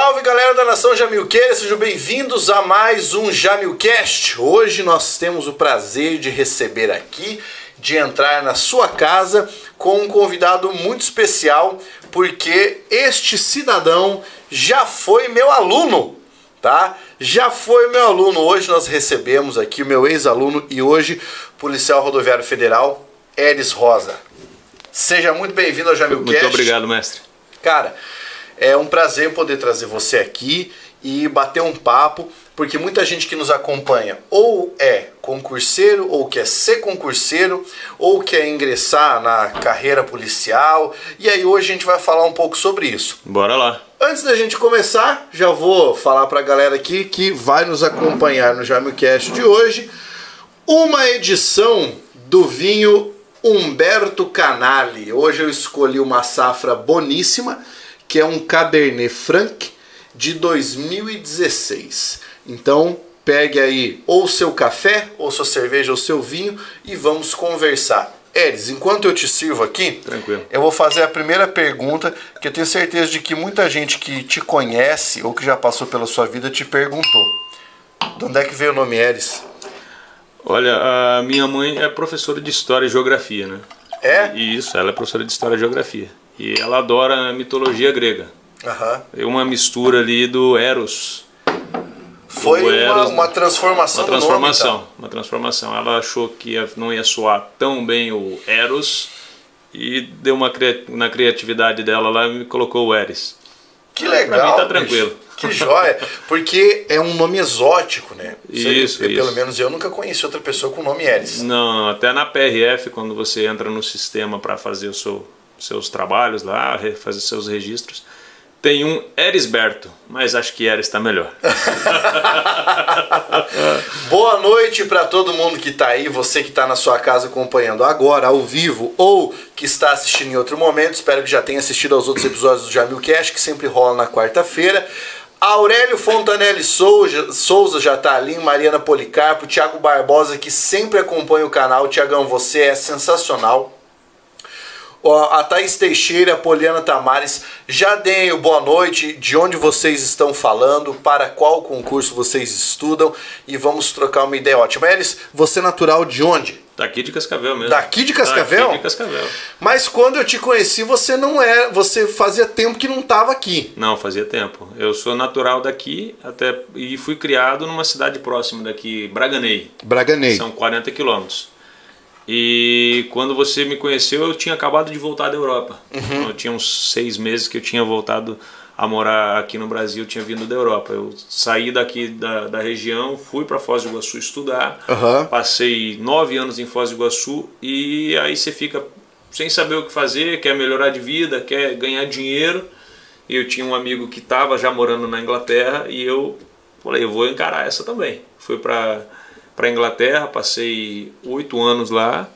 Salve galera da Nação Jamilqueira, sejam bem-vindos a mais um Jamilcast. Hoje nós temos o prazer de receber aqui, de entrar na sua casa com um convidado muito especial, porque este cidadão já foi meu aluno, tá? Já foi meu aluno. Hoje nós recebemos aqui o meu ex-aluno e hoje policial rodoviário federal, Elis Rosa. Seja muito bem-vindo ao Jamilcast. Muito obrigado, mestre. Cara, é um prazer poder trazer você aqui e bater um papo, porque muita gente que nos acompanha ou é concurseiro, ou quer ser concurseiro, ou quer ingressar na carreira policial. E aí hoje a gente vai falar um pouco sobre isso. Bora lá. Antes da gente começar, já vou falar para a galera aqui que vai nos acompanhar no Jamilcast de hoje, uma edição do vinho Humberto Canali. Hoje eu escolhi uma safra boníssima, que é um Cabernet Franc de 2016. Então, pegue aí ou seu café, ou sua cerveja, ou seu vinho e vamos conversar. Eris, enquanto eu te sirvo aqui, Tranquilo. eu vou fazer a primeira pergunta, que eu tenho certeza de que muita gente que te conhece ou que já passou pela sua vida te perguntou. De onde é que veio o nome Eris? Olha, a minha mãe é professora de História e Geografia, né? É? Isso, ela é professora de História e Geografia. E ela adora a mitologia grega. Aham. É uma mistura ali do Eros. Foi Do uma, Eros, uma né? transformação Uma do nome, transformação, então. uma transformação. Ela achou que não ia soar tão bem o Eros e deu uma na criatividade dela lá e me colocou o Eris. Que legal. Pra mim tá bicho. tranquilo. Que joia. Porque é um nome exótico, né? Isso, eu, Pelo isso. menos eu nunca conheci outra pessoa com o nome Eris. Não, até na PRF, quando você entra no sistema para fazer o seu, seus trabalhos lá, fazer seus registros, tem um Erisberto, mas acho que Eris está melhor. Boa noite para todo mundo que tá aí, você que tá na sua casa acompanhando agora, ao vivo, ou que está assistindo em outro momento. Espero que já tenha assistido aos outros episódios do Jamil Cash, que sempre rola na quarta-feira. Aurélio Fontanelli Souza, Souza já tá ali, Mariana Policarpo, Thiago Barbosa, que sempre acompanha o canal. Tiagão, você é sensacional. A Thaís Teixeira, a Poliana Tamares, já deem o boa noite, de onde vocês estão falando, para qual concurso vocês estudam e vamos trocar uma ideia ótima. Elis, você é natural de onde? Daqui de Cascavel mesmo. Daqui de Cascavel? Daqui de Cascavel. Mas quando eu te conheci, você não é, você fazia tempo que não estava aqui. Não, fazia tempo. Eu sou natural daqui até e fui criado numa cidade próxima daqui, Braganei. Braganei. São 40 quilômetros. E quando você me conheceu, eu tinha acabado de voltar da Europa. Uhum. Eu tinha uns seis meses que eu tinha voltado a morar aqui no Brasil, tinha vindo da Europa. Eu saí daqui da, da região, fui para Foz do Iguaçu estudar, Aham. passei nove anos em Foz do Iguaçu e aí você fica sem saber o que fazer, quer melhorar de vida, quer ganhar dinheiro. E eu tinha um amigo que estava já morando na Inglaterra e eu falei, eu vou encarar essa também. Fui para para Inglaterra, passei oito anos lá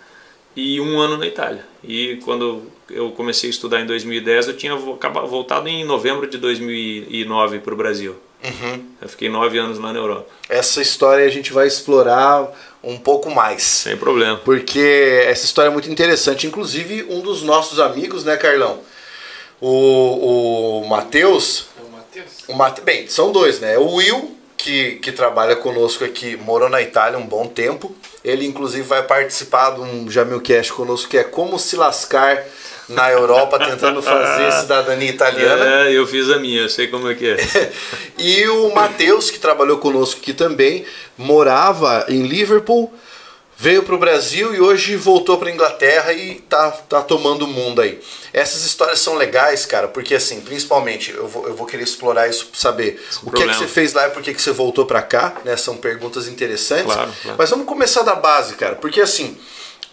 e um ano na Itália. E quando eu comecei a estudar em 2010, eu tinha voltado em novembro de 2009 para o Brasil. Eu fiquei nove anos lá na Europa, Essa história a gente vai explorar um pouco mais. sem problema. Porque essa história é muito interessante. Inclusive, um dos nossos amigos, né, Carlão? O, o Matheus. É o Matheus? O Mate... Bem, são dois, né? O Will, que, que trabalha conosco aqui, morou na Itália um bom tempo. Ele, inclusive, vai participar de um Jamilcast conosco que é Como se lascar na Europa, tentando fazer cidadania italiana. É, eu fiz a minha, eu sei como é que é. E o Matheus, que trabalhou conosco aqui também, morava em Liverpool, veio para o Brasil e hoje voltou para Inglaterra e tá, tá tomando o mundo aí. Essas histórias são legais, cara, porque assim, principalmente, eu vou, eu vou querer explorar isso para saber o que, é que você fez lá e por que, que você voltou para cá, né? São perguntas interessantes. Claro, claro. Mas vamos começar da base, cara, porque assim.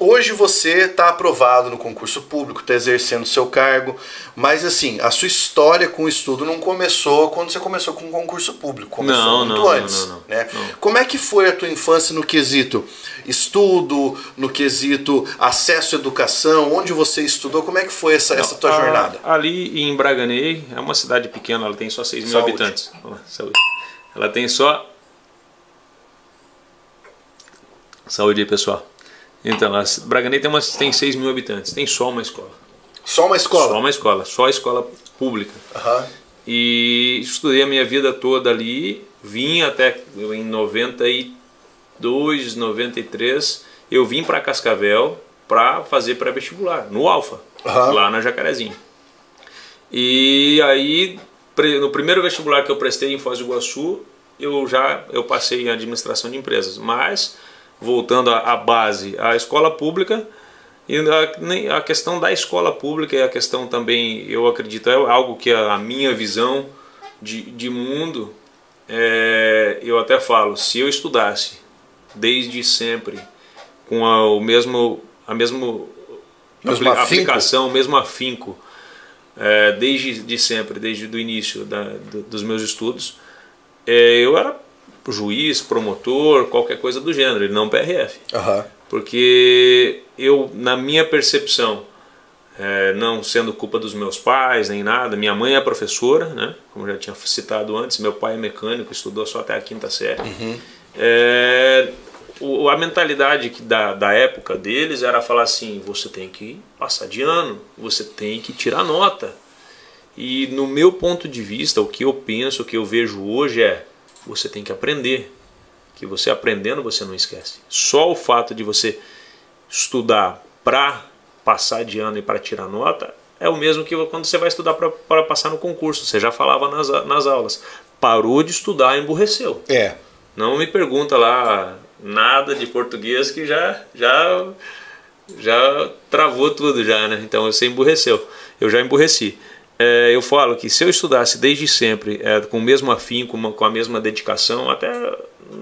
Hoje você está aprovado no concurso público, está exercendo seu cargo, mas assim, a sua história com o estudo não começou quando você começou com o concurso público, começou Não, muito não, antes. não, né? Como é que foi a tua infância no quesito estudo, no quesito acesso à educação, onde você estudou, como é que foi essa, essa tua A- jornada? Ali em Braganei, é uma cidade pequena, ela tem só 6 mil Saúde. habitantes. Lá, saúde. Ela tem só. Saúde aí, pessoal. Então, a tem, umas, tem 6 mil habitantes, tem só uma escola. Só uma escola? Só uma escola, só a escola pública. Aham. E estudei a minha vida toda ali, vim até em 92, 93, eu vim para Cascavel para fazer pré-vestibular, no Alfa, Aham. lá na Jacarezinho. E aí, no primeiro vestibular que eu prestei em Foz do Iguaçu, eu já eu passei em administração de empresas. Mas, voltando à, base, a escola pública, e a, a questão da escola pública e a questão também, eu acredito, é algo que a, a minha visão de, de mundo, é, eu até falo, se eu estudasse desde sempre com a, o mesmo, a mesmo Mesmo apli- aplicação, o mesmo afinco, é, desde de sempre, desde o início da, do- dos meus estudos, é, eu era juiz, promotor, qualquer coisa do gênero, e não PRF. Aham. Porque eu, na minha percepção, é, não sendo culpa dos meus pais nem nada, minha mãe é professora, né? como já tinha citado antes, meu pai é mecânico, estudou só até a quinta série. É, o- a mentalidade que da, da época deles era falar assim: você tem que passar de ano, você tem que tirar nota. E no meu ponto de vista, o que eu penso, o que eu vejo hoje é: você tem que aprender. Que você aprendendo você não esquece. Só o fato de você estudar para passar de ano e para tirar nota é o mesmo que quando você vai estudar para passar no concurso. Você já falava nas, nas aulas. Parou de estudar, emburreceu. É. Não me pergunta lá nada de português que já já já travou tudo já, né? Então você emburreceu. Eu já emburreci. É, eu falo que se eu estudasse desde sempre, é, com o mesmo afinco, com, com a mesma dedicação, até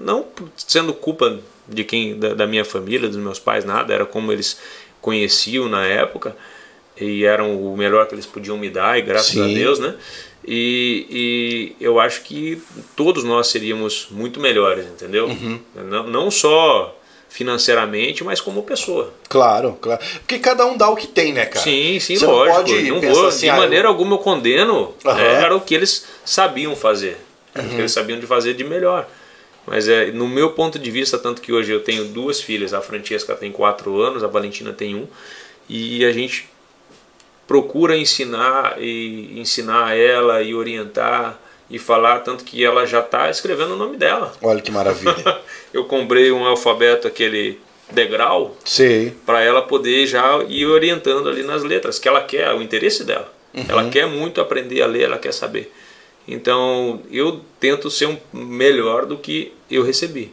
não sendo culpa de quem da, da minha família, dos meus pais, nada, era como eles conheciam na época e eram o melhor que eles podiam me dar, e graças a Sim. Deus, né? E, e eu acho que todos nós seríamos muito melhores, entendeu? Não, não só financeiramente, mas como pessoa. Claro, claro. Porque cada um dá o que tem, né, cara? Sim, sim, Você lógico. Não pode não vou, assim, de ah, eu- maneira alguma eu condeno. Né, era o que eles sabiam fazer. Era o que eles sabiam de fazer de melhor. Mas é, no meu ponto de vista, tanto que hoje eu tenho duas filhas, a Francesca tem quatro anos, a Valentina tem um, e a gente procura ensinar e ensinar ela e orientar e falar tanto que ela já está escrevendo o nome dela. Olha que maravilha. Eu comprei um alfabeto aquele degrau para ela poder já ir orientando ali nas letras que ela quer, o interesse dela. Uhum. Ela quer muito aprender a ler, ela quer saber. Então eu tento ser um melhor do que eu recebi.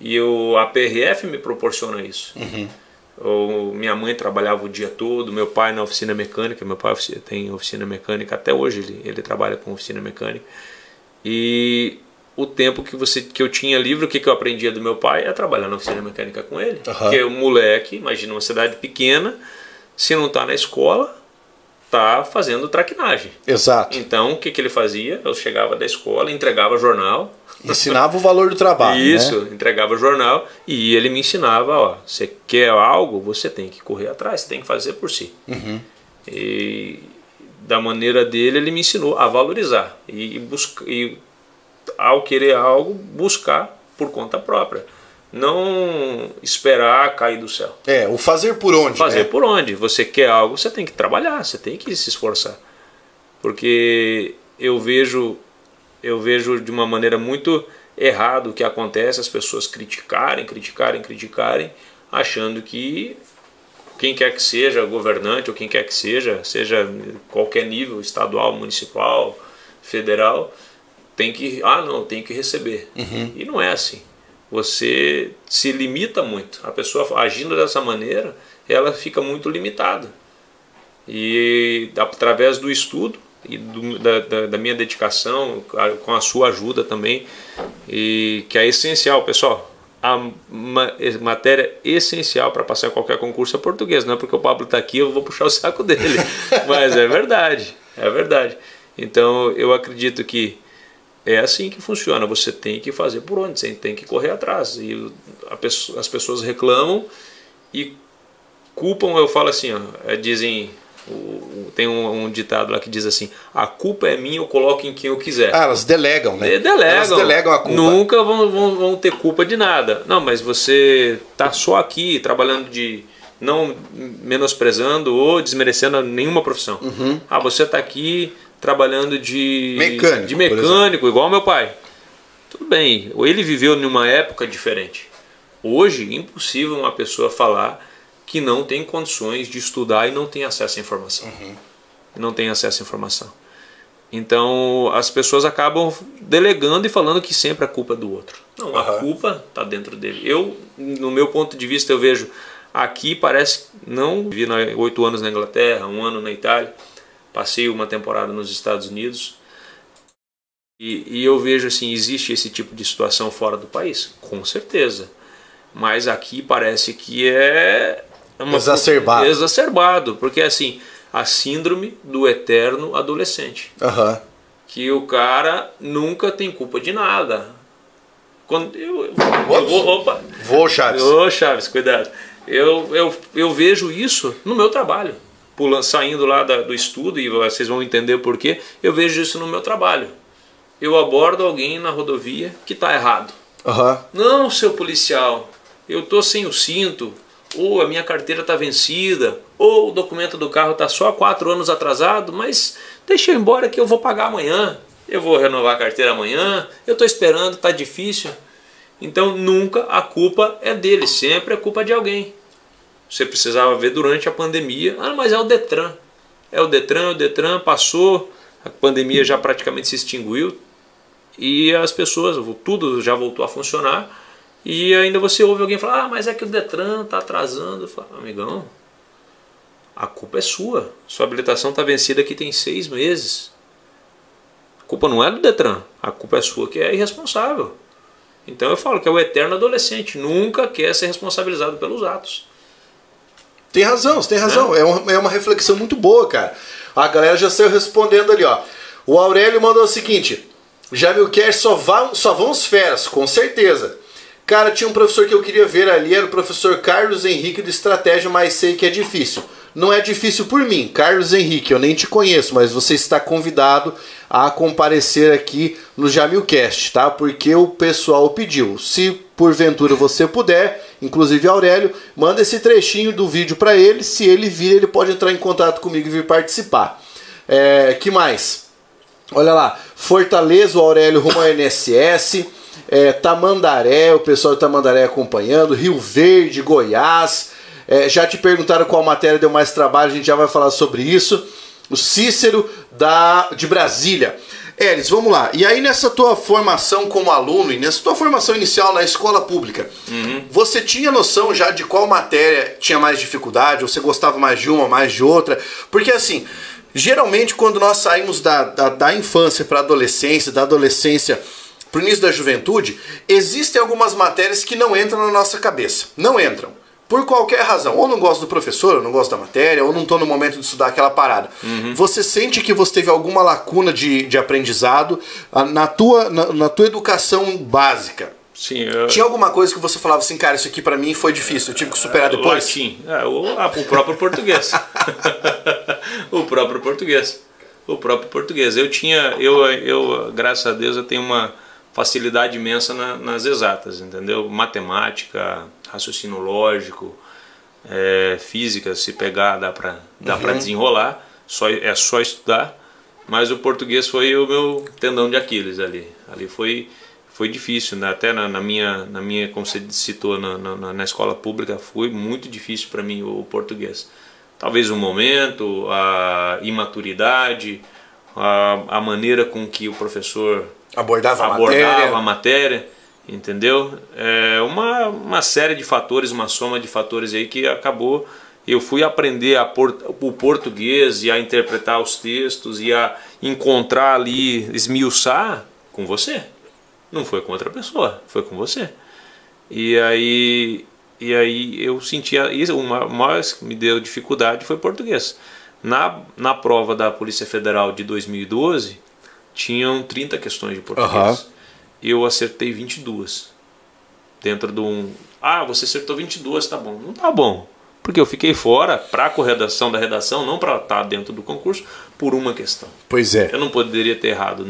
E eu, a PRF me proporciona isso. Uhum. Eu- minha mãe trabalhava o dia todo, meu pai na oficina mecânica, meu pai tem oficina mecânica até hoje, ele, ele trabalha com oficina mecânica. E o tempo que você que eu tinha livre, o que, que eu aprendia do meu pai é trabalhar na oficina mecânica com ele. Aham. Porque o moleque, imagina uma cidade pequena, se não está na escola, tá fazendo traquinagem. Exato. Então o que, que ele fazia? Eu chegava da escola, entregava jornal, Ensinava o valor do trabalho. isso, Né? entregava jornal e ele me ensinava, ó, você quer algo, você tem que correr atrás, você tem que fazer por si. Uhum. E da maneira dele, ele me ensinou a valorizar e, buscar, e ao querer algo, buscar por conta própria. Não esperar cair do céu. É, o fazer por onde? Fazer né? por onde? Você quer algo, você tem que trabalhar, você tem que se esforçar. Porque eu vejo eu vejo de uma maneira muito errada o que acontece, as pessoas criticarem, criticarem, criticarem, achando que quem quer que seja governante ou quem quer que seja, seja qualquer nível, estadual, municipal, federal, tem que, ah não, tem que receber. E não é assim. Você se limita muito. A pessoa agindo dessa maneira, ela fica muito limitada. E através do estudo e do, da, da, da minha dedicação, com a sua ajuda também, e que é essencial, pessoal. A ma- matéria essencial para passar qualquer concurso é português. Não é porque o Pablo está aqui eu vou puxar o saco dele. Mas é verdade, é verdade. Então eu acredito que é assim que funciona. Você tem que fazer por onde, você tem que correr atrás. E as pessoas reclamam e culpam, eu falo assim, ó, é, dizem, o- tem um, um ditado lá que diz assim, a culpa é minha, eu coloco em quem eu quiser. Ah, elas delegam, né? Delegam. Elas delegam a culpa. Nunca vão, vão, vão ter culpa de nada. Não, mas você tá só aqui trabalhando de. não menosprezando ou desmerecendo nenhuma profissão. Uhum. Ah, você tá aqui trabalhando de Mecânico, de mecânico, igual meu pai. Tudo bem, ele viveu numa época diferente. Hoje, impossível uma pessoa falar que não tem condições de estudar e não tem acesso à informação. Uhum. Não tem acesso à informação. Então, as pessoas acabam delegando e falando que sempre a culpa é do outro. Não, a culpa está dentro dele. Eu, no meu ponto de vista, eu vejo aqui parece não vi oito anos na Inglaterra, um ano na Itália, passei uma temporada nos Estados Unidos e, e eu vejo assim existe esse tipo de situação fora do país, com certeza, mas aqui parece que é uma- Exacerbado. exacerbado, porque assim a síndrome do eterno adolescente Aham. que o cara nunca tem culpa de nada. Quando eu, eu, eu vou, opa, Vou, Chaves. ô Chaves, cuidado. Eu, eu, eu vejo isso no meu trabalho. Pulando, saindo lá da- do estudo, e vocês vão entender o porquê, eu vejo isso no meu trabalho. Eu abordo alguém na rodovia que está errado. Aham. Não, seu policial, eu tô sem o cinto, ou a minha carteira está vencida, ou o documento do carro está só quatro anos atrasado, mas deixa eu embora que eu vou pagar amanhã. Eu vou renovar a carteira amanhã, eu estou esperando, está difícil. Então nunca a culpa é dele, sempre é culpa de alguém. Você precisava ver durante a pandemia, ah, mas é o Detran. É o Detran, o Detran passou, a pandemia já praticamente se extinguiu, e as pessoas, tudo já voltou a funcionar e ainda você ouve alguém falar, ah, mas é que o Detran está atrasando. Eu falo, amigão, a culpa é sua. Sua habilitação está vencida aqui tem seis meses. A culpa não é do Detran, a culpa é sua que é irresponsável. Então eu falo que é o eterno adolescente, nunca quer ser responsabilizado pelos atos. Tem razão, você tem razão. É uma, é uma reflexão muito boa, cara. A galera já saiu respondendo ali, ó. O Aurélio mandou o seguinte: Jamilcast só, vão, só vão os feras, com certeza. Cara, tinha um professor que eu queria ver ali, era o professor Carlos Henrique de Estratégia, mas sei que é difícil. Não é difícil por mim, Carlos Henrique, eu nem te conheço, mas você está convidado a comparecer aqui no Jamilcast, tá? Porque o pessoal pediu. Se porventura você puder, inclusive Aurélio, manda esse trechinho do vídeo para ele. Se ele vir, ele pode entrar em contato comigo e vir participar. É, que mais? Olha lá, Fortaleza, o Aurélio rumo ao NSS, é, Tamandaré, o pessoal de Tamandaré acompanhando, Rio Verde, Goiás. É, já te perguntaram qual matéria deu mais trabalho, a gente já vai falar sobre isso. O Cícero da, de Brasília. Elis, vamos lá. E aí nessa tua formação como aluno e nessa tua formação inicial na escola pública, você tinha noção já de qual matéria tinha mais dificuldade? Ou você gostava mais de uma, mais de outra? Porque assim, geralmente quando nós saímos da, da, da infância para adolescência, da adolescência para o início da juventude, existem algumas matérias que não entram na nossa cabeça. Não entram. Por qualquer razão. Ou não gosto do professor, ou não gosto da matéria, ou não estou no momento de estudar aquela parada. Você sente que você teve alguma lacuna de, de aprendizado ah, na tua, na, na tua educação básica. Sim, eu, Tinha alguma coisa que você falava assim, cara, isso aqui pra mim foi difícil, eu tive que superar depois? Latim. É, o, ah, o próprio português. o próprio português. O próprio português. Eu tinha, eu, eu graças a Deus, eu tenho uma facilidade imensa na- nas exatas, entendeu? Matemática, raciocínio lógico, é, física, se pegar dá pra, dá pra desenrolar, só, é só estudar. Mas o português foi o meu tendão de Aquiles ali. Ali foi foi difícil, né? até na, na minha, na minha, como você citou, na, na, na escola pública, foi muito difícil para mim o, português. Talvez o momento, a imaturidade, a, a maneira com que o professor Abordava a abordava matéria. a matéria, entendeu? É uma, uma série de fatores, uma soma de fatores aí que acabou. Eu fui aprender a por, o português e a interpretar os textos e a encontrar ali, esmiuçar com você. Não foi com outra pessoa, foi com você. E aí, e aí eu sentia isso, o ma- mais que me deu dificuldade foi português. Na, na prova da Polícia Federal de 2012, tinham 30 questões de português. Aham. Eu acertei 22. Dentro de um. Ah, você acertou 22, tá bom. Não tá bom. Porque eu fiquei fora para a corredação da redação, não para estar dentro do concurso, por uma questão. Pois é. Eu não poderia ter errado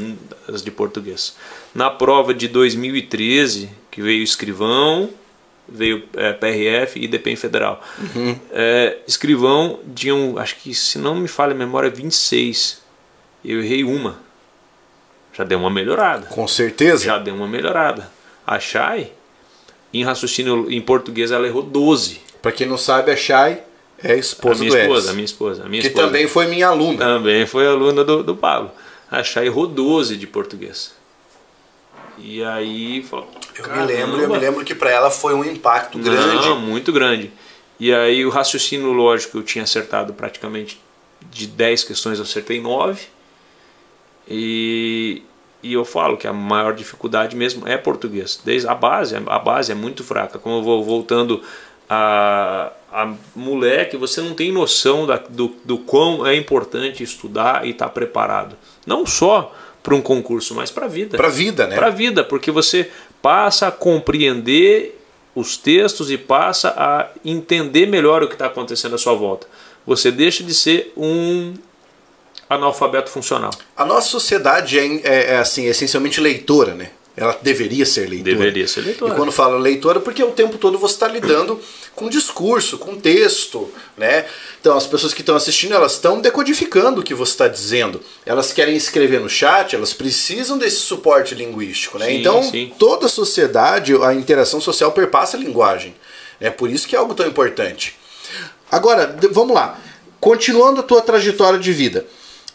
as de português. Na prova de 2013, que veio escrivão, veio é, PRF e DPEM Federal. É, escrivão tinham, acho que se não me falha a memória, 26. Eu errei uma. Já deu uma melhorada. Com certeza. Já deu uma melhorada. A Chay, em raciocínio em português, ela errou 12. Pra quem não sabe, a Chay é a A esposa minha do esposa, Eris. a minha esposa. A minha Que esposa. também foi minha aluna. Também foi aluna do, do Pablo. A Chay errou 12 de português. E aí falou. Eu me lembro, eu me lembro que pra ela foi um impacto grande. Não, muito grande. E aí o raciocínio lógico eu tinha acertado praticamente de 10 questões, eu acertei 9. E, e eu falo que a maior dificuldade mesmo é português. Desde a base, a base é muito fraca. Como eu vou voltando a, a moleque, você não tem noção da, do, do quão é importante estudar e estar preparado. Não só para um concurso, mas para a vida Pra vida, né? para a vida, porque você passa a compreender os textos e passa a entender melhor o que está acontecendo à sua volta. Você deixa de ser um analfabeto funcional. A nossa sociedade é, é, é, assim, essencialmente leitora, né? Ela deveria ser leitora. Deveria ser leitora. E quando falo leitora, porque o tempo todo você está lidando com discurso, com texto, né? Então as pessoas que estão assistindo, elas estão decodificando o que você está dizendo. Elas querem escrever no chat, elas precisam desse suporte linguístico, né? Sim, então sim. toda a sociedade, a interação social perpassa a linguagem. É por isso que é algo tão importante. Agora, vamos lá. Continuando a tua trajetória de vida.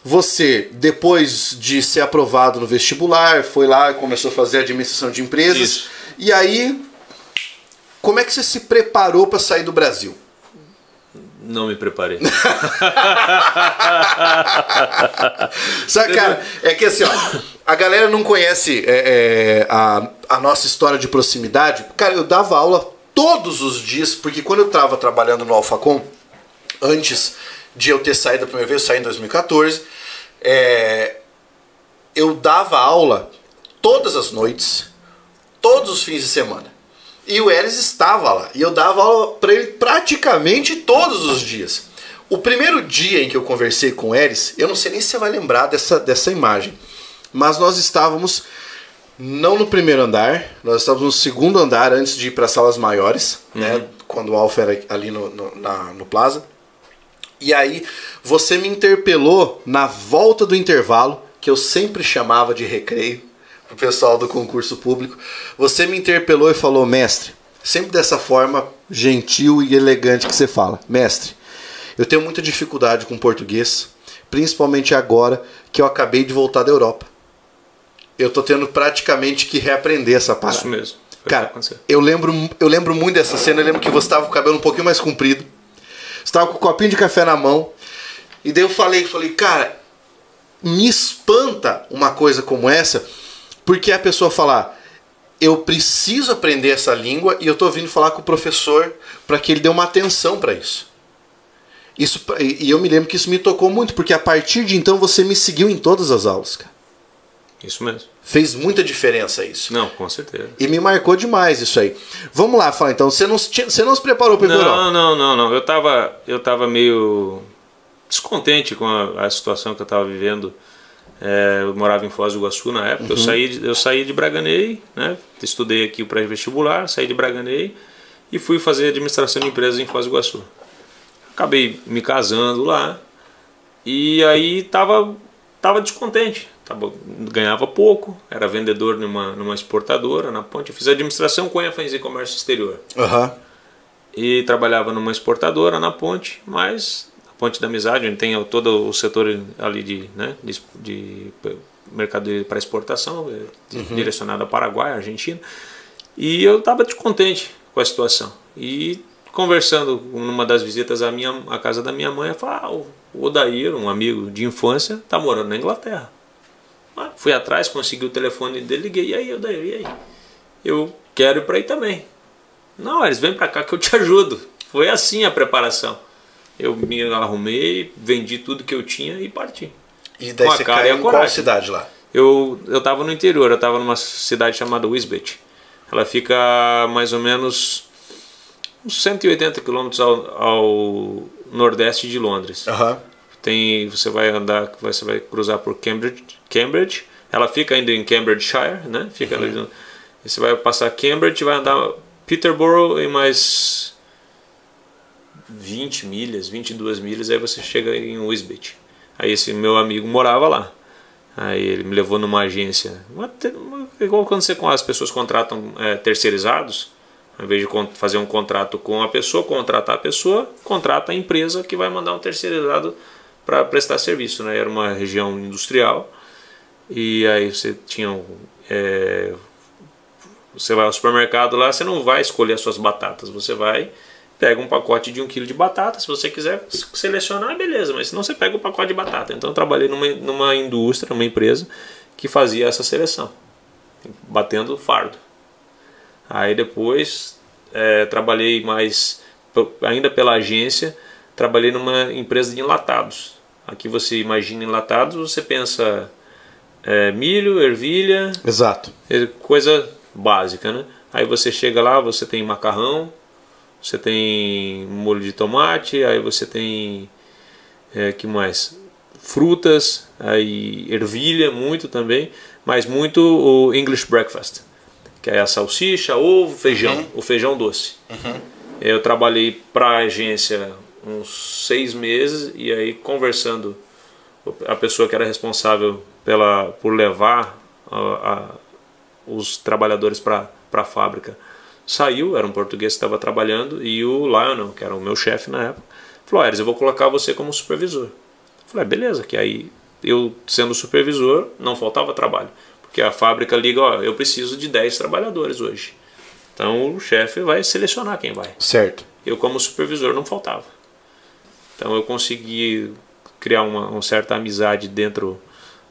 Você, depois de ser aprovado no vestibular, foi lá e começou a fazer administração de empresas. Isso. E aí, como é que você se preparou para sair do Brasil? Não me preparei. Sabe, cara, é que assim, ó, a galera não conhece é, é, a, a nossa história de proximidade. Cara, eu dava aula todos os dias, porque quando eu tava trabalhando no Alfacom, antes de eu ter saído a primeira vez, eu saí em 2014, é, eu dava aula todas as noites, todos os fins de semana. E o Eris estava lá. E eu dava aula para ele praticamente todos os dias. O primeiro dia em que eu conversei com o Eris, eu não sei nem se você vai lembrar dessa, dessa imagem. Mas nós estávamos não no primeiro andar, nós estávamos no segundo andar antes de ir para salas maiores, né? Quando o Alfa era ali no, no, na- no Plaza. E aí você me interpelou na volta do intervalo, que eu sempre chamava de recreio, o pessoal do concurso público. Você me interpelou e falou, mestre, sempre dessa forma gentil e elegante que você fala, mestre, eu tenho muita dificuldade com português, principalmente agora que eu acabei de voltar da Europa. Eu tô tendo praticamente que reaprender essa parada. Isso mesmo. Cara, eu lembro, eu lembro muito dessa cena. Eu lembro que você tava com o cabelo um pouquinho mais comprido. Você tava com o copinho de café na mão. E daí eu falei, falei, cara, me espanta uma coisa como essa, porque a pessoa falar, eu preciso aprender essa língua e eu tô vindo falar com o professor para que ele dê uma atenção para isso. Isso e eu me lembro que isso me tocou muito, porque a partir de então você me seguiu em todas as aulas, cara. Isso mesmo. Fez muita diferença isso. Não, com certeza. E me marcou demais isso aí. Vamos lá, fala então. Você não, se- você não se preparou para Europa? Não, não, não, não. Eu tava, eu tava meio descontente com a, a situação que eu tava vivendo. É, eu morava em Foz do Iguaçu na época. Eu, saí, de- eu saí de Braganei, né? Estudei aqui o pré-vestibular, saí de Braganei e fui fazer administração de empresas em Foz do Iguaçu. Acabei me casando lá e aí tava, tava descontente. Tava, ganhava pouco, era vendedor numa, numa exportadora na ponte. Eu fiz administração com ênfase em comércio exterior Aham. e trabalhava numa exportadora na ponte, mas a ponte da amizade, onde tem todo o setor ali de, né, de, de mercado para exportação, eh, di- direcionado ao Paraguai, Argentina, e eu estava descontente com a situação. E conversando numa das visitas à minha à casa da minha mãe, eu falei, ah, o Odair, um amigo de infância, está morando na Inglaterra. Ah, fui atrás, consegui o telefone dele, liguei, e aí, Odair, e aí? Eu quero ir para aí também. Não, eles vêm pra cá que eu te ajudo. Foi assim a preparação. Eu me arrumei, vendi tudo que eu tinha e parti. E daí Com a você cara e caiu a em qual coragem. cidade lá? Eu, eu tava no interior, eu tava numa cidade chamada Wisbech. Ela fica mais ou menos uns 180 quilômetros ao, ao nordeste de Londres. Aham. Tem, você vai andar, você vai cruzar por Cambridge, Cambridge. Ela fica ainda em Cambridgeshire, né? Fica ali no, você vai passar Cambridge, vai andar Peterborough e mais 20 milhas, 22 milhas, aí você chega em Wisbech. Aí esse meu amigo morava lá. Aí ele me levou numa agência, uma, uma, igual quando você, as pessoas contratam é, terceirizados, ao invés de fazer um contrato com a pessoa, contratar a pessoa, contrata a empresa que vai mandar um terceirizado para prestar serviço. Né? Era uma região industrial e aí você tinha é, você vai ao supermercado lá, você não vai escolher as suas batatas, você vai pega um pacote de um quilo de batata, se você quiser selecionar, beleza, mas senão você pega o um pacote de batata. Então eu trabalhei numa, numa indústria, numa empresa que fazia essa seleção, batendo fardo. Aí depois é, trabalhei mais, ainda pela agência, trabalhei numa empresa de enlatados. Aqui você imagina enlatados, você pensa é, milho, ervilha. Exato. É, coisa básica, né? Aí você chega lá, você tem macarrão, você tem molho de tomate, aí você tem é, que mais? Frutas, aí ervilha muito também, mas muito o English breakfast, que é a salsicha, ovo, feijão, uhum. o feijão doce. Uhum. Eu trabalhei para a agência uns seis meses e aí conversando a pessoa que era responsável pela por levar a, a, os trabalhadores para a fábrica saiu, era um português que estava trabalhando, e o Lionel, que era o meu chefe na época, falou: Eres, eu vou colocar você como supervisor. Eu falei: ah, beleza, que aí eu sendo supervisor não faltava trabalho, porque a fábrica liga: Ó, eu preciso de 10 trabalhadores hoje. Então o chefe vai selecionar quem vai. Certo. Eu, como supervisor, não faltava. Então eu consegui criar uma, uma certa amizade dentro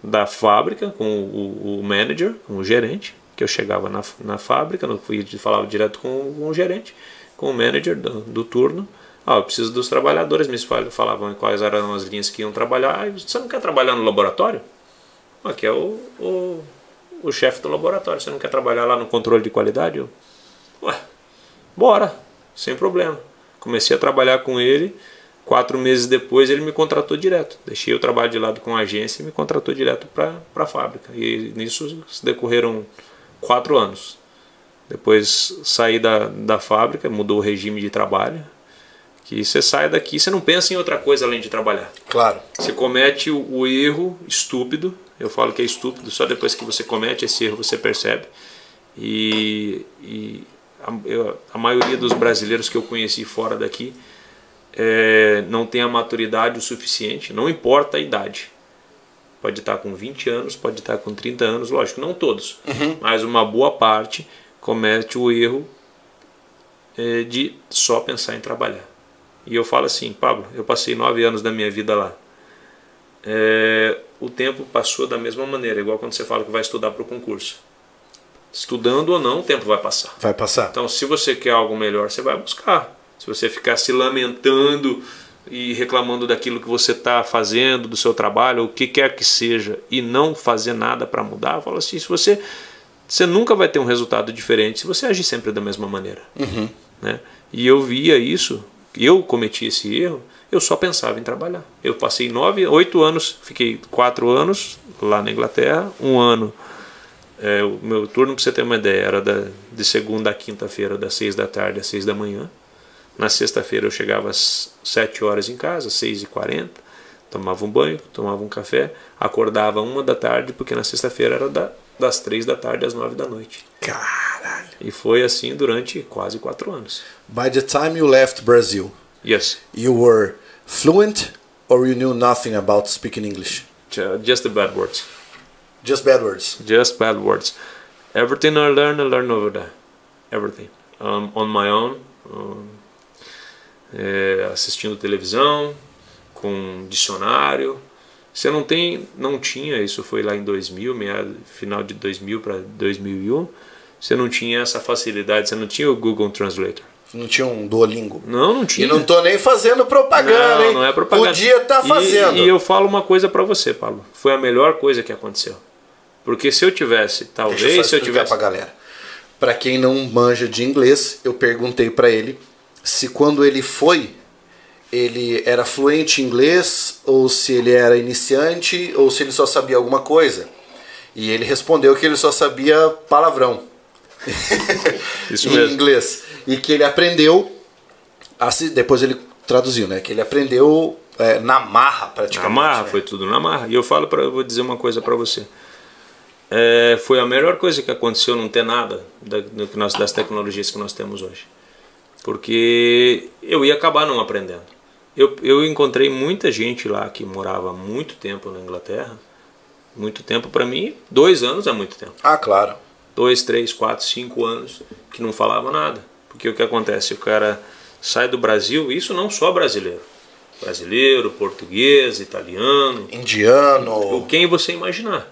da fábrica com o, o manager, com o gerente que eu chegava na, na fábrica, não fui falava direto com, com o gerente, com o manager do, do turno. Ah, eu preciso dos trabalhadores, me falavam quais eram as linhas que iam trabalhar. Ah, você não quer trabalhar no laboratório? Aqui é o, o, o chefe do laboratório, você não quer trabalhar lá no controle de qualidade? Eu, Ué, bora, sem problema. Comecei a trabalhar com ele, quatro meses depois ele me contratou direto. Deixei o trabalho de lado com a agência e me contratou direto para a fábrica. E nisso decorreram quatro anos. Depois saí da, da fábrica, mudou o regime de trabalho. Que você sai daqui, você não pensa em outra coisa além de trabalhar. Claro. Você comete o, o erro estúpido. Eu falo que é estúpido, só depois que você comete esse erro você percebe. E, e a, eu, a maioria dos brasileiros que eu conheci fora daqui é, não tem a maturidade o suficiente, não importa a idade pode estar com 20 anos, pode estar com 30 anos, lógico, não todos, uhum. mas uma boa parte comete o erro é, de só pensar em trabalhar. E eu falo assim, Pablo, eu passei nove anos da minha vida lá. É, o tempo passou da mesma maneira, igual quando você fala que vai estudar para o concurso. Estudando ou não, o tempo vai passar. Vai passar. Então, se você quer algo melhor, você vai buscar. Se você ficar se lamentando e reclamando daquilo que você está fazendo, do seu trabalho, o que quer que seja, e não fazer nada para mudar, fala assim, se você, você nunca vai ter um resultado diferente se você agir sempre da mesma maneira. Uhum. Né? E eu via isso, eu cometi esse erro, eu só pensava em trabalhar. Eu passei nove, oito anos, fiquei quatro anos lá na Inglaterra, um ano. É, o meu turno, para você ter uma ideia, era da, de segunda a quinta-feira, das seis da tarde às seis da manhã. Na sexta-feira eu chegava às 7 horas em casa, 6 e 40 tomava um banho, tomava um café, acordava uma da tarde, porque na sexta-feira era da, das 3 da tarde às 9 da noite. Caralho! E foi assim durante quase quatro anos. By the time you left Brazil, yes. you were fluent or you knew nothing about speaking English? Just the bad words. Just bad words. Just bad words. Everything I learned, I learned over there. Everything. Um, on my own. Um, é, assistindo televisão, com dicionário. Você não tem, não tinha, isso foi lá em 2000, meia, final de 2000 para 2001, você não tinha essa facilidade, você não tinha o Google Translator. Não tinha um Duolingo. Não, não tinha. E não tô nem fazendo propaganda, não, hein? Não é propaganda. Podia estar tá fazendo. E, e, eu falo uma coisa para você, Paulo. Foi a melhor coisa que aconteceu. Porque se eu tivesse, talvez, Deixa eu se eu tivesse pra galera. Para quem não manja de inglês, eu perguntei para ele se quando ele foi, ele era fluente em inglês, ou se ele era iniciante, ou se ele só sabia alguma coisa. E ele respondeu que ele só sabia palavrão. Isso em mesmo. inglês. E que ele aprendeu, depois ele traduziu, né? Que ele aprendeu é, na marra, praticamente. Na marra, né? foi tudo na marra. E eu falo para, vou dizer uma coisa para você. É, foi a melhor coisa que aconteceu não ter nada da, do que nós, das tecnologias que nós temos hoje. Porque eu ia acabar não aprendendo. Eu, eu encontrei muita gente lá que morava muito tempo na Inglaterra. Muito tempo para mim, dois anos é muito tempo. Ah, claro. Dois, três, quatro, cinco anos que não falava nada. Porque o que acontece? O cara sai do Brasil, isso não só brasileiro. Brasileiro, português, italiano, Indiano. o quem você imaginar.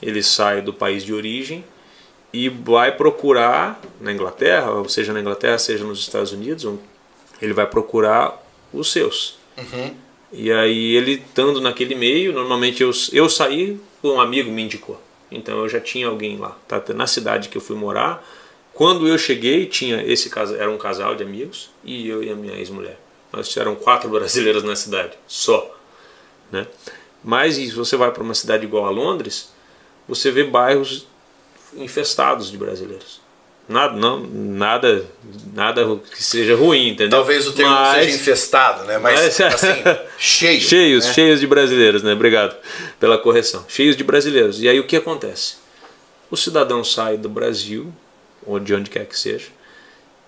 Ele sai do país de origem e vai procurar na Inglaterra, ou seja na Inglaterra, seja nos Estados Unidos, ele vai procurar os seus. E aí ele estando naquele meio, normalmente eu, eu saí, um amigo me indicou. Então eu já tinha alguém lá. Tá? Na cidade que eu fui morar, quando eu cheguei, tinha esse casal, era um casal de amigos e eu e a minha ex-mulher. Nós eram quatro brasileiros na cidade, só. Né? Mas se você vai para uma cidade igual a Londres, você vê bairros infestados de brasileiros. Nada, não, nada, nada que seja ruim, entendeu? Talvez o termo Mas- seja infestado, né? Mas, mas- assim, cheio. cheios, né? cheios de brasileiros, né? Obrigado pela correção. Cheios de brasileiros. E aí o que acontece? O cidadão sai do Brasil, ou de onde quer que seja,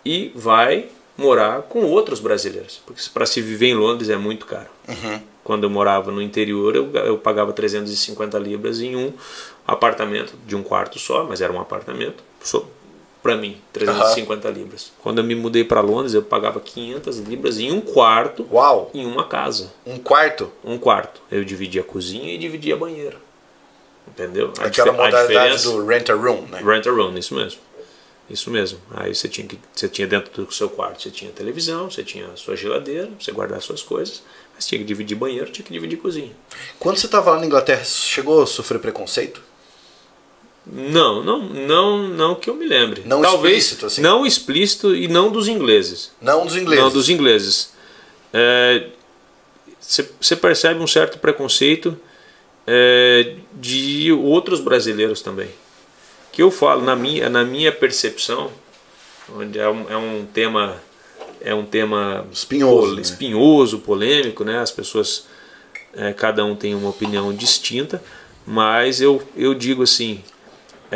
e vai morar com outros brasileiros. Porque para se viver em Londres é muito caro. Quando eu morava no interior, eu, eu pagava 350 libras em um apartamento de um quarto só, mas era um apartamento só para mim, 350 libras. Quando eu me mudei para Londres, eu pagava 500 libras em um quarto Uau! em uma casa. Um quarto? Um quarto. Eu dividia a cozinha e dividia banheiro. Entendeu? A Aquela modalidade do rent a room, né? Rent a room, isso mesmo. Isso mesmo. Aí você tinha que você tinha dentro do seu quarto, você tinha televisão, você tinha a sua geladeira, você guardar suas coisas, mas tinha que dividir banheiro, tinha que dividir cozinha. Quando você estava lá na Inglaterra, chegou a sofrer preconceito? Não, não, não, não que eu me lembre. Não Talvez explícito, assim? não explícito e não dos ingleses. Não dos ingleses. Não, dos ingleses. Você percebe um certo preconceito é, de outros brasileiros também. Que eu falo, na minha, na minha percepção, onde é um, é um tema é um tema Espinhoso, pol- né? espinhoso, polêmico, né? As pessoas, é, cada um tem uma opinião distinta, mas eu, eu digo assim,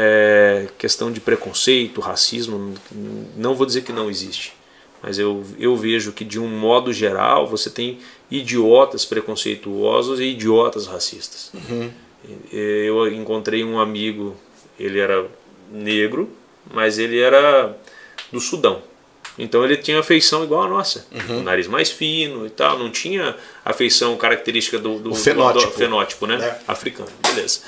é, questão de preconceito, racismo, não vou dizer que não existe, mas eu, eu vejo que de um modo geral você tem idiotas preconceituosos e idiotas racistas. Eu encontrei um amigo, ele era negro, mas ele era do Sudão. Então ele tinha feição igual a nossa, o nariz mais fino e tal, não tinha a feição característica do, do, fenótipo. do- fenótipo né? É. Africano, beleza.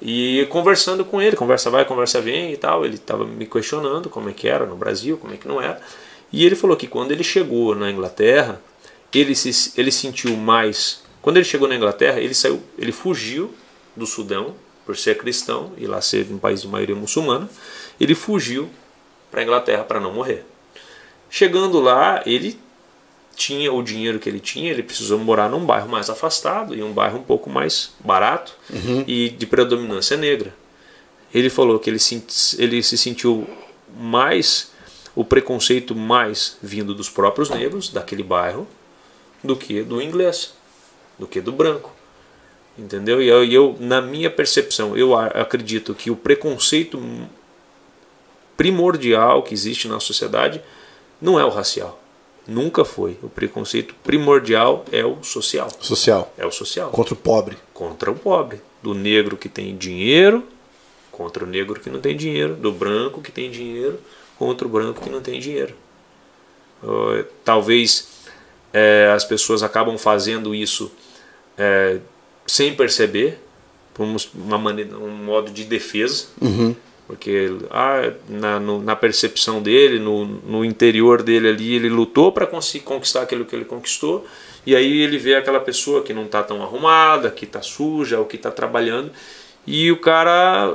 E conversando com ele, conversa vai, conversa vem e tal, ele estava me questionando como é que era no Brasil, como é que não era. E ele falou que quando ele chegou na Inglaterra, ele se ele sentiu mais. Quando ele chegou na Inglaterra, ele saiu, ele fugiu do Sudão por ser cristão e lá ser um país de maioria muçulmana. Ele fugiu para a Inglaterra para não morrer. Chegando lá, ele tinha o dinheiro que ele tinha, ele precisou morar num bairro mais afastado e um bairro um pouco mais barato e de predominância negra. Ele falou que ele, se- ele se sentiu mais o preconceito mais vindo dos próprios negros daquele bairro do que do inglês, do que do branco. Entendeu? E eu, eu, na minha percepção, eu acredito que o preconceito primordial que existe na sociedade não é o racial. Nunca foi. O preconceito primordial é o social. Social. É o social. Contra o pobre. Contra o pobre. Do negro que tem dinheiro contra o negro que não tem dinheiro. Do branco que tem dinheiro contra o branco que não tem dinheiro. Uh, talvez eh, as pessoas acabam fazendo isso eh, sem perceber, por um- uma maneira, um modo de defesa, porque ah, na, no- na percepção dele, no, no interior dele ali, ele lutou para conquistar aquilo que ele conquistou, e aí ele vê aquela pessoa que não está tão arrumada, que está suja, ou que está trabalhando, e o cara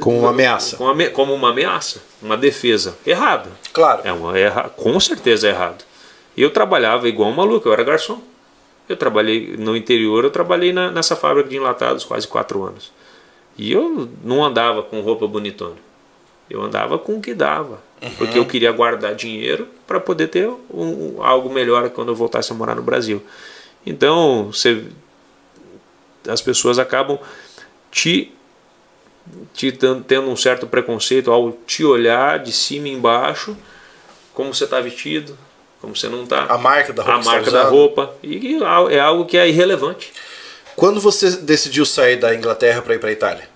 Com uma ameaça. com ame- como uma ameaça, uma defesa errada. Claro. É uma erra, com certeza é errado. Eu trabalhava igual um maluco, eu era garçom. Eu trabalhei no interior, eu trabalhei na- nessa fábrica de enlatados quase quatro anos. E eu não andava com roupa bonitona. Eu andava com o que dava, uhum. porque eu queria guardar dinheiro para poder ter um, algo melhor quando eu voltasse a morar no Brasil. Então, você, as pessoas acabam te, te tendo um certo preconceito ao te olhar de cima e embaixo, como você está vestido, como você não está. A marca da roupa. A marca da roupa. E é algo que é irrelevante. Quando você decidiu sair da Inglaterra para ir para a Itália?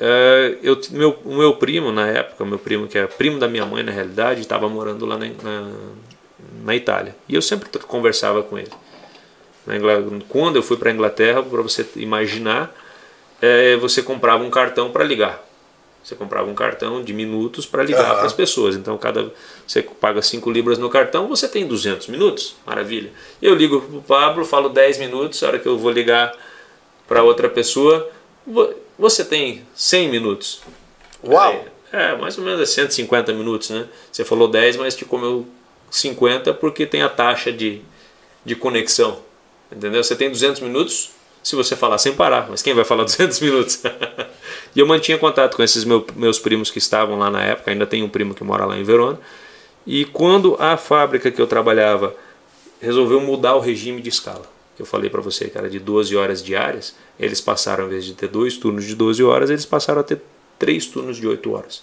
É, eu, meu, o meu primo, na época, meu primo, que é primo da minha mãe, na realidade, estava morando lá na, na, na, Itália. E eu sempre conversava com ele. Quando eu fui para a Inglaterra, para você imaginar, é, você comprava um cartão para ligar. Você comprava um cartão de minutos para ligar uhum. para as pessoas. Então, cada você paga 5 libras no cartão, você tem 200 minutos. Maravilha. Eu ligo para o Pablo, falo 10 minutos, a hora que eu vou ligar para outra pessoa, você tem 100 minutos. Uau! É, é, mais ou menos 150 minutos, né? Você falou 10, mas te comeu 50 porque tem a taxa de, de conexão. Entendeu? Você tem 200 minutos se você falar sem parar, mas quem vai falar 200 minutos? E eu mantinha contato com esses meu, meus primos que estavam lá na época, ainda tem um primo que mora lá em Verona. E quando a fábrica que eu trabalhava resolveu mudar o regime de escala, que eu falei para você que era de 12 horas diárias, eles passaram, ao invés de ter dois turnos de 12 horas, eles passaram a ter três turnos de 8 horas.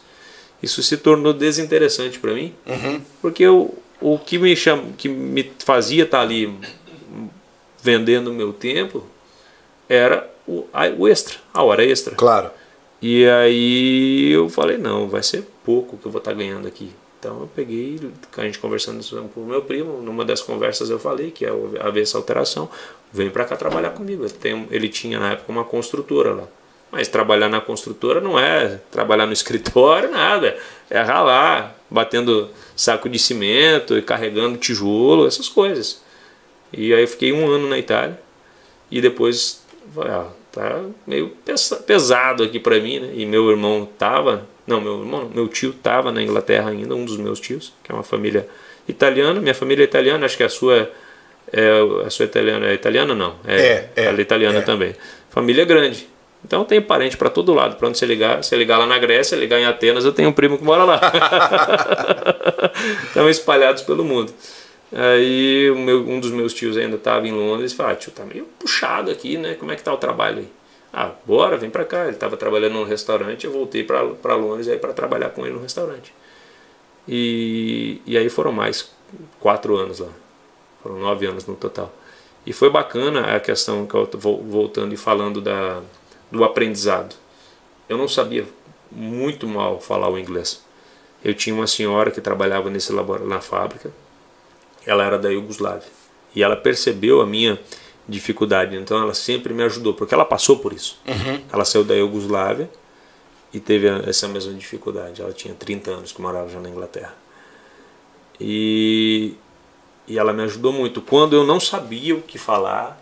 Isso se tornou desinteressante para mim, uhum. porque eu, o que me, cham, que me fazia estar tá ali vendendo meu tempo era o, a, o extra, a hora extra. Claro. E aí eu falei, não, vai ser pouco que eu vou estar tá ganhando aqui. Então eu peguei, a gente conversando com o meu primo, numa das conversas eu falei que ia haver essa alteração, vem para cá trabalhar comigo. Ele tinha na época uma construtora lá. Mas trabalhar na construtora não é trabalhar no escritório, nada. É ralar, batendo saco de cimento e carregando tijolo, essas coisas. E aí eu fiquei um ano na Itália e depois, ah, tá meio pesado aqui para mim, né? E meu irmão tava não, meu irmão, meu tio estava na Inglaterra ainda, um dos meus tios, que é uma família italiana. Minha família é italiana, acho que a sua é, a sua italiana é italiana não, é, é, é ela é italiana é. também. Família grande. Então tem parente para todo lado. Para onde você ligar, você ligar lá na Grécia, ligar em Atenas, eu tenho um primo que mora lá. Estão espalhados pelo mundo. Aí meu, um dos meus tios ainda estava em Londres e falou: ah, tio, tá meio puxado aqui, né? Como é que tá o trabalho aí? Ah, bora, vem para cá. Ele estava trabalhando num restaurante, eu voltei para Londres aí para trabalhar com ele no restaurante. E, e aí foram mais quatro anos lá. Foram nove anos no total. E foi bacana a questão que eu vou voltando e falando da, do aprendizado. Eu não sabia muito mal falar o inglês. Eu tinha uma senhora que trabalhava nesse laboratório na fábrica. Ela era da Iugoslávia. E ela percebeu a minha dificuldade. Então ela sempre me ajudou, porque ela passou por isso. Uhum. Ela saiu da Iugoslávia e teve essa mesma dificuldade. Ela tinha 30 anos que morava já na Inglaterra. E, e ela me ajudou muito. Quando eu não sabia o que falar,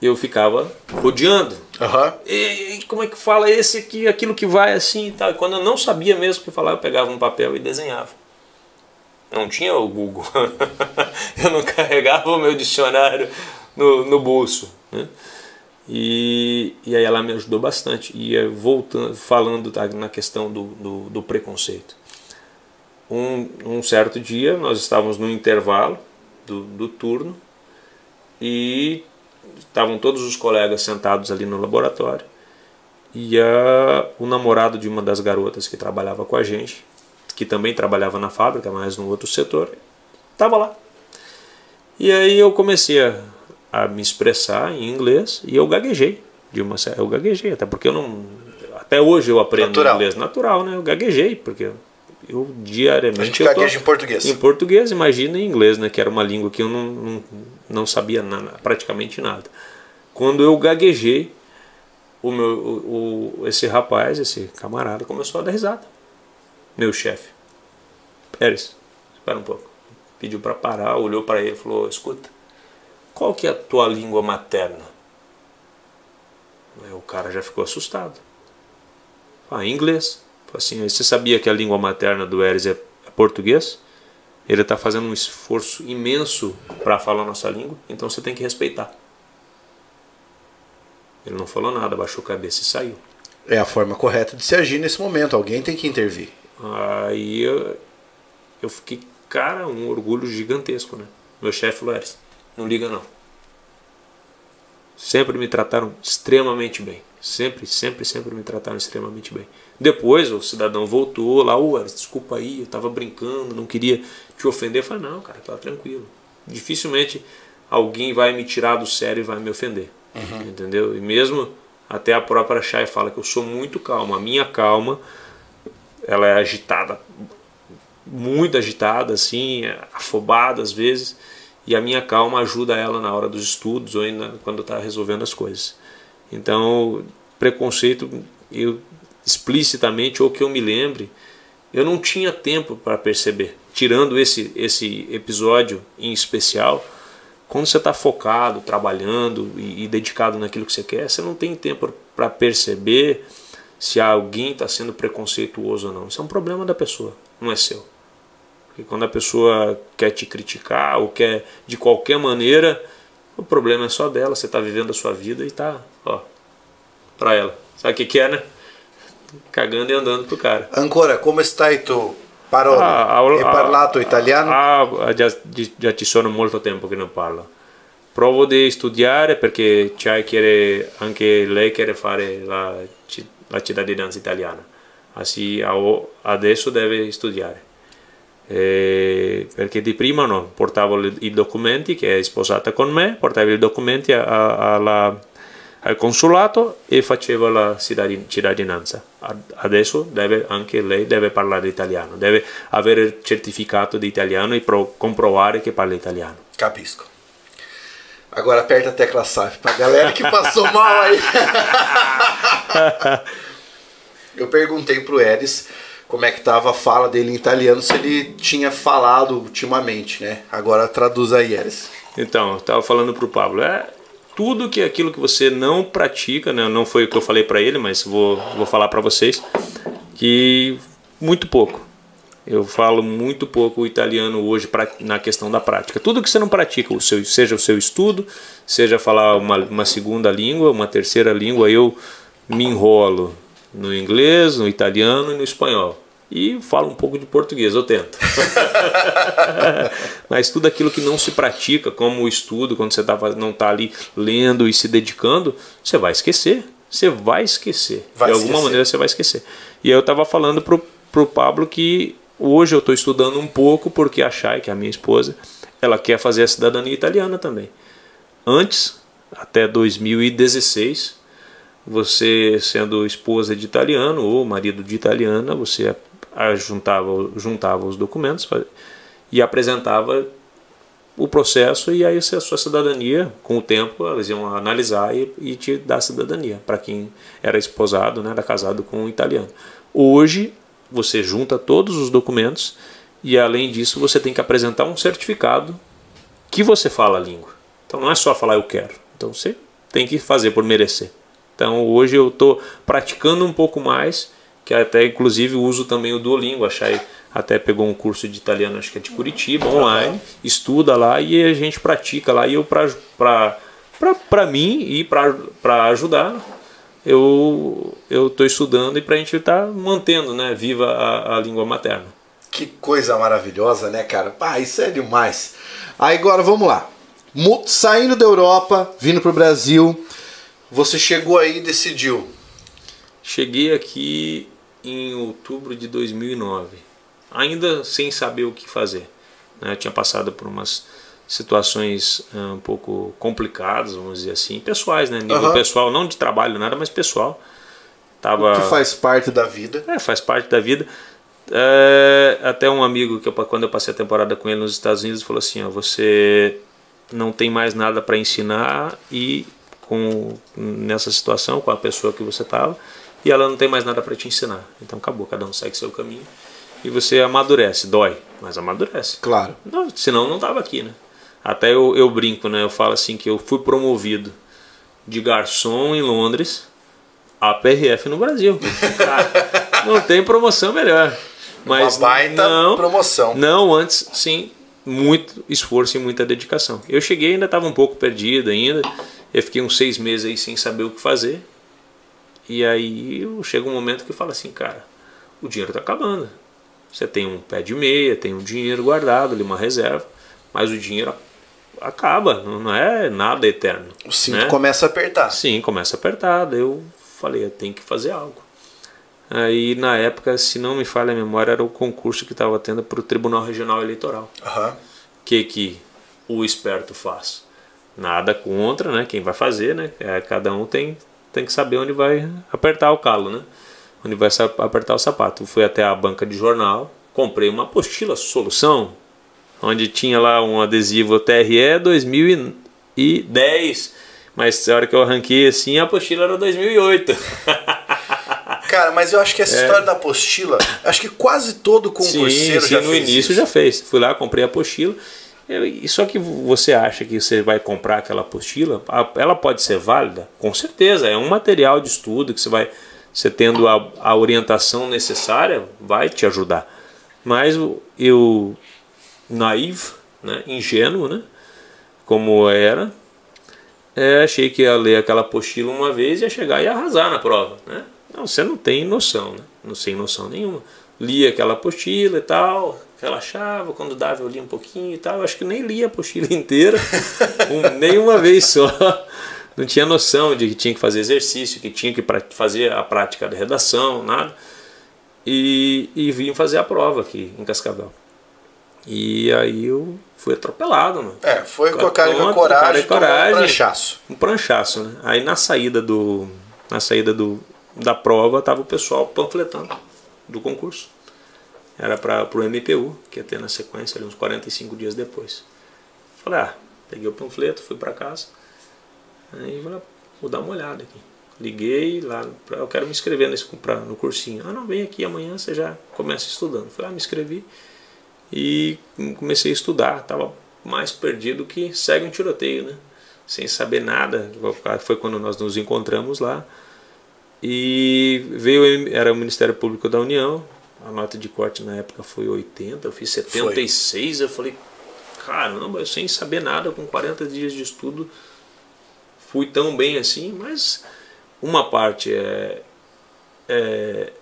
eu ficava rodeando. Uhum. E, e, como é que fala esse aqui, aquilo que vai assim e tal. E quando eu não sabia mesmo o que falar, eu pegava um papel e desenhava. Não tinha o Google. eu não carregava o meu dicionário no, no bolso. Né? E, e aí ela me ajudou bastante. E voltando, falando tá, na questão do, do, do preconceito. Um, um, certo dia nós estávamos no intervalo do, do turno e estavam todos os colegas sentados ali no laboratório e a, o namorado de uma das garotas que trabalhava com a gente, que também trabalhava na fábrica, mas no outro setor, estava lá. E aí eu comecei a a me expressar em inglês e eu gaguejei. De uma, eu gaguejei, até porque eu não. Até hoje eu aprendo natural. inglês natural, né? Eu gaguejei, porque eu diariamente. A gente gagueja em português. Em português, imagina em inglês, né? Que era uma língua que eu não, não, não sabia nada, praticamente nada. Quando eu gaguejei, o meu, o, o, esse rapaz, esse camarada, começou a dar risada. Meu chefe. Pérez, espera um pouco. Pediu para parar, olhou para ele e falou: Escuta, qual que é a tua língua materna? Aí o cara já ficou assustado. Ah, inglês. Assim, você sabia que a língua materna do Eris é, é português? Ele está fazendo um esforço imenso para falar a nossa língua, então você tem que respeitar. Ele não falou nada, baixou a cabeça e saiu. É a forma correta de se agir nesse momento. Alguém tem que intervir. Aí eu, eu fiquei, cara, um orgulho gigantesco, né? Meu chefe Eris, não liga não. Sempre me trataram extremamente bem. Sempre, sempre, sempre me trataram extremamente bem. Depois o cidadão voltou lá, ué, desculpa aí, eu tava brincando, não queria te ofender. Eu falei, não, cara, tá tranquilo. Dificilmente alguém vai me tirar do sério e vai me ofender. Uhum. Entendeu? E mesmo até a própria Chay fala que eu sou muito calmo. A minha calma, ela é agitada, muito agitada, assim, afobada às vezes. E a minha calma ajuda ela na hora dos estudos ou ainda quando está resolvendo as coisas. Então, preconceito, eu explicitamente ou que eu me lembre, eu não tinha tempo para perceber. Tirando esse, esse episódio em especial, quando você está focado, trabalhando e, e, dedicado naquilo que você quer, você não tem tempo para perceber se alguém está sendo preconceituoso ou não. Isso é um problema da pessoa, não é seu. Porque quando a pessoa quer te criticar ou quer de qualquer maneira, o problema é só dela. Você está vivendo a sua vida e está, ó, para ela. Sabe o que, que é, né? cagando e andando pro cara. Ancora, come stai tu? Parole? Ah, parlato italiano? Ah, già, già ci sono molto tempo che non parlo. Provo di studiare perché chiede, anche lei chiede fare la, la cittadinanza italiana. Così adesso deve studiare. Eh, perché di prima no, portavo i documenti che è sposata con me, portavo i documenti alla al consolato e faceva la cittadinanza. Adesso deve, anche lei deve parlare italiano, deve avere il certificato di italiano e pro, comprovare che parla italiano. Capisco. Agora aperta a tecla SAF pra galera que passou mal aí. Eu perguntei pro Eris como é que tava a fala dele em italiano, se ele tinha falado ultimamente, né? Agora traduz aí, Eris. Então, eu tava falando pro Pablo, é, tudo que aquilo que você não pratica, né? não foi o que eu falei para ele, mas vou, vou falar para vocês, que muito pouco. Eu falo muito pouco italiano hoje pra, na questão da prática. Tudo que você não pratica, o seu, seja o seu estudo, seja falar uma, uma segunda língua, uma terceira língua, eu me enrolo no inglês, no italiano e no espanhol e falo um pouco de português, eu tento. Mas tudo aquilo que não se pratica, como o estudo, quando você tá, não está ali lendo e se dedicando, você vai esquecer. Você vai esquecer. Vai de alguma esquecer. maneira você vai esquecer. E eu estava falando pro, pro Pablo que hoje eu estou estudando um pouco porque a Chay, que é a minha esposa, ela quer fazer a cidadania italiana também. Antes, até 2016, você sendo esposa de italiano ou marido de italiana, você juntava, juntava os documentos e apresentava o processo e aí a sua cidadania, com o tempo, eles iam analisar e, e te dar cidadania para quem era esposado, né, era casado com um italiano. Hoje, você junta todos os documentos e além disso você tem que apresentar um certificado que você fala a língua. Então não é só falar eu quero. Então você tem que fazer por merecer. Então hoje eu estou praticando um pouco mais que até inclusive uso também o Duolingo, a Chay até pegou um curso de italiano, acho que é de Curitiba, online, estuda lá e a gente pratica lá e eu para para mim e para ajudar eu eu estou estudando e para a gente estar tá mantendo, né, viva a, a língua materna. Que coisa maravilhosa, né, cara? Pá, isso é demais. Aí agora vamos lá. Saindo da Europa, vindo para o Brasil, você chegou aí e decidiu. Cheguei aqui em outubro de 2009, ainda sem saber o que fazer. Né? Eu tinha passado por umas situações uh, um pouco complicadas, vamos dizer assim, pessoais, né? Nível uhum. pessoal, não de trabalho, nada, mas pessoal. Tava... O que faz parte da vida. É, faz parte da vida. É, até um amigo que eu, quando eu passei a temporada com ele nos Estados Unidos falou assim: ó, você não tem mais nada para ensinar e com nessa situação com a pessoa que você estava e ela não tem mais nada para te ensinar. Então acabou, cada um segue seu caminho e você amadurece, dói, mas amadurece. Claro. Não, senão não tava aqui, né? Até eu, eu brinco, né? Eu falo assim que eu fui promovido de garçom em Londres a PRF no Brasil. Cara, não tem promoção melhor. Mas Uma baita não, promoção. Não, antes sim, muito esforço e muita dedicação. Eu cheguei ainda estava um pouco perdido ainda. Eu fiquei uns seis meses aí sem saber o que fazer E aí chega um momento que fala assim, cara, o dinheiro está acabando. Você tem um pé de meia, tem um dinheiro guardado ali, uma reserva, mas o dinheiro acaba, não é nada eterno. O cinto né? começa a apertar. Sim, começa a apertar. Daí eu falei, eu tenho que fazer algo. Aí na época, se não me falha a memória, era o concurso que estava tendo para o Tribunal Regional Eleitoral. O Aham. que que o esperto faz? Nada contra, né? Quem vai fazer, né? É, cada um tem, tem que saber onde vai apertar o calo, né? Onde vai apertar o sapato. Fui até a banca de jornal, comprei uma apostila solução, onde tinha lá um adesivo TRE 2010, mas a hora que eu arranquei assim, a apostila era 2008. Cara, mas eu acho que essa história da apostila, acho que quase todo concurseiro É. sim, já no fez início isso. já fez. Fui lá, comprei a apostila. Só que você acha que você vai comprar aquela apostila, ela pode ser válida? Com certeza, é um material de estudo que você vai, você tendo a, a orientação necessária, vai te ajudar. Mas eu, naivo, né, ingênuo, né, como era, é, achei que ia ler aquela apostila uma vez e ia chegar e arrasar na prova, né? Não, você não tem noção, né? Não sem noção nenhuma. Lia aquela apostila e tal, relaxava, quando dava eu lia um pouquinho e tal. Acho que nem lia a apostila inteira, um, nem uma vez só. Não tinha noção de que tinha que fazer exercício, que tinha que fazer a prática da redação, nada. E, e vim fazer a prova aqui em Cascavel. E aí eu fui atropelado, mano É, foi com a cara e com a Pronto, coragem, tomou um pranchaço. um pranchaço, né? Aí na saída do na saída do da prova tava o pessoal panfletando do concurso. Era para pro MPU, que ia ter na sequência ali uns 45 dias depois. Falei: "Ah, peguei o panfleto, fui para casa". Aí falei: "Ah, "Vou dar uma olhada aqui". Liguei lá, pra, eu quero me inscrever nesse pra, no cursinho. Ah, não, vem aqui amanhã, você já começa estudando. Falei: "Ah, me inscrevi" e comecei a estudar. Tava mais perdido que segue um tiroteio, né? Sem saber nada. Foi quando nós nos encontramos lá. E veio, era o Ministério Público da União. A nota de corte na época foi 80, eu fiz 76. Eu falei, caramba, eu sem saber nada, com 40 dias de estudo, fui tão bem assim. Mas uma parte é, é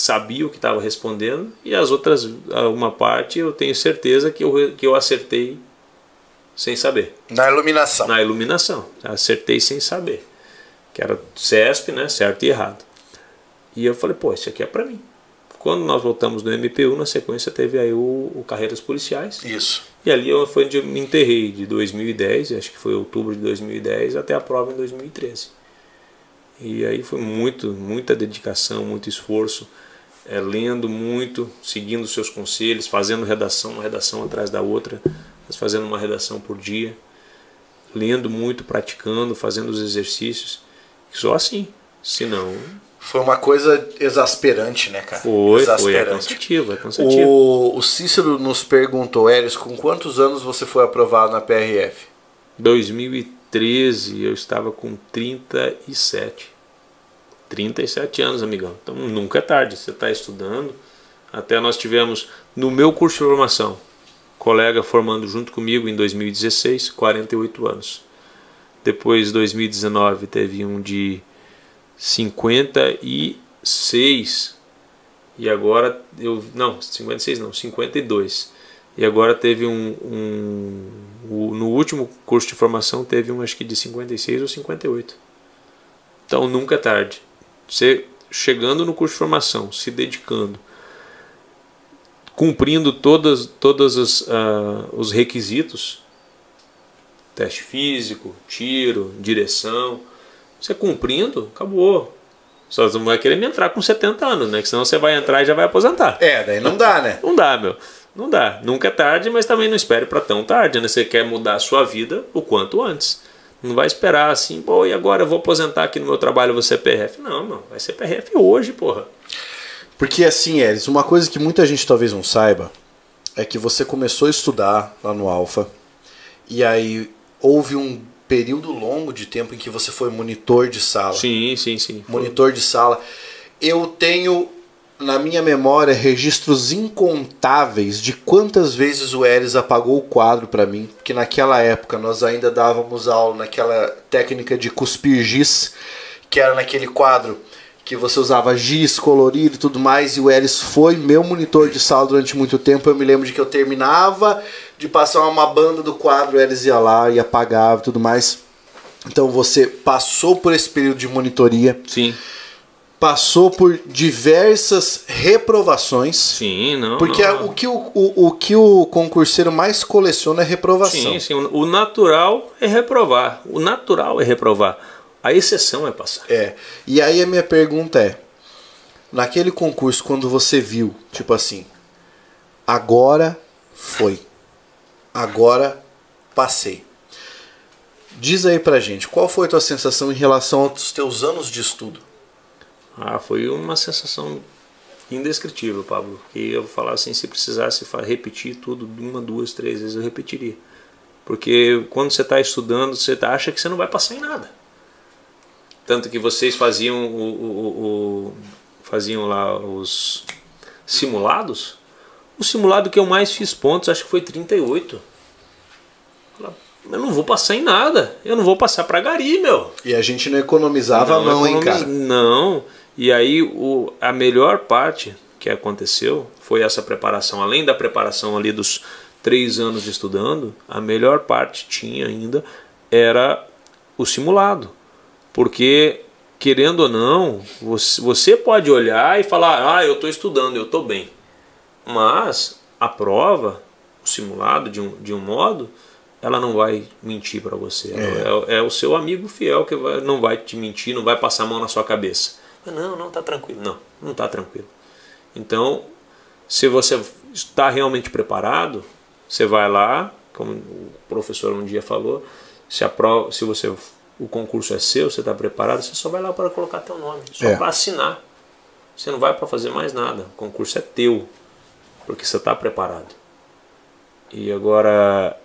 sabia o que estava respondendo e as outras uma parte eu tenho certeza que eu, que eu acertei sem saber. Na iluminação. na iluminação. Acertei sem saber. Que era CESP né? Certo e errado. E eu falei pô isso aqui é para mim. Quando nós voltamos do MPU na sequência teve aí o, o carreiras policiais. Isso. e ali eu foi onde eu me enterrei de 2010 acho que foi outubro de 2010 até a prova em 2013 e aí foi muito muita dedicação muito esforço é, lendo muito, seguindo os seus conselhos, fazendo redação, uma redação atrás da outra, mas fazendo uma redação por dia, lendo muito, praticando, fazendo os exercícios. Só assim, senão Foi uma coisa exasperante, né, cara? foi, foi, é cansativo, é cansativo. O, o Cícero nos perguntou, Elis, com quantos anos você foi aprovado na PRF? 2013 eu estava com 37. 37 anos, amigão. Então nunca é tarde. Você está estudando. Até nós tivemos, no meu curso de formação, colega formando junto comigo em 2016, 48 anos. Depois, 2019, teve um de 56. E agora, eu não, 56 não, 52. E agora teve um, um o- no último curso de formação teve um acho que de 56 ou 58. Então nunca é tarde. Você chegando no curso de formação, se dedicando, cumprindo todas, todas as, ah, os requisitos, teste físico, tiro, direção, você cumprindo, acabou. Só você não vai querer me entrar com 70 anos, né? Que senão você vai entrar e já vai aposentar. É, daí não dá, né? Não dá, meu. Não dá. Nunca é tarde, mas também não espere para tão tarde, né? Você quer mudar a sua vida o quanto antes. Não vai esperar assim, pô, e agora eu vou aposentar aqui no meu trabalho, vou ser PRF. Não, mano, vai ser PRF hoje, porra. Porque assim, Elis, uma coisa que muita gente talvez não saiba é que você começou a estudar lá no Alfa e aí houve um período longo de tempo em que você foi monitor de sala. Sim, sim, sim. Monitor de sala. Eu tenho na minha memória registros incontáveis de quantas vezes o Elis apagou o quadro para mim, porque naquela época nós ainda dávamos aula naquela técnica de cuspir giz, que era naquele quadro que você usava giz colorido e tudo mais, e o Elis foi meu monitor de sala durante muito tempo. Eu me lembro de que eu terminava de passar uma banda do quadro, o Elis ia lá e apagava e tudo mais. Então você passou por esse período de monitoria. Sim. Passou por diversas reprovações. Sim, não. Porque não. o, que o, o, o que o concurseiro mais coleciona é reprovação. Sim, sim. O natural é reprovar. O natural é reprovar. A exceção é passar. É. E aí a minha pergunta é: naquele concurso, quando você viu, tipo assim, agora foi. Agora passei. Diz aí pra gente, qual foi a tua sensação em relação aos teus anos de estudo? Ah, foi uma sensação indescritível, Pablo. Que eu falar assim, se precisasse repetir tudo uma, duas, três vezes, eu repetiria. Porque quando você está estudando, você acha que você não vai passar em nada. Tanto que vocês faziam o, o, o faziam lá os simulados. O simulado que eu mais fiz pontos, acho que foi 38. Eu não vou passar em nada. Eu não vou passar para Gari, meu. E a gente não economizava não, não hein, cara? Não. E aí o, a melhor parte que aconteceu foi essa preparação. Além da preparação ali dos três anos estudando, a melhor parte tinha ainda era o simulado. Porque, querendo ou não, você, você pode olhar e falar, ah, eu estou estudando, eu estou bem. Mas a prova, o simulado de um, de um modo, ela não vai mentir para você. É. é. É, o seu amigo fiel que vai, não vai te mentir, não vai passar a mão na sua cabeça. Não, não está tranquilo. Não, não está tranquilo. Então, se você está realmente preparado, você vai lá, como o professor um dia falou, se, prova, se você, o concurso é seu, você está preparado, você só vai lá para colocar teu nome, só é. para assinar. Você não vai para fazer mais nada. O concurso é teu, porque você está preparado. E agora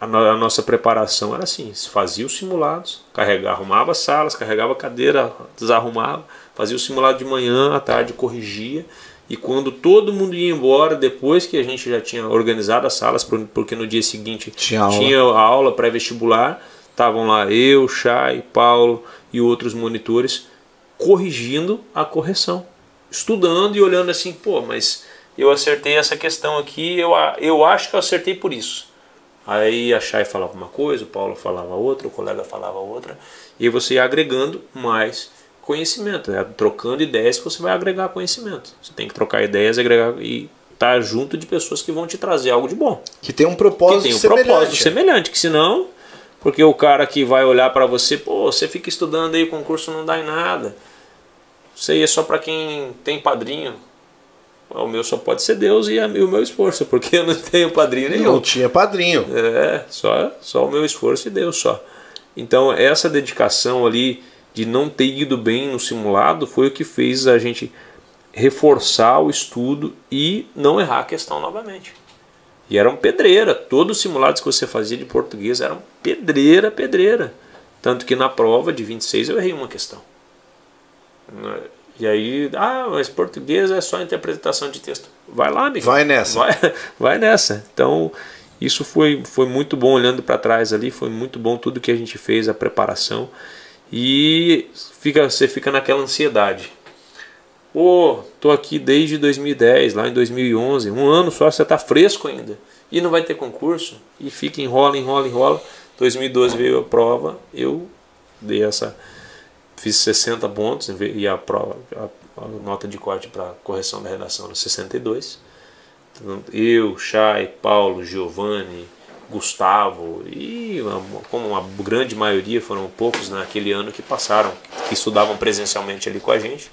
a, no, a, nossa preparação era assim: fazia os simulados, carregava, arrumava salas, carregava cadeira, desarrumava, fazia o simulado de manhã, à tarde corrigia. E quando todo mundo ia embora, depois que a gente já tinha organizado as salas, porque no dia seguinte tinha aula, tinha aula pré-vestibular, estavam lá eu, Chay, Paulo e outros monitores corrigindo a correção, estudando e olhando assim, pô, mas eu acertei essa questão aqui, eu, eu acho que eu acertei por isso. Aí a Chay falava uma coisa, o Paulo falava outra, o colega falava outra, e você ia agregando mais conhecimento, é trocando ideias que você vai agregar conhecimento. Você tem que trocar ideias, agregar e estar tá junto de pessoas que vão te trazer algo de bom. Que tem um propósito que tem um semelhante. propósito semelhante, que senão, porque o cara que vai olhar para você, pô, você fica estudando aí, o concurso não dá em nada. Isso aí é só para quem tem padrinho. O meu só pode ser Deus e, o meu esforço, porque eu não tenho padrinho nenhum. Não tinha padrinho. É, só, só o meu esforço e Deus só. Então, essa dedicação ali de não ter ido bem no simulado foi o que fez a gente reforçar o estudo e não errar a questão novamente. E eram pedreira, todos os simulados que você fazia de português eram pedreira, pedreira. Tanto que na prova de 26 eu errei uma questão. E aí, ah, mas português é só interpretação de texto. Vai lá, amigo. Vai nessa. Vai, vai nessa. Então, isso foi, foi muito bom olhando para trás ali, foi muito bom tudo que a gente fez, a preparação. E fica, você fica naquela ansiedade. Pô, tô aqui desde 2010, lá em 2011, um ano só, você tá fresco ainda. E não vai ter concurso. E fica, enrola, enrola, enrola. 2012 veio a prova, eu dei essa fiz 60 pontos e a prova, a, a nota de corte para correção da redação era 62. Então, eu, Chay, Paulo, Giovanni, Gustavo e como uma grande maioria foram poucos naquele ano que passaram, que estudavam presencialmente ali com a gente.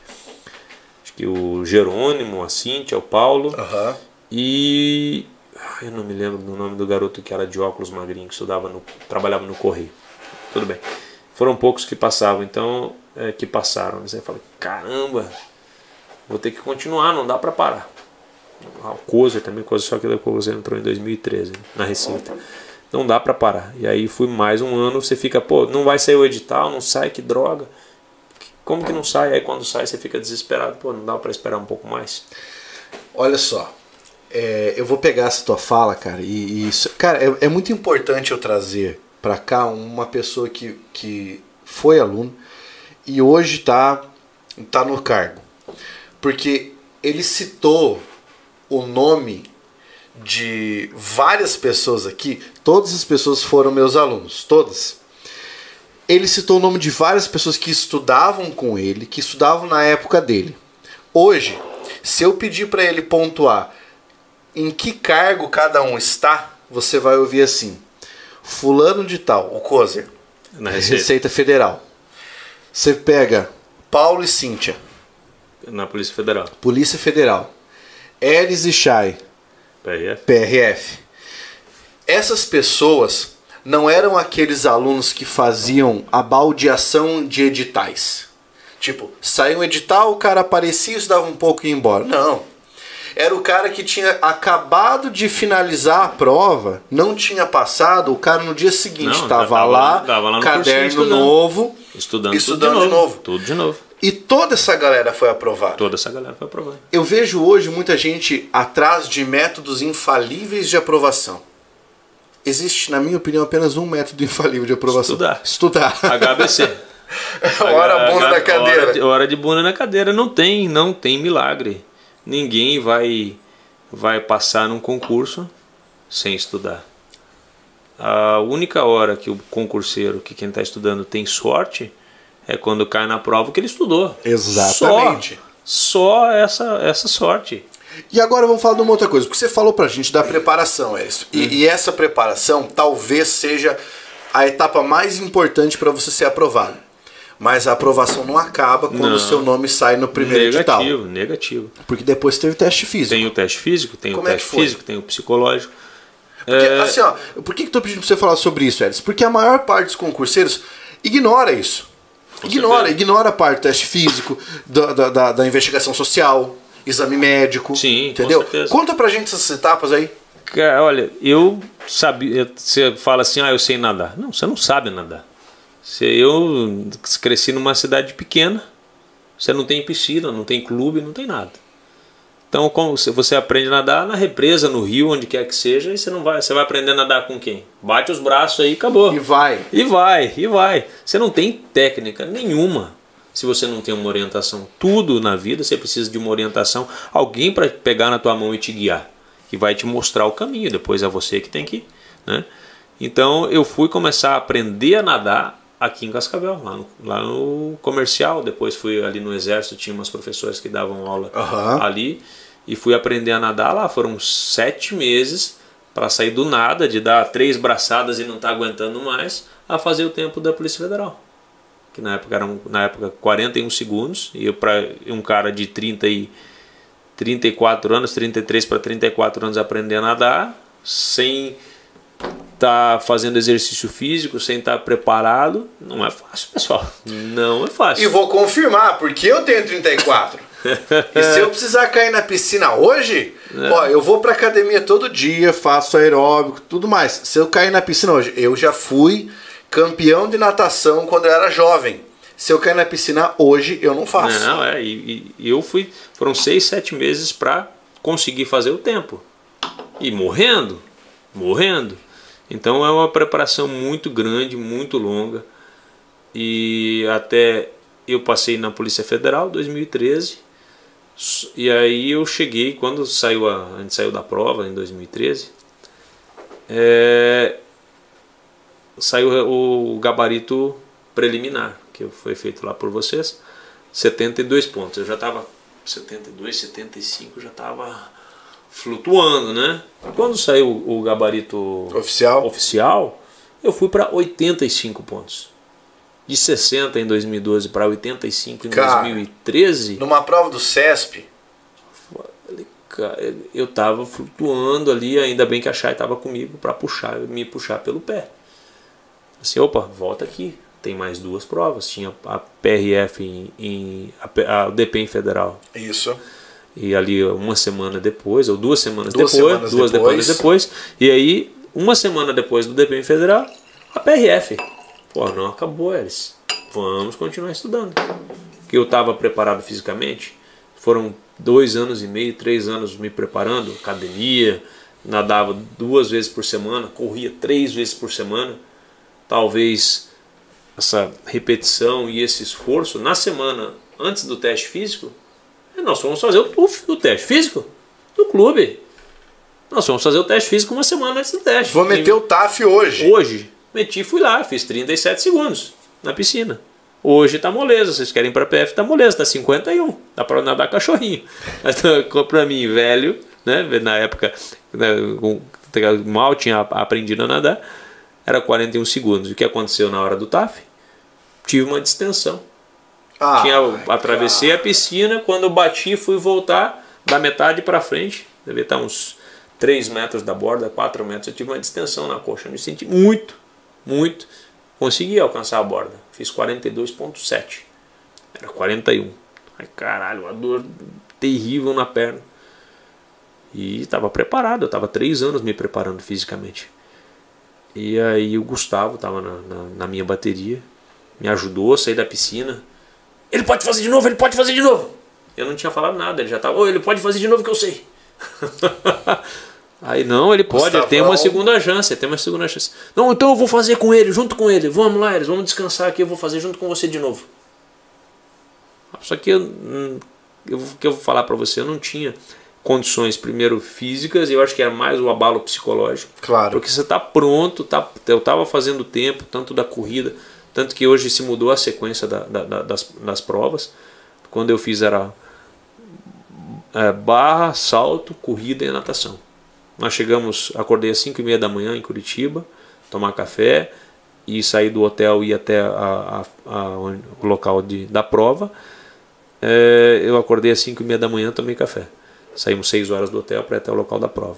Acho que o Jerônimo, a Cíntia, o Paulo uhum. e eu não me lembro do nome do garoto que era de óculos magrinho que estudava no trabalhava no correio. Tudo bem. Foram poucos que passavam, então é, que passaram. Você fala, caramba, vou ter que continuar, não dá para parar. O Cozer também, Cozer, só que o Cozer entrou em 2013 na Receita. Não dá para parar. E aí fui mais um ano, você fica, pô, não vai sair o edital, não sai, que droga. Como que não sai? Aí quando sai você fica desesperado, pô, não dá para esperar um pouco mais. Olha só, é, eu vou pegar essa tua fala, cara, e, isso, cara, é, é muito importante eu trazer para cá uma pessoa que, que foi aluno, e hoje está Tá no cargo. Porque ele citou o nome de várias pessoas aqui. Todas as pessoas foram meus alunos, todas. Ele citou o nome de várias pessoas que estudavam com ele, que estudavam na época dele. Hoje, se eu pedir para ele pontuar em que cargo cada um está, você vai ouvir assim: Fulano de Tal, o Cozer, Na Receita. Receita. Federal. Você pega Paulo e Cíntia, Na Polícia Federal. Polícia Federal. Elis e Chay, PRF. PRF. Essas pessoas não eram aqueles alunos que faziam a baldeação de editais. Tipo, saiu um edital, o cara aparecia, estudava um pouco e ia embora. Não. Era o cara que tinha acabado de finalizar a prova, não tinha passado, o cara no dia seguinte estava tava lá, lá- tava lá no caderno estudando. novo, Estudando, Estudando tudo de novo. Tudo de novo. E toda essa galera foi aprovada. Toda essa galera foi aprovada. Eu vejo hoje muita gente atrás de métodos infalíveis de aprovação. Existe, na minha opinião, apenas um método infalível de aprovação. Estudar. Estudar. HBC. Hora bunda na cadeira. Hora de, hora de bunda na cadeira. Não tem, não tem milagre. Ninguém vai, vai passar num concurso sem estudar. A única hora que o concurseiro, que quem está estudando tem sorte, é quando cai na prova que ele estudou. Exatamente. Só, só essa, essa sorte. E agora vamos falar de uma outra coisa, porque você falou pra gente da preparação, é isso. E, e essa preparação talvez seja a etapa mais importante para você ser aprovado. Mas a aprovação não acaba quando o seu nome sai no primeiro edital. negativo, negativo. Porque depois teve teste físico. Tem o teste físico, tem Como o é teste foi? físico, tem o psicológico. Porque, É, assim, ó, por que, que eu tô pedindo pra você falar sobre isso, Elis? Porque a maior parte dos concurseiros ignora isso. Ignora, ignora a parte do teste físico, da, da, da- da investigação social, exame médico. Sim, entendeu? Conta pra gente essas etapas aí. Cara, olha, eu sabia. Você fala assim, ah, eu sei nadar. Não, você não sabe nadar. Você, eu cresci numa cidade pequena, você não tem piscina, não tem clube, não tem nada. Então, como você- aprende a nadar na represa, no rio, onde quer que seja, e você não vai, você vai aprender a nadar com quem? Bate os braços aí, e acabou. E vai. E vai, e vai. Você não tem técnica nenhuma se você não tem uma orientação. Tudo na vida você precisa de uma orientação, alguém para pegar na tua mão e te guiar, que vai te mostrar o caminho. Depois é você que tem que ir, né? Então eu fui começar a aprender a nadar aqui em Cascavel, lá no, lá no comercial. Depois fui ali no exército, tinha umas professoras que davam aula Aham. ali e fui aprender a nadar lá. Foram sete meses para sair do nada, de dar três braçadas e não estar aguentando mais, a fazer o tempo da Polícia Federal. Que na época eram na época 41 segundos, e para um cara de 30 e 34 anos, 33 para 34 anos aprender a nadar, sem estar fazendo exercício físico, sem estar preparado, não é fácil, pessoal. Não é fácil. E vou confirmar, porque eu tenho 34. e se eu precisar cair na piscina hoje, É. ó, eu vou pra academia todo dia, faço aeróbico, tudo mais. Se eu cair na piscina hoje, eu já fui campeão de natação quando eu era jovem. Se eu cair na piscina hoje, eu não faço. Não, é, e, e eu fui. Foram seis, sete meses para conseguir fazer o tempo. E morrendo, morrendo. Então é uma preparação muito grande, muito longa. E até eu passei na Polícia Federal 2013. E aí eu cheguei, quando saiu a, a gente saiu da prova em 2013, é, saiu o gabarito preliminar, que foi feito lá por vocês, 72 pontos. Eu já estava 72, 75, já estava flutuando, né? Quando saiu o gabarito Oficial? oficial, eu fui para 85 pontos. De 60 em 2012 para 85 em Cara. 2013, Numa prova do CESP, eu tava flutuando ali, ainda bem que a Chay tava comigo para puxar, me puxar pelo pé. Assim, opa, volta aqui. Tem mais duas provas. Tinha a PRF em, em a, a DP em Federal. isso. E ali uma semana depois, ou duas semanas Duas depois, semanas duas depois. semanas depois. E aí, uma semana depois do DP em Federal, a PRF. Pô, não acabou, eles. Vamos continuar estudando. Que eu estava preparado fisicamente. Foram dois anos e meio, três anos me preparando, academia, nadava duas vezes por semana, corria três vezes por semana. Talvez essa repetição e esse esforço na semana antes do teste físico, nós fomos fazer o, o, o teste físico no clube. Nós fomos fazer o teste físico uma semana antes do teste. Vou meter o TAF hoje. Hoje. Meti, fui lá, fiz 37 segundos na piscina. Hoje tá moleza, vocês querem ir pra PF, tá moleza, tá 51. Dá pra nadar cachorrinho. Mas pra mim, velho, né? Na época, né, mal tinha aprendido a nadar, era 41 segundos. O que aconteceu na hora do TAF? Tive uma distensão. Ah, tinha, atravessei cara. a piscina, quando eu bati, fui voltar da metade para frente, deve estar uns 3 metros da borda, 4 metros, eu tive uma distensão na coxa, me senti muito, muito. Consegui alcançar a borda, fiz 42.7, era 41. Ai caralho, uma dor terrível na perna. E estava preparado, eu estava três anos me preparando fisicamente. E aí o Gustavo estava na, na, na, minha bateria, me ajudou a sair da piscina. Ele pode fazer de novo, ele pode fazer de novo. Eu não tinha falado nada, ele já estava, oh, ele pode fazer de novo que eu sei. Aí não, ele pode, ele tem uma segunda chance, tem uma segunda chance. Não, então eu vou fazer com ele, junto com ele. Vamos lá, eles vamos descansar aqui, eu vou fazer junto com você de novo. Só que eu, hum, eu, que eu vou falar para você, eu não tinha condições primeiro físicas, eu acho que era mais o abalo psicológico. Claro. Porque você está pronto, tá, eu estava fazendo tempo, tanto da corrida, tanto que hoje se mudou a sequência da, da, das, das provas. Quando eu fiz era é, barra, salto, corrida e natação. Nós chegamos, acordei às 5 e meia da manhã em Curitiba, tomar café e sair do hotel e ir até a, a, a, o local de, da prova. É, eu acordei às 5 e meia da manhã tomei café. Saímos 6 horas do hotel para ir até o local da prova.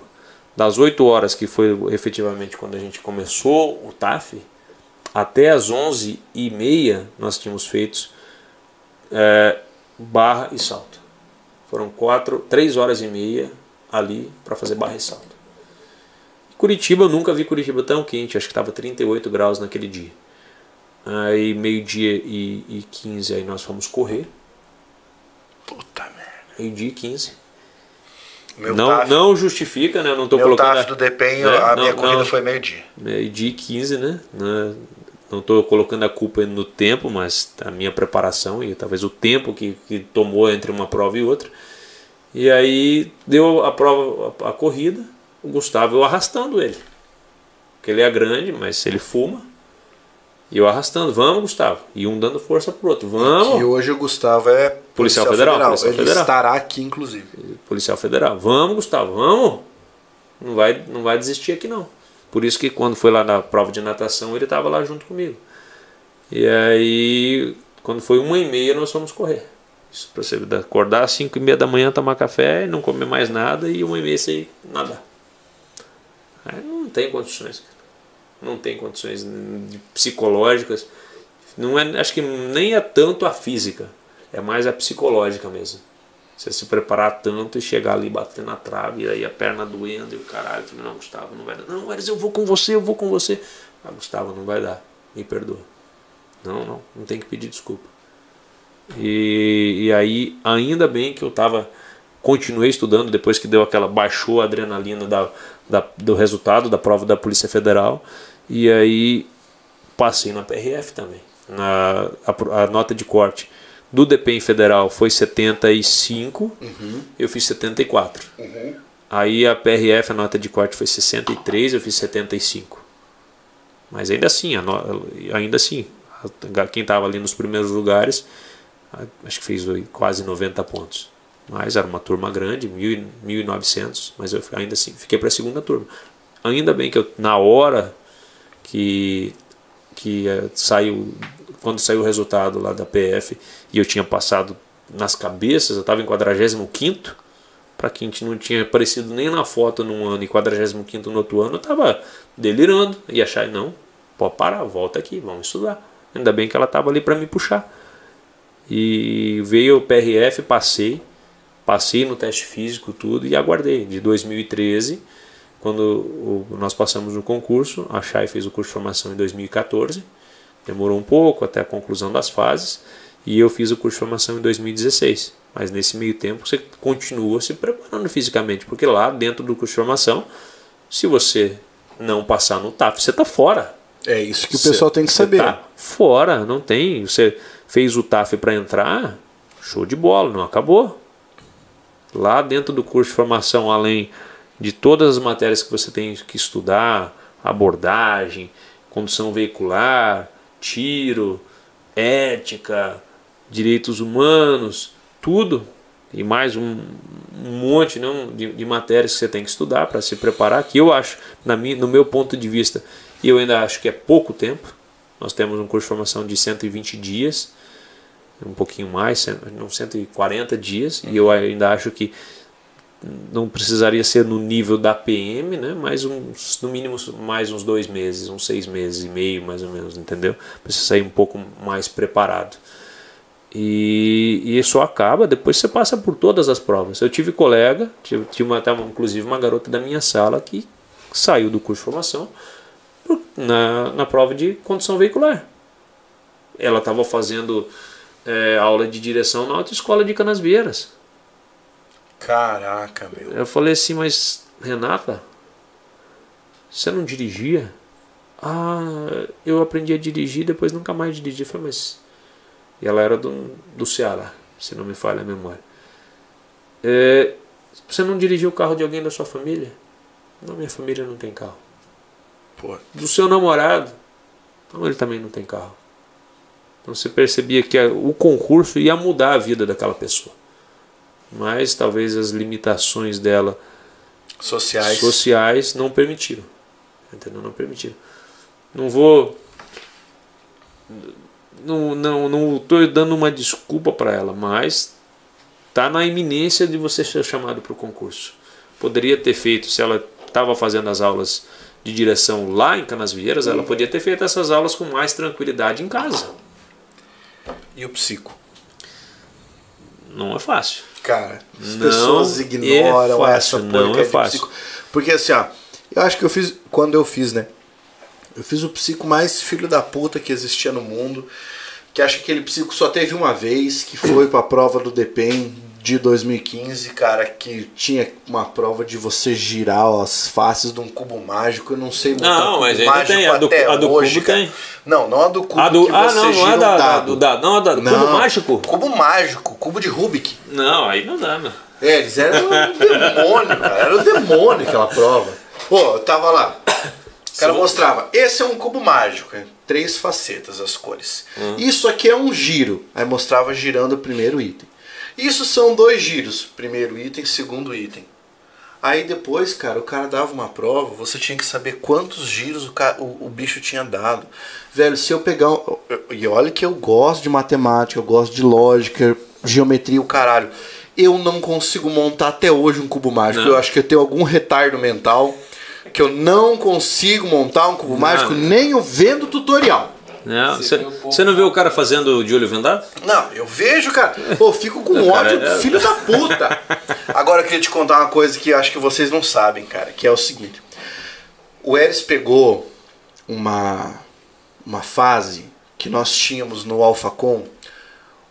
Das 8 horas, que foi efetivamente quando a gente começou o TAF, até as 11 e meia nós tínhamos feito é, barra e salto. Foram quatro, três horas e meia ali para fazer barra e salto. Curitiba, eu nunca vi Curitiba tão quente, acho que estava 38 graus naquele dia. Aí meio-dia e, e 15 aí nós fomos correr. Puta merda. Meio-dia e 15. Meu não, taf, não justifica, né? Eu não tô meu colocando. Meu do depenho, né? a não, minha corrida não, foi meio-dia. Meio-dia e 15, né? Não estou colocando a culpa no tempo, mas a minha preparação e talvez o tempo que, que tomou entre uma prova e outra. E aí deu a prova, a, a corrida o Gustavo eu arrastando ele. Porque ele é grande, mas ele fuma. E eu arrastando, vamos, Gustavo. E um dando força pro outro, vamos. E hoje o Gustavo é policial, policial federal, federal. Policial ele federal. estará aqui, inclusive. Policial federal, vamos, Gustavo, vamos. Não vai, não vai desistir aqui não. Por isso que quando foi lá na prova de natação, ele estava lá junto comigo. E aí, quando foi uma e meia, nós fomos correr. Isso pra você acordar às cinco e meia da manhã, tomar café, não comer mais nada e uma e meia você nadar. Aí não tem condições. Não tem condições psicológicas. Não é, acho que nem é tanto a física, é mais a psicológica mesmo. Você se preparar tanto e chegar ali batendo na trave, e aí a perna doendo e o caralho. Falei, não, Gustavo, não vai dar. Não, Eres, eu vou com você, eu vou com você. Ah, Gustavo, não vai dar. Me perdoa. Não, não, não tem que pedir desculpa. E, e aí, ainda bem que eu tava. Continuei estudando depois que deu aquela. baixou a adrenalina da, da, do resultado da prova da Polícia Federal. E aí passei na PRF também. Na, a, a nota de corte do DPEM federal foi 75, uhum. eu fiz 74. Uhum. Aí a PRF, a nota de corte foi 63, eu fiz 75. Mas ainda assim, no, ainda assim, quem estava ali nos primeiros lugares, acho que fez quase 90 pontos. Mas era uma turma grande, 1.900, mas eu ainda assim fiquei para a segunda turma. Ainda bem que eu, na hora que, que uh, saiu, quando saiu o resultado lá da PF e eu tinha passado nas cabeças, eu estava em 45 para quem não tinha aparecido nem na foto num ano e 45 no outro ano, eu estava delirando e achar, não, pode parar, volta aqui, vamos estudar. Ainda bem que ela estava ali para me puxar. E veio o PRF, passei, Passei no teste físico, tudo, e aguardei. De 2013, quando nós passamos no concurso, a Chay fez o curso de formação em 2014, demorou um pouco até a conclusão das fases, e eu fiz o curso de formação em 2016. Mas nesse meio tempo você continua se preparando fisicamente, porque lá dentro do curso de formação, se você não passar no TAF, você está fora. É isso que o pessoal tem que saber. Tá fora, não tem. Você fez o TAF para entrar, Show de bola, não acabou. Lá dentro do curso de formação, além de todas as matérias que você tem que estudar, abordagem, condução veicular, tiro, ética, direitos humanos, tudo, e mais um, um monte não, de, de matérias que você tem que estudar para se preparar, que eu acho, na minha, no meu ponto de vista, eu ainda acho que é pouco tempo. Nós temos um curso de formação de 120 dias, um pouquinho mais, uns 140 dias, e eu ainda acho que não precisaria ser no nível da PM, né? Mas uns, no mínimo mais uns dois meses, uns seis meses e meio, mais ou menos, entendeu? Para você sair um pouco mais preparado. E, e isso acaba, depois você passa por todas as provas. Eu tive colega, tive, tive uma, até inclusive uma garota da minha sala que saiu do curso de formação na, na prova de condução veicular. Ela estava fazendo é, aula de direção na autoescola de Canasvieiras. Caraca, meu. Eu falei assim, mas Renata, você não dirigia? Ah, eu aprendi a dirigir, depois nunca mais dirigi. Eu falei, mas e ela era do, do Ceará, se não me falha a memória. É, você não dirigiu o carro de alguém da sua família? Não, minha família não tem carro. Pô. Do seu namorado? Não, ele também não tem carro. Então você percebia que o concurso ia mudar a vida daquela pessoa. Mas talvez as limitações dela sociais, sociais não permitiram. Entendeu? Não permitiram. Não vou não não não estou dando uma desculpa para ela, mas está na iminência de você ser chamado para o concurso. Poderia ter feito se ela estava fazendo as aulas de direção lá em Canasvieiras, ela podia ter feito essas aulas com mais tranquilidade em casa. E o psico? Não é fácil. Cara, as não pessoas ignoram é fácil, essa não é fácil. Psico. Porque assim, ó, eu acho que eu fiz quando eu fiz, né? Eu fiz o psico mais filho da puta que existia no mundo. Que acha que aquele psico só teve uma vez, que foi pra prova do DEPEN de 2015, cara, que tinha uma prova de você girar as faces de um cubo mágico. Eu não sei muito. Não, mas ainda tem. A do, a do hoje, cubo cara. tem. Não, não a do cubo a do, que ah, você não, não gira é da, um dado. Da, não, a da não, cubo mágico? Cubo mágico, cubo de Rubik. Não, aí não dá, meu. É, eles eram um demônio, cara. Era um demônio aquela prova. Pô, eu tava lá. O cara mostrava, esse é um cubo mágico, é três facetas as cores. Uhum. Isso aqui é um giro. Aí mostrava girando o primeiro item. Isso são dois giros, primeiro item, segundo item. Aí depois, cara, o cara dava uma prova, você tinha que saber quantos giros o, cara, o, o bicho tinha dado. Velho, se eu pegar. E olha que eu gosto de matemática, eu gosto de lógica, geometria, o caralho. Eu não consigo montar até hoje um cubo mágico. Não. Eu acho que eu tenho algum retardo mental que eu não consigo montar um cubo não. mágico nem vendo tutorial. Não, você não vê o cara fazendo de olho vendado? Não, eu vejo, cara. Pô, fico com não, ódio, cara, é... filho da puta. Agora eu queria te contar uma coisa que acho que vocês não sabem, cara, que é o seguinte. O Eris pegou uma, uma fase que nós tínhamos no AlphaCon,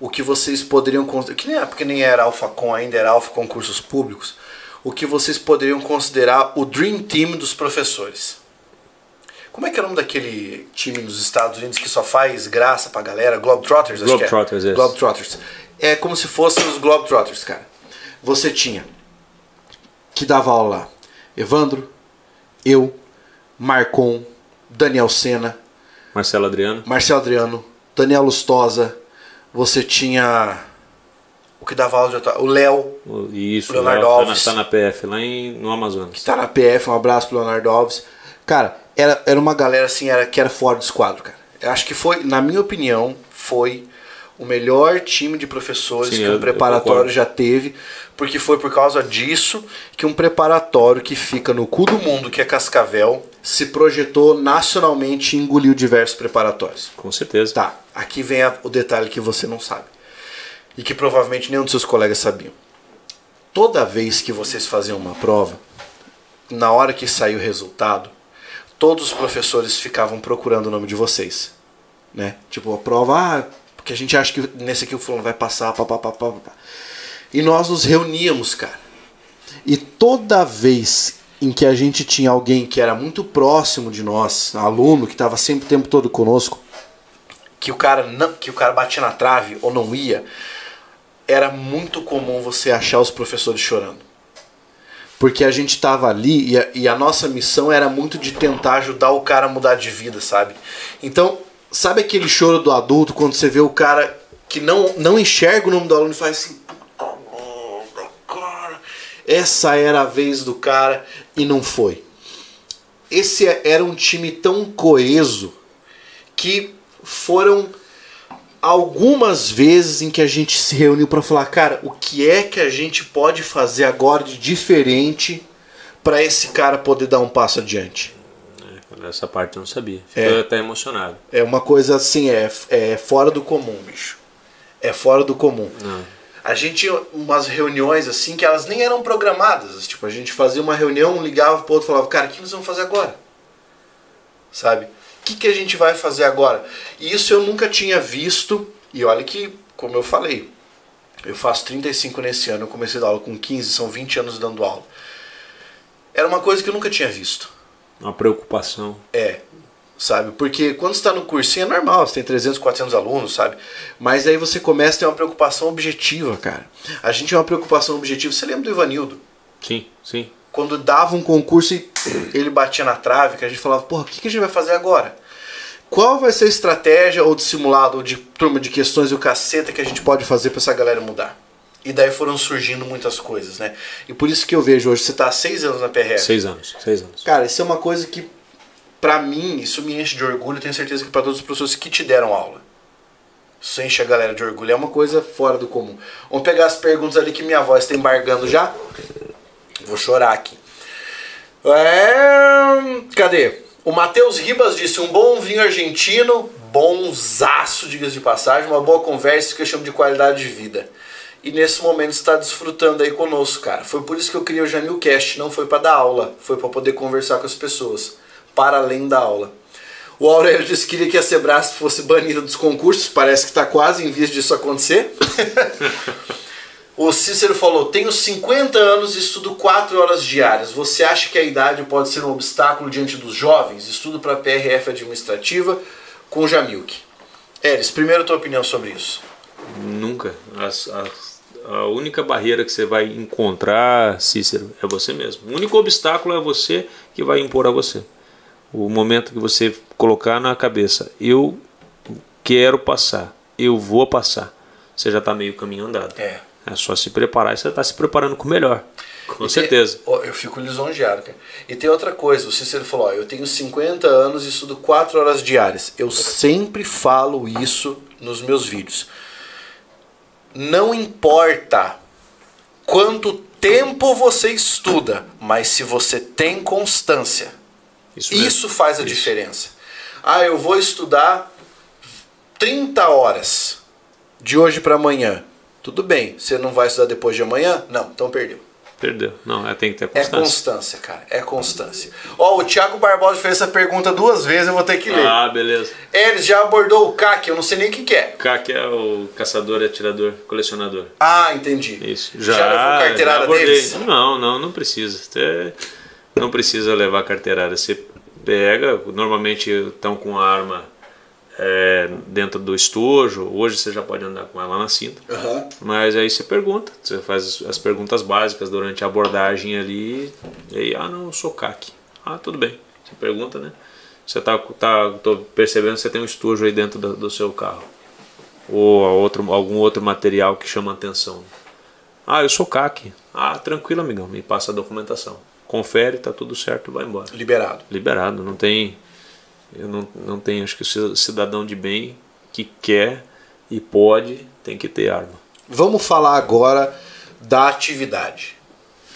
o que vocês poderiam que nem porque nem era AlphaCon ainda, era Alpha Concursos Públicos o que vocês poderiam considerar o Dream Team dos professores. Como é que é o nome daquele time nos Estados Unidos que só faz graça pra galera? Globetrotters, acho Globetrotters, que é. Globetrotters. É como se fossem os Globetrotters, cara. Você tinha que dava aula lá. Evandro, eu, Marcon, Daniel Sena, Marcelo Adriano, Marcelo Adriano, Daniel Lustosa. Você tinha o que dava aula de o Léo. Isso, o Leonardo Léo, Alves. Tá na, tá na PF, lá em, no Amazonas. Que tá na PF, um abraço pro Leonardo Alves. Cara, era, era uma galera assim, era, que era fora do esquadro, cara. Eu acho que foi, na minha opinião, foi o melhor time de professores Sim, que um preparatório já teve, porque foi por causa disso que um preparatório que fica no cu do mundo, que é Cascavel, se projetou nacionalmente e engoliu diversos preparatórios. Com certeza. Tá, aqui vem a, o detalhe que você não sabe e que provavelmente nenhum dos seus colegas sabiam. Toda vez que vocês faziam uma prova, na hora que saiu o resultado, todos os professores ficavam procurando o nome de vocês. Né? Tipo, a prova, ah, porque a gente acha que nesse aqui o fulano vai passar, papapá. E nós nos reuníamos, cara. E toda vez em que a gente tinha alguém que era muito próximo de nós, aluno que estava sempre o tempo todo conosco, que o cara não, que o cara batia na trave ou não ia, era muito comum você achar os professores chorando. Porque a gente tava ali e a, e a nossa missão era muito de tentar ajudar o cara a mudar de vida, sabe? Então, sabe aquele choro do adulto quando você vê o cara que não, não enxerga o nome do aluno e faz assim. "Puta merda, cara." Essa era a vez do cara e não foi. Esse era um time tão coeso que foram algumas vezes em que a gente se reuniu para falar, cara, o que é que a gente pode fazer agora de diferente para esse cara poder dar um passo adiante? Essa parte eu não sabia. Fiquei É. até emocionado. É uma coisa assim, é, é fora do comum, bicho. É fora do comum. Não. A gente tinha umas reuniões assim que elas nem eram programadas. Tipo, a gente fazia uma reunião, ligava pro outro e falava, cara, o que nós vamos fazer agora? Sabe? O que, que a gente vai fazer agora? E isso eu nunca tinha visto. E olha que, como eu falei, eu faço 35 nesse ano, eu comecei a dar aula com 15, são 20 anos dando aula. Era uma coisa que eu nunca tinha visto. Uma preocupação. É, sabe? Porque quando você está no cursinho é normal, você tem 300, 400 alunos, sabe? Mas aí você começa a ter uma preocupação objetiva, cara. A gente tem uma preocupação objetiva. Você lembra do Ivanildo? Sim, sim. Quando dava um concurso e ele batia na trave, que a gente falava, porra, o que, que a gente vai fazer agora? Qual vai ser a estratégia ou de simulado ou de turma de questões e o caceta que a gente pode fazer para essa galera mudar? E daí foram surgindo muitas coisas, né? E por isso que eu vejo hoje, você tá há seis anos na PRF. Seis anos. Seis anos. Cara, isso é uma coisa que, pra mim, isso me enche de orgulho. Tenho certeza que pra todos os professores que te deram aula. Isso enche a galera de orgulho. É uma coisa fora do comum. Vamos pegar as perguntas ali que minha voz está embargando já. Vou chorar aqui. É... Cadê? O Matheus Ribas disse: um bom vinho argentino, bonzaço, diga-se de passagem, uma boa conversa que eu chamo de qualidade de vida. E nesse momento está desfrutando aí conosco, cara. Foi por isso que eu criei o Janilcast, não foi para dar aula, foi para poder conversar com as pessoas, para além da aula. O Aurélio disse que queria que a Sebrasp fosse banida dos concursos, parece que está quase em vias disso acontecer. o Cícero falou: Tenho 50 anos e estudo 4 horas diárias. Você acha que a idade pode ser um obstáculo diante dos jovens? Estudo para PRF administrativa com Jamilk. Eris, primeiro tua opinião sobre isso. Nunca. As- as- a única barreira que você vai encontrar, Cícero, é você mesmo. O único obstáculo é você que vai impor a você. O momento que você colocar na cabeça, eu quero passar, eu vou passar, você já está meio caminho andado. É. É só se preparar e você está se preparando com o melhor. Com certeza. Ó, Eu fico lisonjeado, cara. E tem outra coisa, o Cícero falou, ó, eu tenho 50 anos e estudo 4 horas diárias. Eu sempre falo isso nos meus vídeos. Não importa quanto tempo você estuda, mas se você tem constância, Isso, isso faz a Isso. diferença. Ah, eu vou estudar 30 horas de hoje para amanhã. Tudo bem, você não vai estudar depois de amanhã? Não, então perdeu. Perdeu. Não, é, tem que ter É constância. constância, cara. É constância. Ó, o Thiago Barbosa fez essa pergunta duas vezes, eu vou ter que ler. Ah, beleza. Ele já abordou o CAC, eu não sei nem o que, que é. Que é o caçador, atirador, colecionador. Ah, entendi. Isso. Já, Já, levou carteirada já abordei. deles? Não, não, não precisa. Você não precisa levar carteirada. Você pega, normalmente estão com a arma é, dentro do estojo. Hoje você já pode andar com ela na cinta. Aham. Mas aí você pergunta, você faz as perguntas básicas durante a abordagem ali. E aí, ah, não, eu sou CAC. Ah, tudo bem. Você pergunta, né? Você tá, tá tô percebendo que você tem um estojo aí dentro do, do seu carro. Ou outro, algum outro material que chama atenção. Ah, eu sou CAC. Ah, tranquilo, amigão. Me passa a documentação. Confere, tá tudo certo, vai embora. Liberado. Liberado, não tem. Eu não, não tenho, acho que o cidadão de bem que quer e pode tem que ter arma. Vamos falar agora da atividade.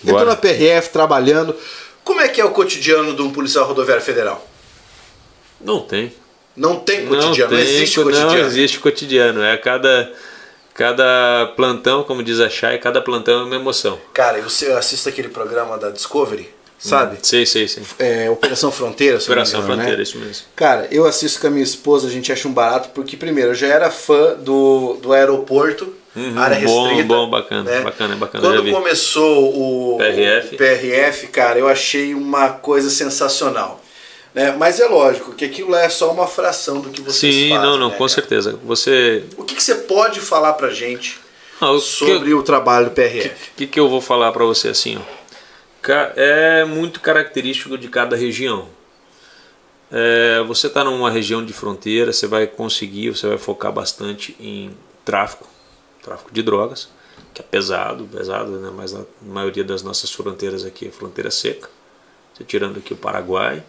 Eu tô Bora. na PRF trabalhando. Como é que é o cotidiano de um policial rodoviário federal? Não tem. Não tem cotidiano, não, tem, existe co- cotidiano. Não existe cotidiano. É cada, cada plantão, como diz a Chay, cada plantão é uma emoção. Cara, eu assisto aquele programa da Discovery, sabe? Sei, sei, sei. É, Operação Fronteira, se eu não me Operação engano, né? Fronteira, isso mesmo. Cara, eu assisto com a minha esposa, a gente acha um barato, porque primeiro, eu já era fã do, do aeroporto, Uhum, área bom, restrita. bom, bacana, né? bacana, bacana, Quando começou o PRF. o PRF, cara, eu achei uma coisa sensacional. Né? Mas é lógico que aquilo lá é só uma fração do que vocês Sim, fazem. não, não, né, com cara? certeza. Você O que, que você pode falar pra gente Ah, sobre o trabalho do PRF. O que, que eu vou falar para você assim? Ó? É muito característico de cada região. É, você está numa região de fronteira, você vai conseguir, você vai focar bastante em tráfico, tráfico de drogas, que é pesado, pesado, né? mas a maioria das nossas fronteiras aqui é fronteira seca. Você tirando aqui o Paraguai,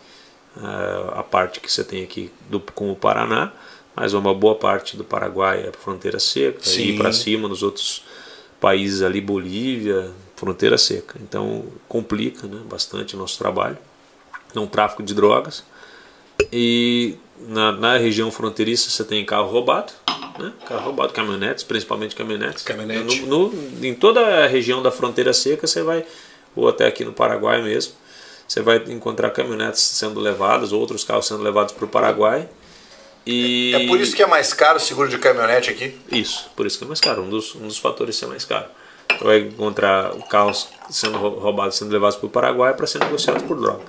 a- a parte que você tem aqui do, com o Paraná, mas uma boa parte do Paraguai é fronteira seca, Sim. e para cima nos outros países ali, Bolívia, fronteira seca. Então complica né, bastante o nosso trabalho. Não tráfico de drogas. E na, na região fronteiriça você tem carro roubado, né? carro roubado, caminhonetes, principalmente caminhonetes. Caminhonete. No, no- em toda a região da fronteira seca você vai, ou até aqui no Paraguai mesmo, você vai encontrar caminhonetes sendo levadas, outros carros sendo levados para o Paraguai. E É por isso que é mais caro o seguro de caminhonete aqui. isso, por isso que é mais caro. Um dos, um dos fatores ser mais caro. Vai encontrar carros sendo rou- roubados, sendo levados para o Paraguai para ser negociados por droga.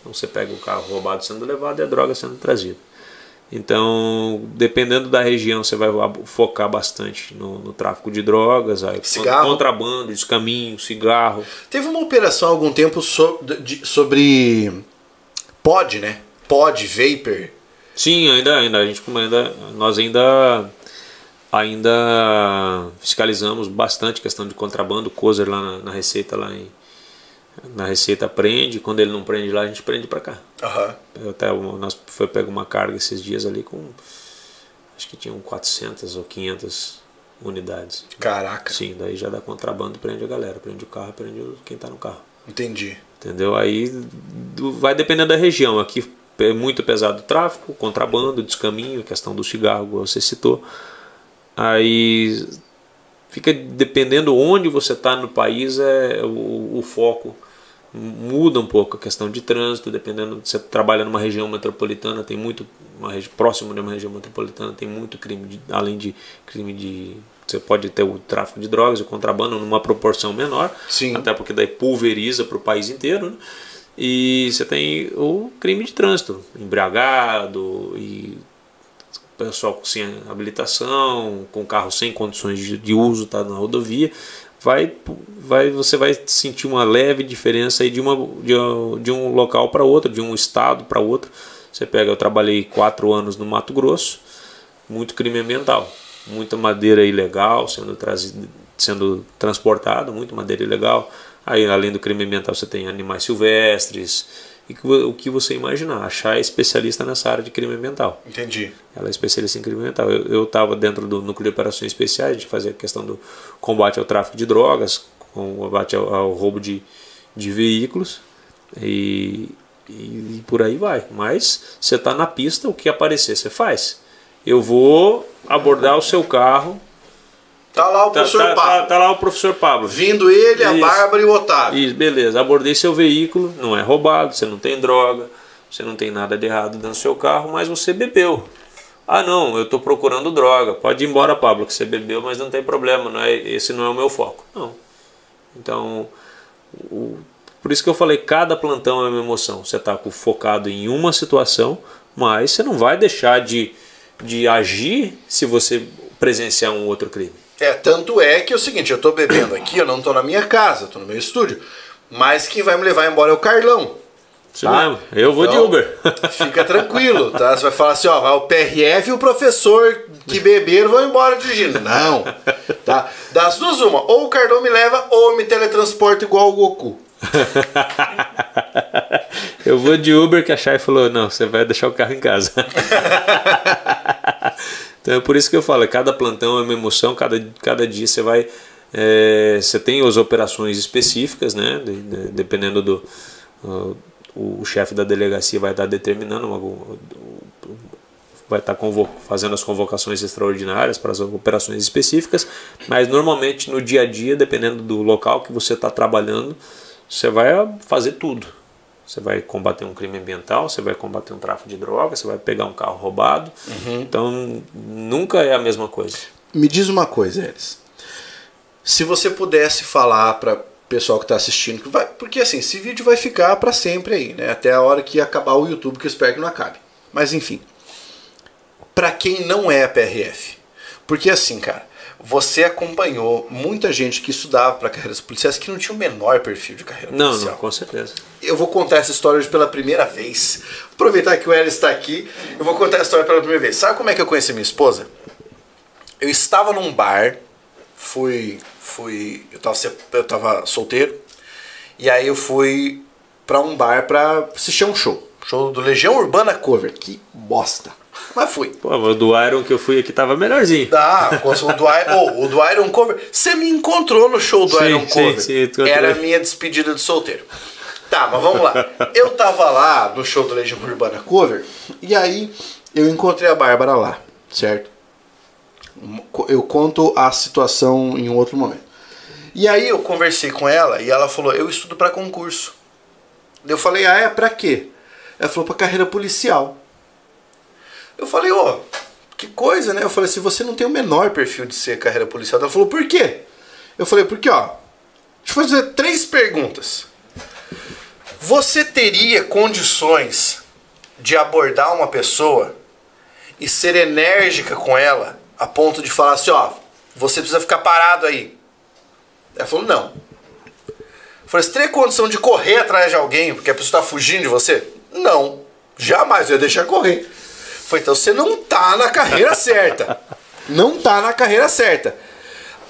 Então você pega o carro roubado sendo levado e a droga sendo trazida. Então, dependendo da região, você vai focar bastante no, no tráfico de drogas, aí, Cigarro. contrabando, descaminho, cigarro. Teve uma operação há algum tempo so- de- sobre pod, né? Pod, vapor. Sim, ainda, ainda a gente ainda nós ainda ainda fiscalizamos bastante questão de contrabando, cozer lá na, na receita lá em na receita prende, quando ele não prende lá, a gente prende para cá. Eu até nós foi pego uma carga esses dias ali com acho que tinham 400 ou 500 unidades. Caraca. Sim, daí já dá contrabando, prende a galera, prende o carro, prende o- quem tá no carro. Entendi. Entendeu? Aí vai dependendo da região. Aqui é muito pesado o tráfico, contrabando, descaminho, questão do cigarro, como você citou. Aí fica dependendo onde você está no país, é o, o foco muda um pouco a questão de trânsito, dependendo você trabalha numa região metropolitana, tem muito uma próximo de uma região metropolitana tem muito crime, de- além de crime de você pode ter o tráfico de drogas, o contrabando numa proporção menor, Sim. até porque daí pulveriza para o país inteiro, né? E você tem o crime de trânsito, embriagado e pessoal sem habilitação, com carro sem condições de, de uso, tá na rodovia, vai, vai, você vai sentir uma leve diferença aí de, uma, de, um- de um local para outro, de um estado para outro. Você pega, eu trabalhei quatro anos no Mato Grosso, muito crime ambiental, muita madeira ilegal sendo trazida, sendo transportada, muito madeira ilegal. Aí, além do crime ambiental, você tem animais silvestres e que o que você imaginar. Achar é especialista nessa área de crime ambiental. Entendi. Ela é especialista em crime ambiental. Eu estava dentro do núcleo de operações especiais, a gente fazia a questão do combate ao tráfico de drogas, combate ao, ao roubo de, de veículos e, e, e por aí vai. Mas você está na pista, o que aparecer você faz. Eu vou abordar o seu carro. Tá lá o Tá, professor tá- Pablo. tá- tá lá o professor Pablo. Vindo ele, a Isso. Bárbara e o Otávio. Isso, beleza. Abordei seu veículo, não é roubado, você não tem droga, você não tem nada de errado dentro do seu carro, mas você bebeu. Ah, não, eu estou procurando droga. Pode ir embora, Pablo, que você bebeu, mas não tem problema, não é, esse não é o meu foco. Não. Então, o- por isso que eu falei, cada plantão é uma emoção. Você está focado em uma situação, mas você não vai deixar de, de agir se você presenciar um outro crime. É, tanto é que é o seguinte, eu tô bebendo aqui, eu não tô na minha casa, tô no meu estúdio. Mas quem vai me levar embora é o Carlão. Isso Tá? mesmo. Eu vou de Então, Uber. Fica tranquilo, tá? Você vai falar assim, ó, vai o PRF e o professor que beberam vão embora dirigindo. Não, tá? Das duas uma, ou o Carlão me leva ou eu me teletransporto igual o Goku. Eu vou de Uber que a Chay falou, não, você vai deixar o carro em casa. então é por isso que eu falo, cada plantão é uma emoção, cada, cada dia você vai. é, você tem as operações específicas, né? de- de- dependendo do. o, o chefe da delegacia vai estar determinando uma- vai estar fazendo as convocações extraordinárias para as operações específicas, mas normalmente no dia a dia, dependendo do local que você está trabalhando, você vai fazer tudo. Você vai combater um crime ambiental, você vai combater um tráfico de drogas, você vai pegar um carro roubado. Então nunca é a mesma coisa. Me diz uma coisa, Elis. Se você pudesse falar para pessoal que tá assistindo, que vai, porque assim, esse vídeo vai ficar para sempre aí, né? Até a hora que acabar o YouTube, que eu espero que não acabe. Mas enfim, para quem não é PRF. Porque assim, cara, Você acompanhou muita gente que estudava para carreiras policiais que não tinha o menor perfil de carreira Não, policial. não, com certeza. Eu vou contar essa história hoje pela primeira vez. Aproveitar que o Hélio está aqui, eu vou contar a história pela primeira vez. Sabe como é que eu conheci minha esposa? Eu estava num bar, fui. fui eu, tava, se- eu tava solteiro, e aí eu fui pra um bar pra assistir um show. Show do Legião Urbana Cover. Que bosta. Mas fui. Pô, o do Iron que eu fui aqui tava melhorzinho. Ah, o do, I- oh, o do Iron Cover. Você me encontrou no show do Sim, Iron sim, Cover. sim, encontrei. Era a minha despedida de solteiro. Tá, mas vamos lá. Eu tava lá no show do Legião Urbana Cover e aí eu encontrei a Bárbara lá, certo? Eu conto a situação em outro momento. E aí eu conversei com ela e ela falou: "Eu estudo pra concurso". Eu falei: "Ah, é pra quê?" Ela falou: "Pra carreira policial". Eu falei: "Ô, que coisa, né?" Eu falei: "Se você não tem o menor perfil de ser carreira policial". Ela falou: "Por quê?" Eu falei: "Porque, ó, deixa eu fazer três perguntas. Você teria condições de abordar uma pessoa e ser enérgica com ela a ponto de falar assim, ó, você precisa ficar parado aí. Ela falou, não. Eu falei, você teria condição de correr atrás de alguém porque a pessoa está fugindo de você? Não. Jamais eu ia deixar correr. Falei, então você não tá na carreira certa. Não tá na carreira certa.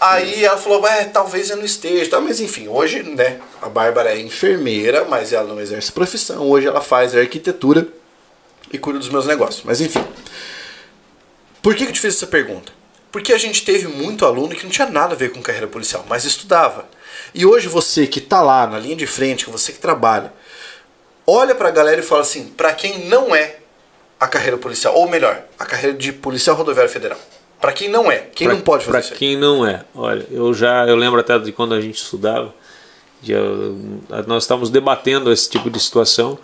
Aí ela falou, é, talvez eu não esteja, tá? mas enfim, hoje, né, a Bárbara é enfermeira, mas ela não exerce profissão, hoje ela faz arquitetura e cuida dos meus negócios, mas enfim. Por que que eu te fiz essa pergunta? Porque a gente teve muito aluno que não tinha nada a ver com carreira policial, mas estudava. E hoje você que tá lá na linha de frente, que você que trabalha, olha pra galera e fala assim, pra quem não é a carreira policial, ou melhor, a carreira de policial rodoviário federal. Pra quem não é, quem Pra- não pode fazer pra isso aí. quem não é. Olha, eu já eu lembro até de quando a gente estudava, de, nós estávamos debatendo esse tipo de situação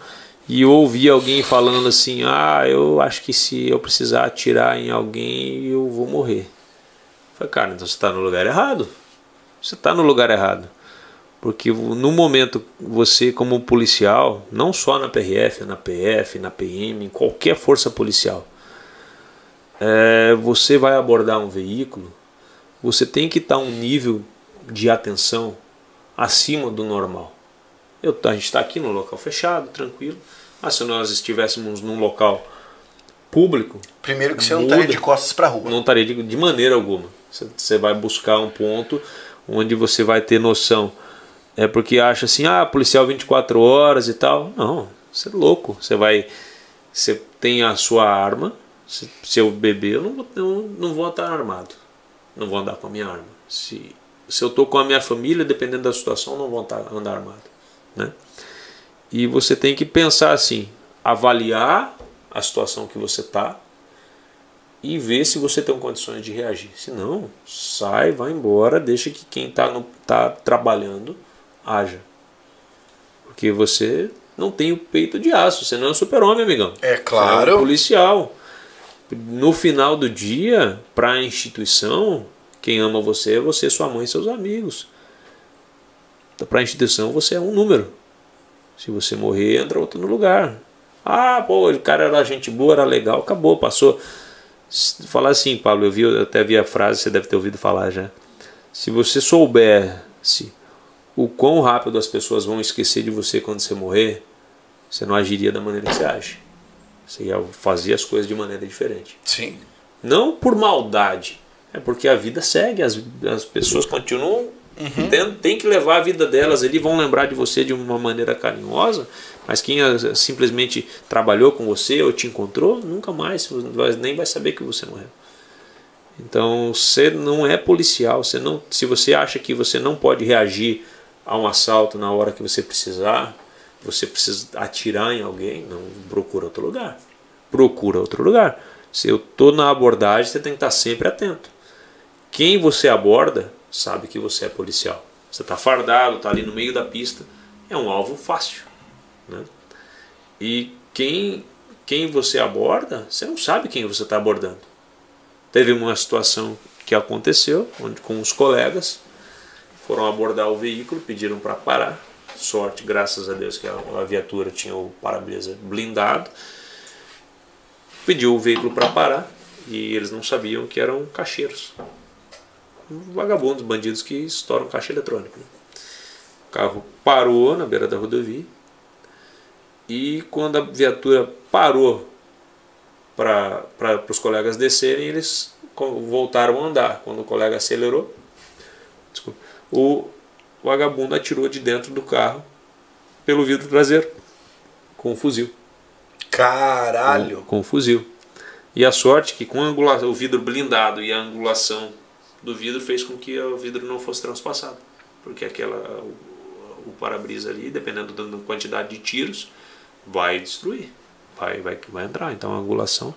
e eu ouvi alguém falando assim: "Ah, eu acho que se eu precisar atirar em alguém, eu vou morrer". Eu falei: "Cara, então você está no lugar errado. Você está no lugar errado". Porque no momento você como policial, não só na PRF, na PF, na PM, em qualquer força policial, é, você vai abordar um veículo, você tem que estar um nível de atenção acima do normal. Eu, a gente está aqui no local fechado, tranquilo. Ah, se nós estivéssemos num local público, Primeiro que você não Muda. estaria de costas pra rua. não estaria de, de maneira alguma. Você, você vai buscar um ponto onde você vai ter noção. É porque acha assim, ah, policial 24 horas e tal. Não, você é louco. Você vai. Você tem a sua arma. Se, se eu beber, eu não, eu não vou estar armado. Não vou andar com a minha arma. Se, se eu estou com a minha família, dependendo da situação, não vou estar, andar armado. Né? E você tem que pensar assim, avaliar a situação que você está e ver se você tem condições de reagir. Se não, sai, vai embora, deixa que quem está tá trabalhando haja. Porque você não tem o peito de aço, você não é um super-homem, amigão. É Você é claro. um policial. No final do dia, para a instituição, quem ama você é você, sua mãe e seus amigos. Para a instituição, você é um número. Se você morrer, entra outro no lugar. Ah, pô, o cara era gente boa, era legal, acabou, passou. Falar assim, Pablo, eu vi, eu até vi a frase, você deve ter ouvido falar já. Se você soubesse o quão rápido as pessoas vão esquecer de você quando você morrer, você não agiria da maneira que você age. Você ia fazer as coisas de maneira diferente. Sim. Não por maldade, é porque a vida segue, as, as pessoas continuam. Tem, tem que levar a vida delas ali, vão lembrar de você de uma maneira carinhosa, mas quem ah, simplesmente trabalhou com você ou te encontrou, nunca mais, nem vai saber que você morreu. Então, você não é policial, você não, se você acha que você não pode reagir a um assalto na hora que você precisar, você precisa atirar em alguém, não procura outro lugar. Procura outro lugar. Se eu estou na abordagem, você tem que estar sempre atento. Quem você aborda sabe que você é policial. Você está fardado, está ali no meio da pista, é um alvo fácil. Né? E quem, quem você aborda, você não sabe quem você está abordando. Teve uma situação que aconteceu, onde com os colegas foram abordar o veículo, pediram para parar. Sorte, graças a Deus, que a, a viatura tinha o para-brisa blindado. Pediu o veículo para parar e eles não sabiam que eram cacheiros. vagabundos, bandidos que estouram caixa eletrônica. Né? O carro parou na beira da rodovia e quando a viatura parou para os colegas descerem, eles voltaram a andar. Quando o colega acelerou, desculpa, o vagabundo atirou de dentro do carro pelo vidro traseiro com um fuzil. Caralho! Com, com um fuzil. E a sorte que com o vidro blindado e a angulação do vidro fez com que o vidro não fosse transpassado. Porque aquela, o, o para-brisa ali, dependendo da quantidade de tiros, vai destruir. Vai, vai, vai entrar. Então a angulação.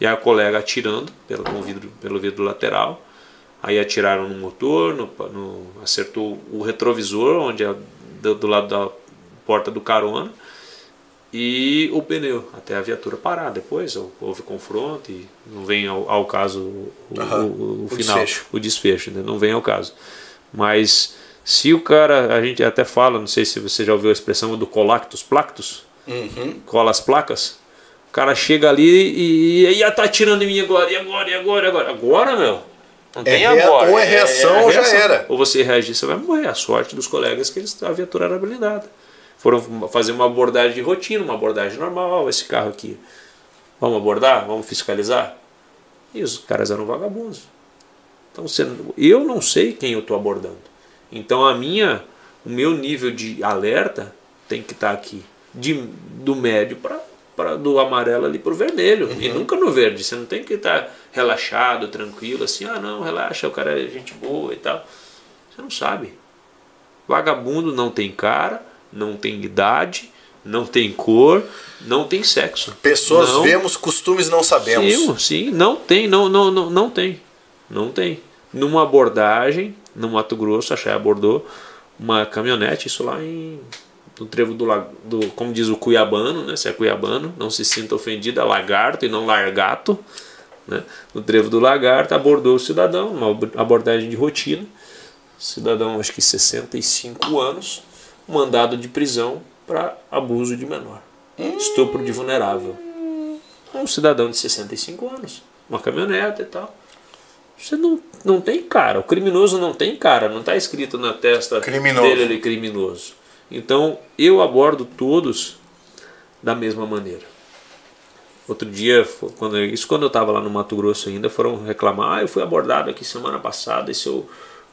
E a colega atirando pelo, vidro, pelo vidro lateral. Aí atiraram no motor, no, no acertou o retrovisor, onde é do, do lado da porta do carona e o pneu, até a viatura parar. Depois houve confronto e não vem ao, ao caso o, uhum. o, o, o final, desfecho. o desfecho, né? não vem ao caso. Mas se o cara, a gente até fala, não sei se você já ouviu a expressão do colactus plactus, uhum. cola as placas, o cara chega ali e, e, e tá atirando em mim agora, e agora, e agora, e agora. Agora, meu. Não é tem agora. Ou é reação é, é, ou já era. Ou você reagir, você vai morrer. A sorte dos colegas que eles, a viatura era blindada foram fazer uma abordagem de rotina, uma abordagem normal, esse carro aqui. Vamos abordar? Vamos fiscalizar? E os caras eram vagabundos. Então você, eu não sei quem eu estou abordando. Então a minha, o meu nível de alerta tem que estar tá aqui, de, do médio para do amarelo ali para o vermelho uhum. e nunca no verde. Você não tem que estar tá relaxado, tranquilo, assim, ah não, relaxa, o cara é gente boa e tal. Você não sabe. Vagabundo não tem cara, não tem idade, não tem cor, não tem sexo. Pessoas não, vemos, costumes não sabemos. Sim, sim, não tem, não, não, não, não tem. Não tem. Numa abordagem, no Mato Grosso, a Chay abordou uma caminhonete, isso lá em no trevo do, do como diz o cuiabano, né? Se é cuiabano, não se sinta ofendido, é lagarto e não largato. Né? No trevo do lagarto abordou o cidadão, uma abordagem de rotina. Cidadão, acho que 65 anos, mandado de prisão para abuso de menor. Estupro de vulnerável. Um cidadão de 65 anos, uma caminhonete e tal. Você não, não tem cara. O criminoso não tem cara. Não está escrito na testa criminoso. dele ele é criminoso. Então eu abordo todos da mesma maneira. Outro dia, quando, isso quando eu estava lá no Mato Grosso ainda, foram reclamar: ah, eu fui abordado aqui semana passada e seu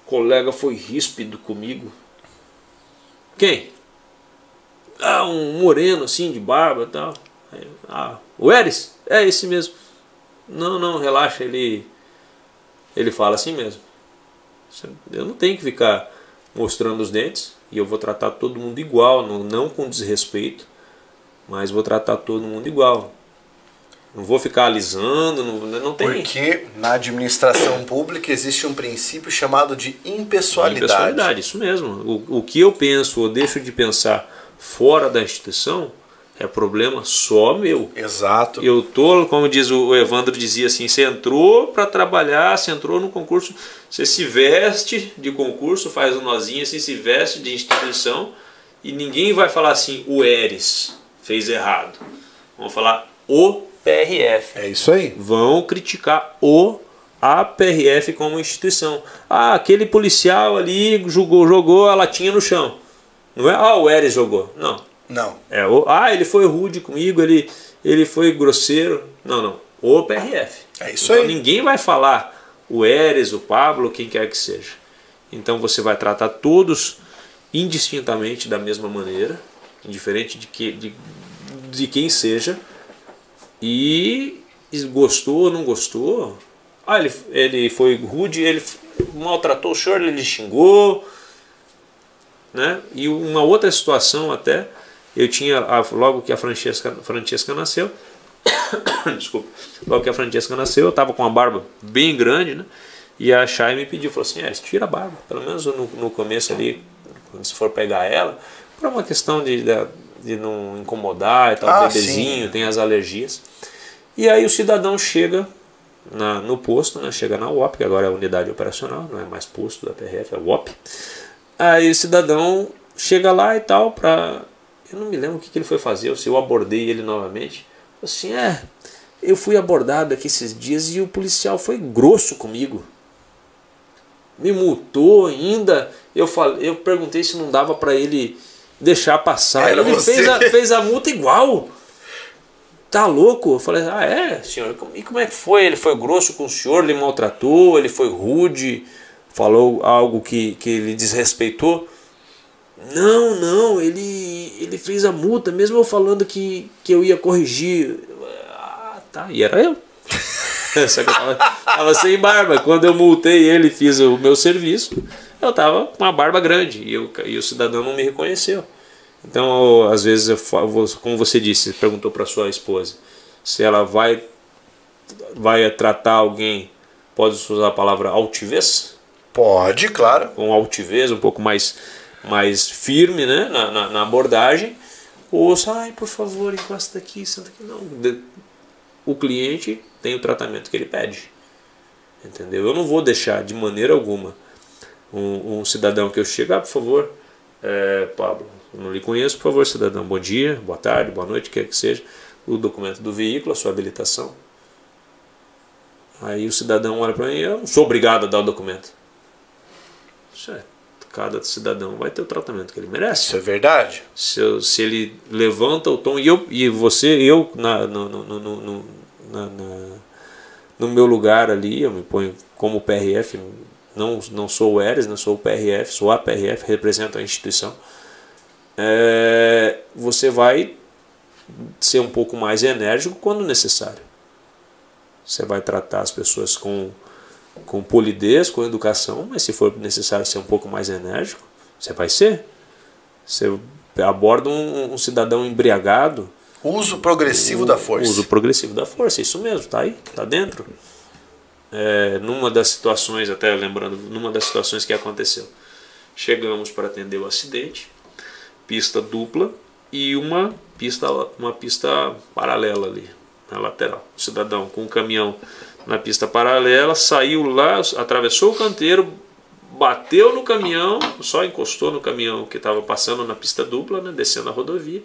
colega foi ríspido comigo. Quem? Ah, um moreno assim, de barba e tal. Ah, o Eris? É esse mesmo. Não, não, relaxa, ele ele fala assim mesmo. Eu não tenho que ficar mostrando os dentes e eu vou tratar todo mundo igual, não, não com desrespeito, mas vou tratar todo mundo igual. Não vou ficar alisando, não, não tem. Porque na administração pública existe um princípio chamado de impessoalidade. Impessoalidade, isso mesmo. O, o que eu penso ou deixo de pensar fora da instituição é problema só meu. Exato. Eu tô, como diz o Evandro dizia assim, você entrou para trabalhar, você entrou no concurso, você se veste de concurso, faz um nozinho assim, se veste de instituição e ninguém vai falar assim, o Eres fez errado. Vamos falar o PRF. É isso aí. Vão criticar o a PRF como instituição. Ah, aquele policial ali jogou, jogou a latinha no chão. Não é, ah, o Eres jogou. Não. Não. É, o, ah, ele foi rude comigo, ele, ele foi grosseiro. Não, não. O PRF. É isso então, aí. Ninguém vai falar o Eres, o Pablo, quem quer que seja. Então você vai tratar todos indistintamente da mesma maneira, indiferente de, que, de, de quem seja e gostou ou não gostou. Ah, ele, ele foi rude, ele maltratou o senhor, ele xingou. Né? E uma outra situação até, eu tinha, logo que a Francesca, Francesca nasceu, desculpa, logo que a Francesca nasceu, eu estava com uma barba bem grande, né? E a Chay me pediu, falou assim, é, tira a barba, pelo menos no, no começo ali, quando você for pegar ela, por uma questão de, de, de não incomodar e tal, ah, bebezinho, sim. tem as alergias. E aí o cidadão chega na, no posto, né, chega na UOP, que agora é a unidade operacional, não é mais posto da PRF, é UOP. Aí o cidadão chega lá e tal, pra. Eu não me lembro o que, que ele foi fazer, ou se eu abordei ele novamente. Assim, é, eu fui abordado aqui esses dias e o policial foi grosso comigo. me multou ainda. Eu, falei, eu perguntei se não dava para ele deixar passar. Era ele você. fez a, fez a multa igual. Tá louco? Eu falei, ah é, senhor? E como é que foi? Ele foi grosso com o senhor, ele maltratou, ele foi rude, falou algo que, que ele desrespeitou. Não, não, ele, ele fez a multa, mesmo eu falando que, que eu ia corrigir. Ah, tá, e era eu. Só que eu tava, tava sem barba. Quando eu multei ele e fiz o meu serviço, eu tava com uma barba grande e, eu, e o cidadão não me reconheceu. Então, às vezes, eu, como você disse, perguntou para sua esposa se ela vai, vai tratar alguém, pode usar a palavra altivez? Pode, claro. com altivez, um pouco mais, mais firme né, na, na, na abordagem, ou só, ai, por favor, encosta aqui, senta aqui. Não, o cliente tem o tratamento que ele pede. Entendeu? Eu não vou deixar de maneira alguma um, um cidadão que eu chego, ah, por favor, é, Pablo, não lhe conheço, por favor, cidadão, bom dia, boa tarde, boa noite, quer que seja, o documento do veículo, a sua habilitação. Aí o cidadão olha para mim, eu não sou obrigado a dar o documento. Isso é, cada cidadão vai ter o tratamento que ele merece. Isso é verdade. Se, eu- se ele levanta o tom, e, eu, e você, eu, na, no, no, no, na- na- no meu lugar ali, eu me ponho como PRF, não, não sou o Eres, não sou o PRF, sou a PRF, represento a instituição. É, você vai ser um pouco mais enérgico quando necessário. Você vai tratar as pessoas com, com polidez, com educação, mas se for necessário ser um pouco mais enérgico, você vai ser. Você aborda um, um cidadão embriagado. Uso progressivo da força. Uso progressivo da força, isso mesmo, tá aí, tá dentro. É, numa das situações, até lembrando, numa das situações que aconteceu, chegamos para atender o acidente, pista dupla e uma pista, uma pista paralela ali, na lateral. O cidadão com o caminhão na pista paralela saiu lá, atravessou o canteiro, bateu no caminhão, só encostou no caminhão que estava passando na pista dupla, né, descendo a rodovia,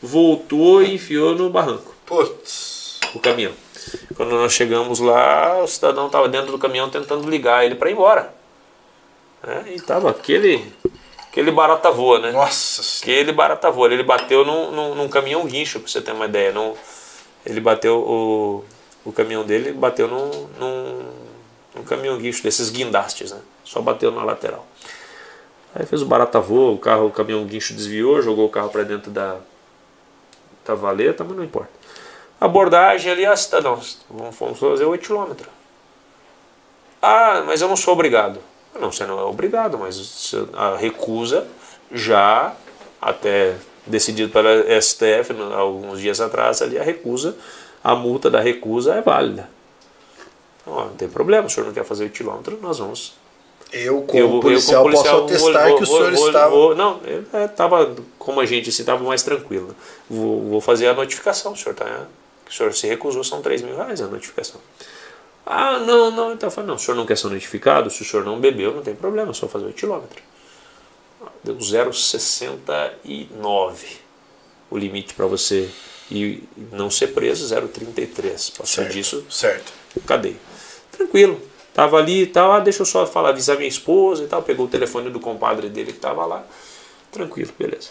voltou e enfiou no barranco Putz. o caminhão. Quando nós chegamos lá, o cidadão estava dentro do caminhão tentando ligar ele para ir embora. Né? E tava aquele, aquele barata voa, né? Nossa. Aquele barata voa. Ele bateu num, num, num caminhão guincho, para você ter uma ideia. Num, ele bateu o, o caminhão dele, bateu num, num, num caminhão guincho desses guindastes, né? Só bateu na lateral. Aí fez o barata voa, o carro, o caminhão guincho desviou, jogou o carro para dentro da, da valeta, mas não importa. Abordagem ali, ah, cidadão, vamos fazer 8 km. Ah, mas eu não sou obrigado. Não, você não é obrigado, mas a recusa já, até decidido pela STF alguns dias atrás, ali a recusa, a multa da recusa é válida. Então, ó, não tem problema, o senhor não quer fazer 8 km, nós vamos Eu, como eu, eu, policial, como policial, posso atestar vou- que o vou- senhor vou- estava. não, ele estava como a gente, assim, estava mais tranquilo. Vou, fazer a notificação, o senhor tá, o senhor se recusou, são 3 mil reais a notificação. Ah, não, não, então eu falei, não, o senhor não quer ser notificado, se o senhor não bebeu, não tem problema, é só fazer 8 quilômetros. Deu 0,69 o limite para você e não ser preso, 0,33. Passou Certo, disso, certo. cadeia. Tranquilo. Tava ali e tal, ah, deixa eu só falar, avisar minha esposa e tal. Pegou o telefone do compadre dele que tava lá. Tranquilo, beleza.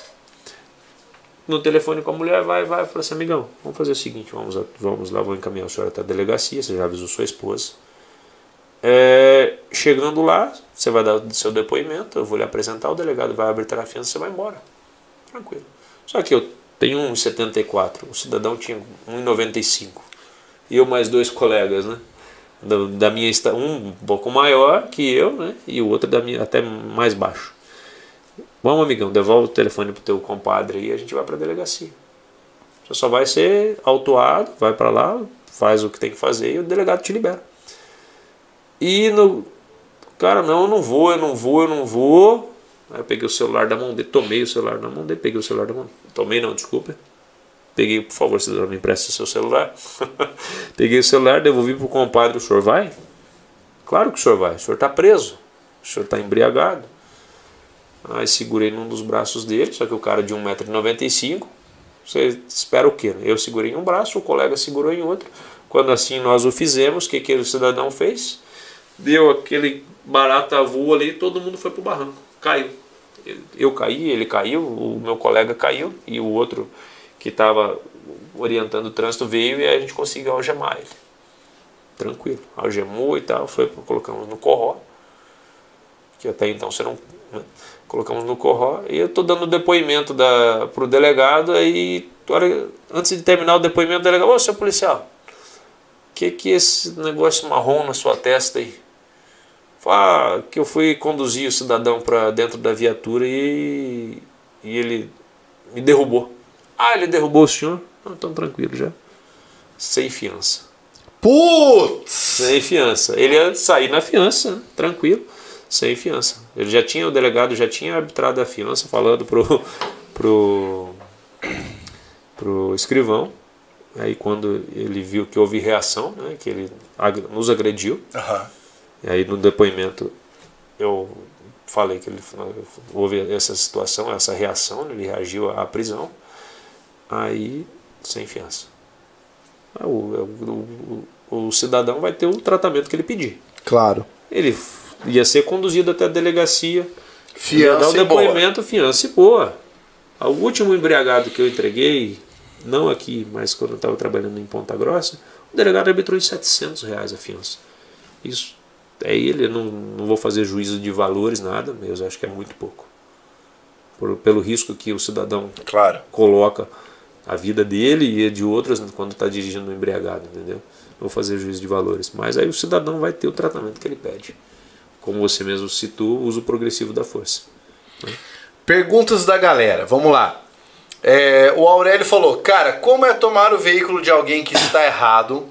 No telefone com a mulher, vai, vai, fala assim, amigão, vamos fazer o seguinte, vamos, vamos lá, vou encaminhar a senhora até a delegacia, você já avisou sua esposa. É, chegando lá, você vai dar seu depoimento, eu vou lhe apresentar, o delegado vai arbitrar a fiança, você vai embora. Tranquilo. Só que eu tenho 1,74, o cidadão tinha 1,95. E eu mais dois colegas, né? Da, da minha um pouco maior que eu, né? E o outro da minha até mais baixo. Vamos, amigão, devolve o telefone pro teu compadre e a gente vai pra delegacia. Você só vai ser autuado, vai para lá, faz o que tem que fazer e o delegado te libera. E no. Cara, não, eu não vou, eu não vou, eu não vou. Aí eu peguei o celular da mão dele, tomei o celular da mão dele, peguei o celular da mão. Tomei não, desculpa. Peguei, por favor, cidadão, me empresta o seu celular. peguei o celular, devolvi pro compadre, o senhor vai? Claro que o senhor vai, o senhor está preso, o senhor está embriagado. Aí segurei num dos braços dele, só que o cara de 1,95m, você espera o quê? Eu segurei em um braço, o colega segurou em outro. Quando assim nós o fizemos, o que, que o cidadão fez? deu aquele barata voa ali, todo mundo foi pro barranco, caiu. Eu caí, ele caiu, o meu colega caiu e o outro que estava orientando o trânsito veio e a gente conseguiu algemar ele. Tranquilo, algemou e tal, foi colocamos no corró, que até então você não né? colocamos no corró e eu estou dando depoimento da pro delegado aí antes de terminar o depoimento o delegado, ô seu policial, que que é esse negócio marrom na sua testa aí? Fala que eu fui conduzir o cidadão para dentro da viatura e, e ele me derrubou. Ah, ele derrubou o senhor? Não, então tranquilo já. Sem fiança. Putz! Sem fiança. Ele ia sair na fiança, tranquilo, sem fiança. Ele já tinha, o delegado já tinha arbitrado a fiança, falando pro, pro, pro escrivão. Aí quando ele viu que houve reação, né, que ele nos agrediu, Aham. E aí no depoimento eu falei que ele houve essa situação, essa reação, ele reagiu à prisão, aí sem fiança. Ah, O, o, o, o cidadão vai ter o tratamento que ele pedir. Claro. Ele ia ser conduzido até a delegacia, ia Fiança dar o e boa. depoimento, fiança e boa. O último embriagado que eu entreguei, não aqui, mas quando eu estava trabalhando em Ponta Grossa, o delegado arbitrou em 700 reais a fiança. Isso é ele, eu não, não vou fazer juízo de valores, nada, mas eu acho que é muito pouco. Por- pelo risco que o cidadão Claro. coloca a vida dele e a de outras quando está dirigindo embriagado, entendeu? Não vou fazer juízo de valores. Mas aí o cidadão vai ter o tratamento que ele pede. Como você mesmo citou, o uso progressivo da força. Perguntas da galera, vamos lá. É, o Aurélio falou: Cara, como é tomar o veículo de alguém que está errado,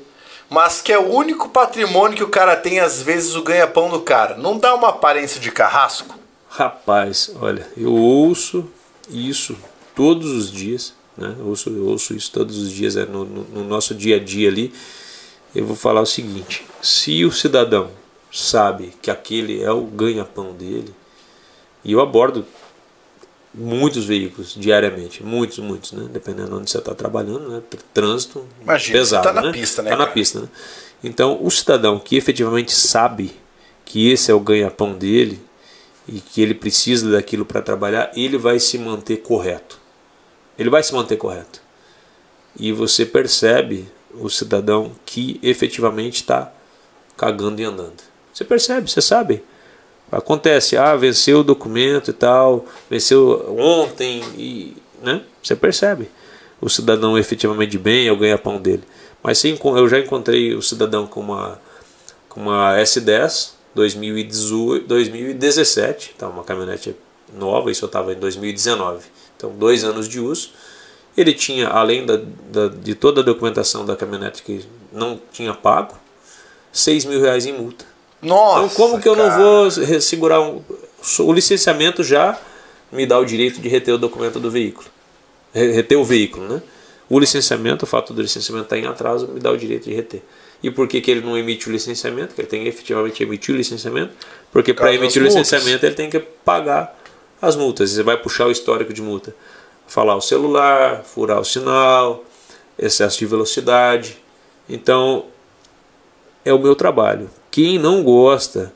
mas que é o único patrimônio que o cara tem, às vezes o ganha-pão do cara? Não dá uma aparência de carrasco? Rapaz, olha, eu ouço isso todos os dias, né? Eu ouço, eu ouço isso todos os dias é, no, no- no nosso dia a dia ali. Eu vou falar o seguinte: se o cidadão sabe que aquele é o ganha-pão dele, e eu abordo muitos veículos diariamente, muitos, muitos, né? Dependendo de onde você está trabalhando, né? Tr- Trânsito Imagina, pesado, você tá na né? pista, né, Tá na pista, né? Então, o cidadão que efetivamente sabe que esse é o ganha-pão dele e que ele precisa daquilo para trabalhar, ele vai se manter correto. Ele vai se manter correto. E você percebe o cidadão que efetivamente está cagando e andando. Você percebe, você sabe. Acontece, ah, venceu o documento e tal, venceu ontem e, né? Você percebe. O cidadão efetivamente bem é o ganha-pão dele. Mas sim, eu já encontrei o cidadão com uma com uma S10 2018, 2017, tá, uma caminhonete nova, isso eu estava em 2019. Então, dois anos de uso. Ele tinha, além da, da- de toda a documentação da caminhonete que não tinha pago, 6 mil reais em multa. Nossa. Então, como que eu não cara. vou re- segurar um, o licenciamento já me dá o direito de reter o documento do veículo, Re- reter o veículo, né? O licenciamento, o fato do licenciamento estar em atraso, me dá o direito de reter. E por que, que ele não emite o licenciamento? Que ele tem que efetivamente emitir o licenciamento? Porque para emitir o multas. licenciamento ele tem que pagar as multas. Você vai puxar o histórico de multa. Falar o celular, furar o sinal, excesso de velocidade. Então, é o meu trabalho. Quem não gosta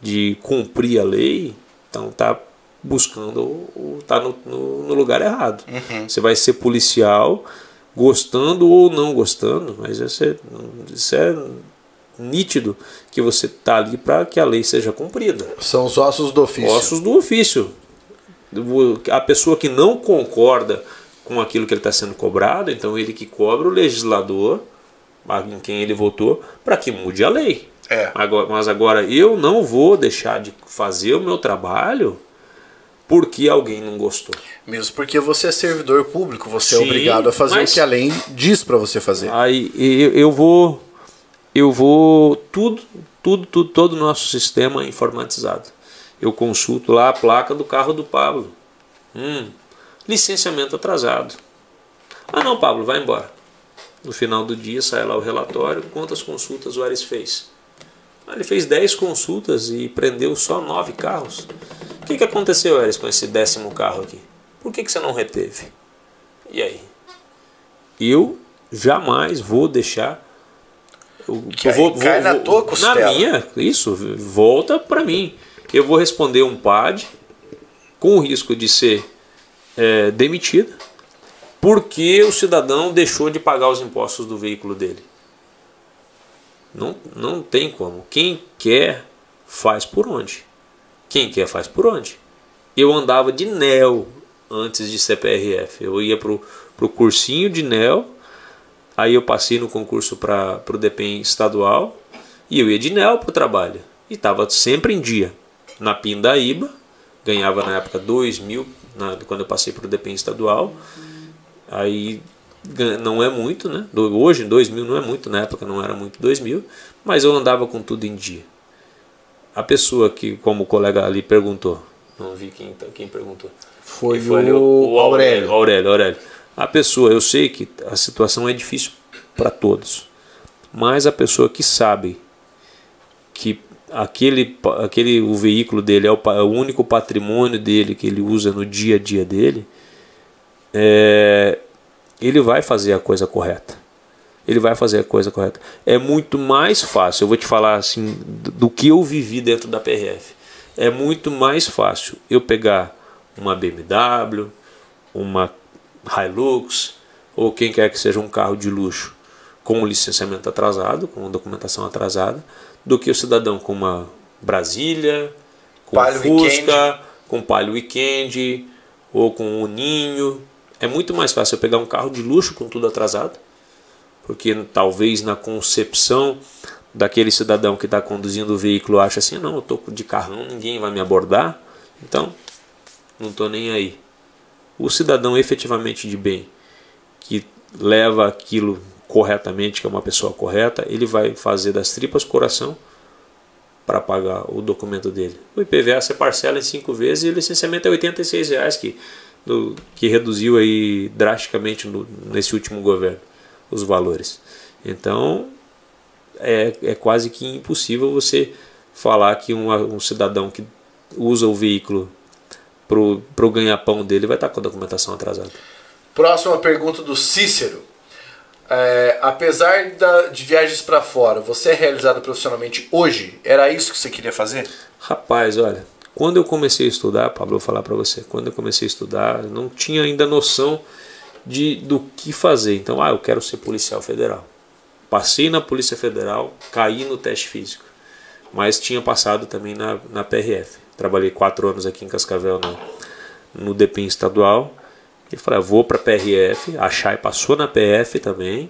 de cumprir a lei, então tá buscando, tá no, no- no lugar errado. Você vai ser policial, gostando ou não gostando, mas isso é, isso é nítido que você tá ali para que a lei seja cumprida. São os ossos do ofício. Ossos do ofício. A pessoa que não concorda com aquilo que ele está sendo cobrado, então ele que cobra o legislador, em quem ele votou, para que mude a lei. É. Agora, mas agora eu não vou deixar de fazer o meu trabalho porque alguém não gostou. Mesmo porque você é servidor público, você é Sim, obrigado a fazer o que a lei diz pra você fazer. Aí eu, eu vou, eu vou tudo, tudo, tudo, todo o nosso sistema é informatizado. Eu consulto lá a placa do carro do Pablo. Hum, licenciamento atrasado. Ah não, Pablo, vai embora. No final do dia sai lá o relatório, quantas consultas o Ares fez. Ah, ele fez 10 consultas e prendeu só 9 carros. O que, que aconteceu, Ares, com esse décimo carro aqui? Por que, que você não reteve? E aí? eu jamais vou deixar Que vou, vou, cai vou, na tua costela. Na minha, isso, volta para mim. Eu vou responder um PAD com o risco de ser é, demitido porque o cidadão deixou de pagar os impostos do veículo dele. Não, não tem como. Quem quer, faz por onde. Quem quer, faz por onde. Eu andava de NEL antes de CPRF. Eu ia pro, pro cursinho de NEL, aí eu passei no concurso para o DEPEN estadual e eu ia de NEL pro trabalho. E estava sempre em dia. Na Pindaíba, ganhava na época 2 mil, na, quando eu passei para o DEPEN estadual. Aí não é muito, né? Hoje, 2 mil não é muito, na época não era muito 2 mil, mas eu andava com tudo em dia. A pessoa que, como o colega ali perguntou, não vi quem, quem perguntou. Foi, foi o, o Aurélio. Aurélio, Aurélio. A pessoa, eu sei que a situação é difícil para todos, mas a pessoa que sabe que aquele, aquele o veículo dele é o, é o único patrimônio dele que ele usa no dia a dia dele, é, ele vai fazer a coisa correta. Ele vai fazer a coisa correta. É muito mais fácil, eu vou te falar assim, do, que eu vivi dentro da PRF. É muito mais fácil eu pegar uma BMW, uma Hilux, ou quem quer que seja um carro de luxo com licenciamento atrasado, com documentação atrasada, do que o cidadão com uma Brasília, com Palio Fusca, weekend. com Palio Weekend, ou com o Ninho, é muito mais fácil eu pegar um carro de luxo com tudo atrasado, porque talvez na concepção daquele cidadão que está conduzindo o veículo acha assim, não, eu estou de carrão, ninguém vai me abordar, então não estou nem aí. O cidadão efetivamente de bem, que leva aquilo corretamente, que é uma pessoa correta, ele vai fazer das tripas coração para pagar o documento dele. O IPVA você parcela em cinco vezes e o licenciamento é R$ reais que do, que reduziu aí drasticamente no, nesse último governo os valores. Então é, é quase que impossível você falar que um, um cidadão que usa o veículo para o ganha-pão dele vai estar com a documentação atrasada. Próxima pergunta do Cícero. É, apesar da, de viagens para fora, você é realizado profissionalmente hoje? Era isso que você queria fazer? Rapaz, olha, quando eu comecei a estudar, Pablo, vou falar para você, quando eu comecei a estudar, não tinha ainda noção de do que fazer. Então, ah, eu quero ser policial federal. Passei na Polícia Federal, caí no teste físico, mas tinha passado também na, na PRF. Trabalhei quatro anos aqui em Cascavel no, no DPIM estadual. E falei, ah, vou para a PRF. A Chay passou na PF também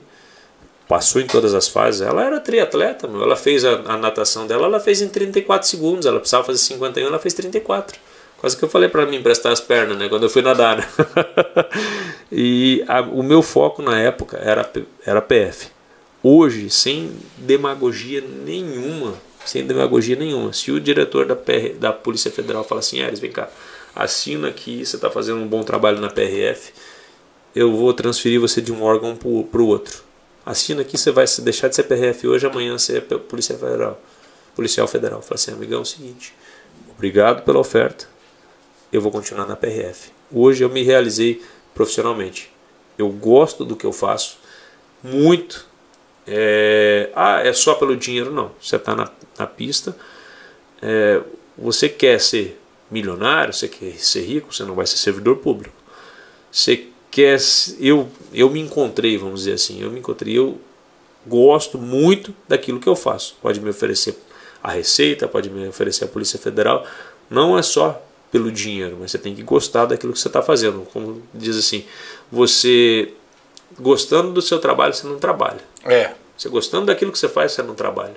passou em todas as fases. Ela era triatleta, meu. ela fez a, a, natação dela, ela fez em 34 segundos, ela precisava fazer 51, ela fez 34. Quase que eu falei para mim emprestar as pernas, né, quando eu fui nadar. Né? e a, o meu foco na época era era PF. Hoje, sem demagogia nenhuma, sem demagogia nenhuma, se o diretor da, PR, da Polícia Federal fala assim, Ares, vem cá, assina aqui, você está fazendo um bom trabalho na PRF, eu vou transferir você de um órgão para o outro assina aqui, você vai deixar de ser PRF hoje, amanhã você é Polícia Federal, policial federal. Fala assim, amigão, é o seguinte, obrigado pela oferta, eu vou continuar na PRF. Hoje eu me realizei profissionalmente. Eu gosto do que eu faço, muito. É, ah, é só pelo dinheiro? Não. Você está na, na pista, é, você quer ser milionário, você quer ser rico, você não vai ser servidor público. Você que é, eu, eu me encontrei, vamos dizer assim, eu me encontrei, eu gosto muito daquilo que eu faço. Pode me oferecer a Receita, pode me oferecer a Polícia Federal, não é só pelo dinheiro, mas você tem que gostar daquilo que você está fazendo. Como diz assim, você gostando do seu trabalho, você não trabalha. É. Você gostando daquilo que você faz, você não trabalha.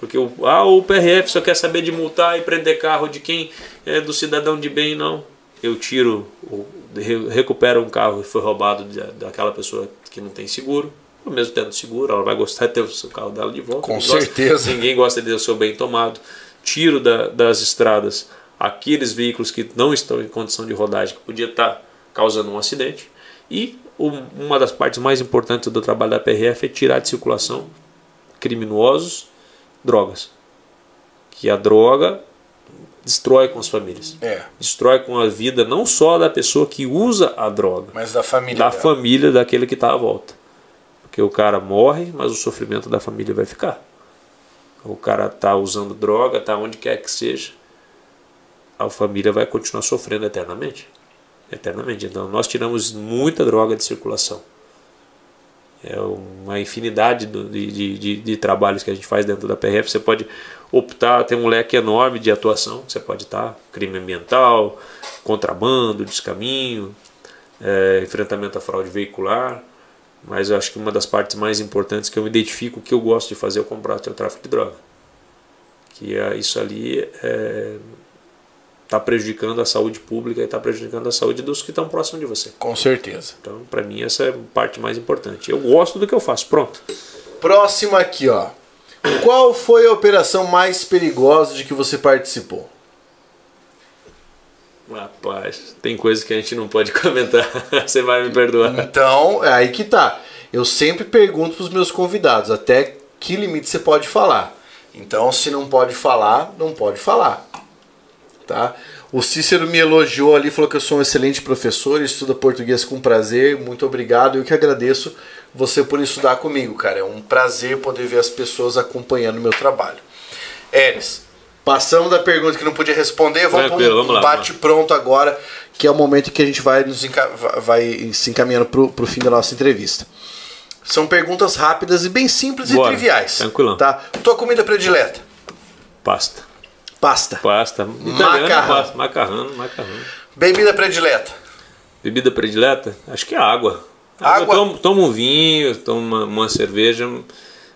Porque o, ah, o PRF só quer saber de multar e prender carro de quem é do cidadão de bem, não. Eu tiro o, recupera um carro que foi roubado daquela pessoa que não tem seguro, mesmo tendo seguro, ela vai gostar de ter o carro dela de volta. Com certeza. Gosta, ninguém gosta de ter o seu bem tomado. Tiro da, das estradas aqueles veículos que não estão em condição de rodagem, que podia estar causando um acidente. E uma das partes mais importantes do trabalho da PRF é tirar de circulação criminosos, drogas. Que a droga destrói com as famílias. É. Destrói com a vida não só da pessoa que usa a droga, mas da família. Da dela. família daquele que está à volta. Porque o cara morre, mas o sofrimento da família vai ficar. O cara tá usando droga, tá onde quer que seja, a família vai continuar sofrendo eternamente. Eternamente. Então nós tiramos muita droga de circulação. É uma infinidade de, de, de, de, trabalhos que a gente faz dentro da PRF. Você pode optar, tem um leque enorme de atuação. Você pode estar crime ambiental, contrabando, descaminho, é, enfrentamento à fraude veicular. Mas eu acho que uma das partes mais importantes que eu me identifico, que eu gosto de fazer é o combate ao tráfico de droga. Que é, isso ali está é, tá prejudicando a saúde pública e está prejudicando a saúde dos que estão próximos de você. Com certeza. Então, para mim, essa é a parte mais importante. Eu gosto do que eu faço. Pronto. Próxima aqui, ó. Qual foi a operação mais perigosa de que você participou? Rapaz, tem coisas que a gente não pode comentar. Você vai me perdoar. Então, é aí que tá. Eu sempre pergunto pros meus convidados até que limite você pode falar. Então, se não pode falar, não pode falar. Tá? O Cícero me elogiou ali, falou que eu sou um excelente professor, estuda português com prazer. Muito obrigado. Eu que agradeço você por estudar comigo, cara. É um prazer poder ver as pessoas acompanhando o meu trabalho. Eres, Passamos da pergunta que não podia responder, vamos para um bate pronto agora, que é o momento que a gente vai, nos vai se encaminhando para o fim da nossa entrevista. São perguntas rápidas e bem simples Bora, e triviais. Tranquilão. Tá? Tua comida predileta? Pasta. Pasta. Pasta. Italiano, macarrão. Pasta. Macarrão, macarrão. Bebida predileta? Bebida predileta? Acho que é água. Água? Tomo, tomo um vinho, tomo uma, uma cerveja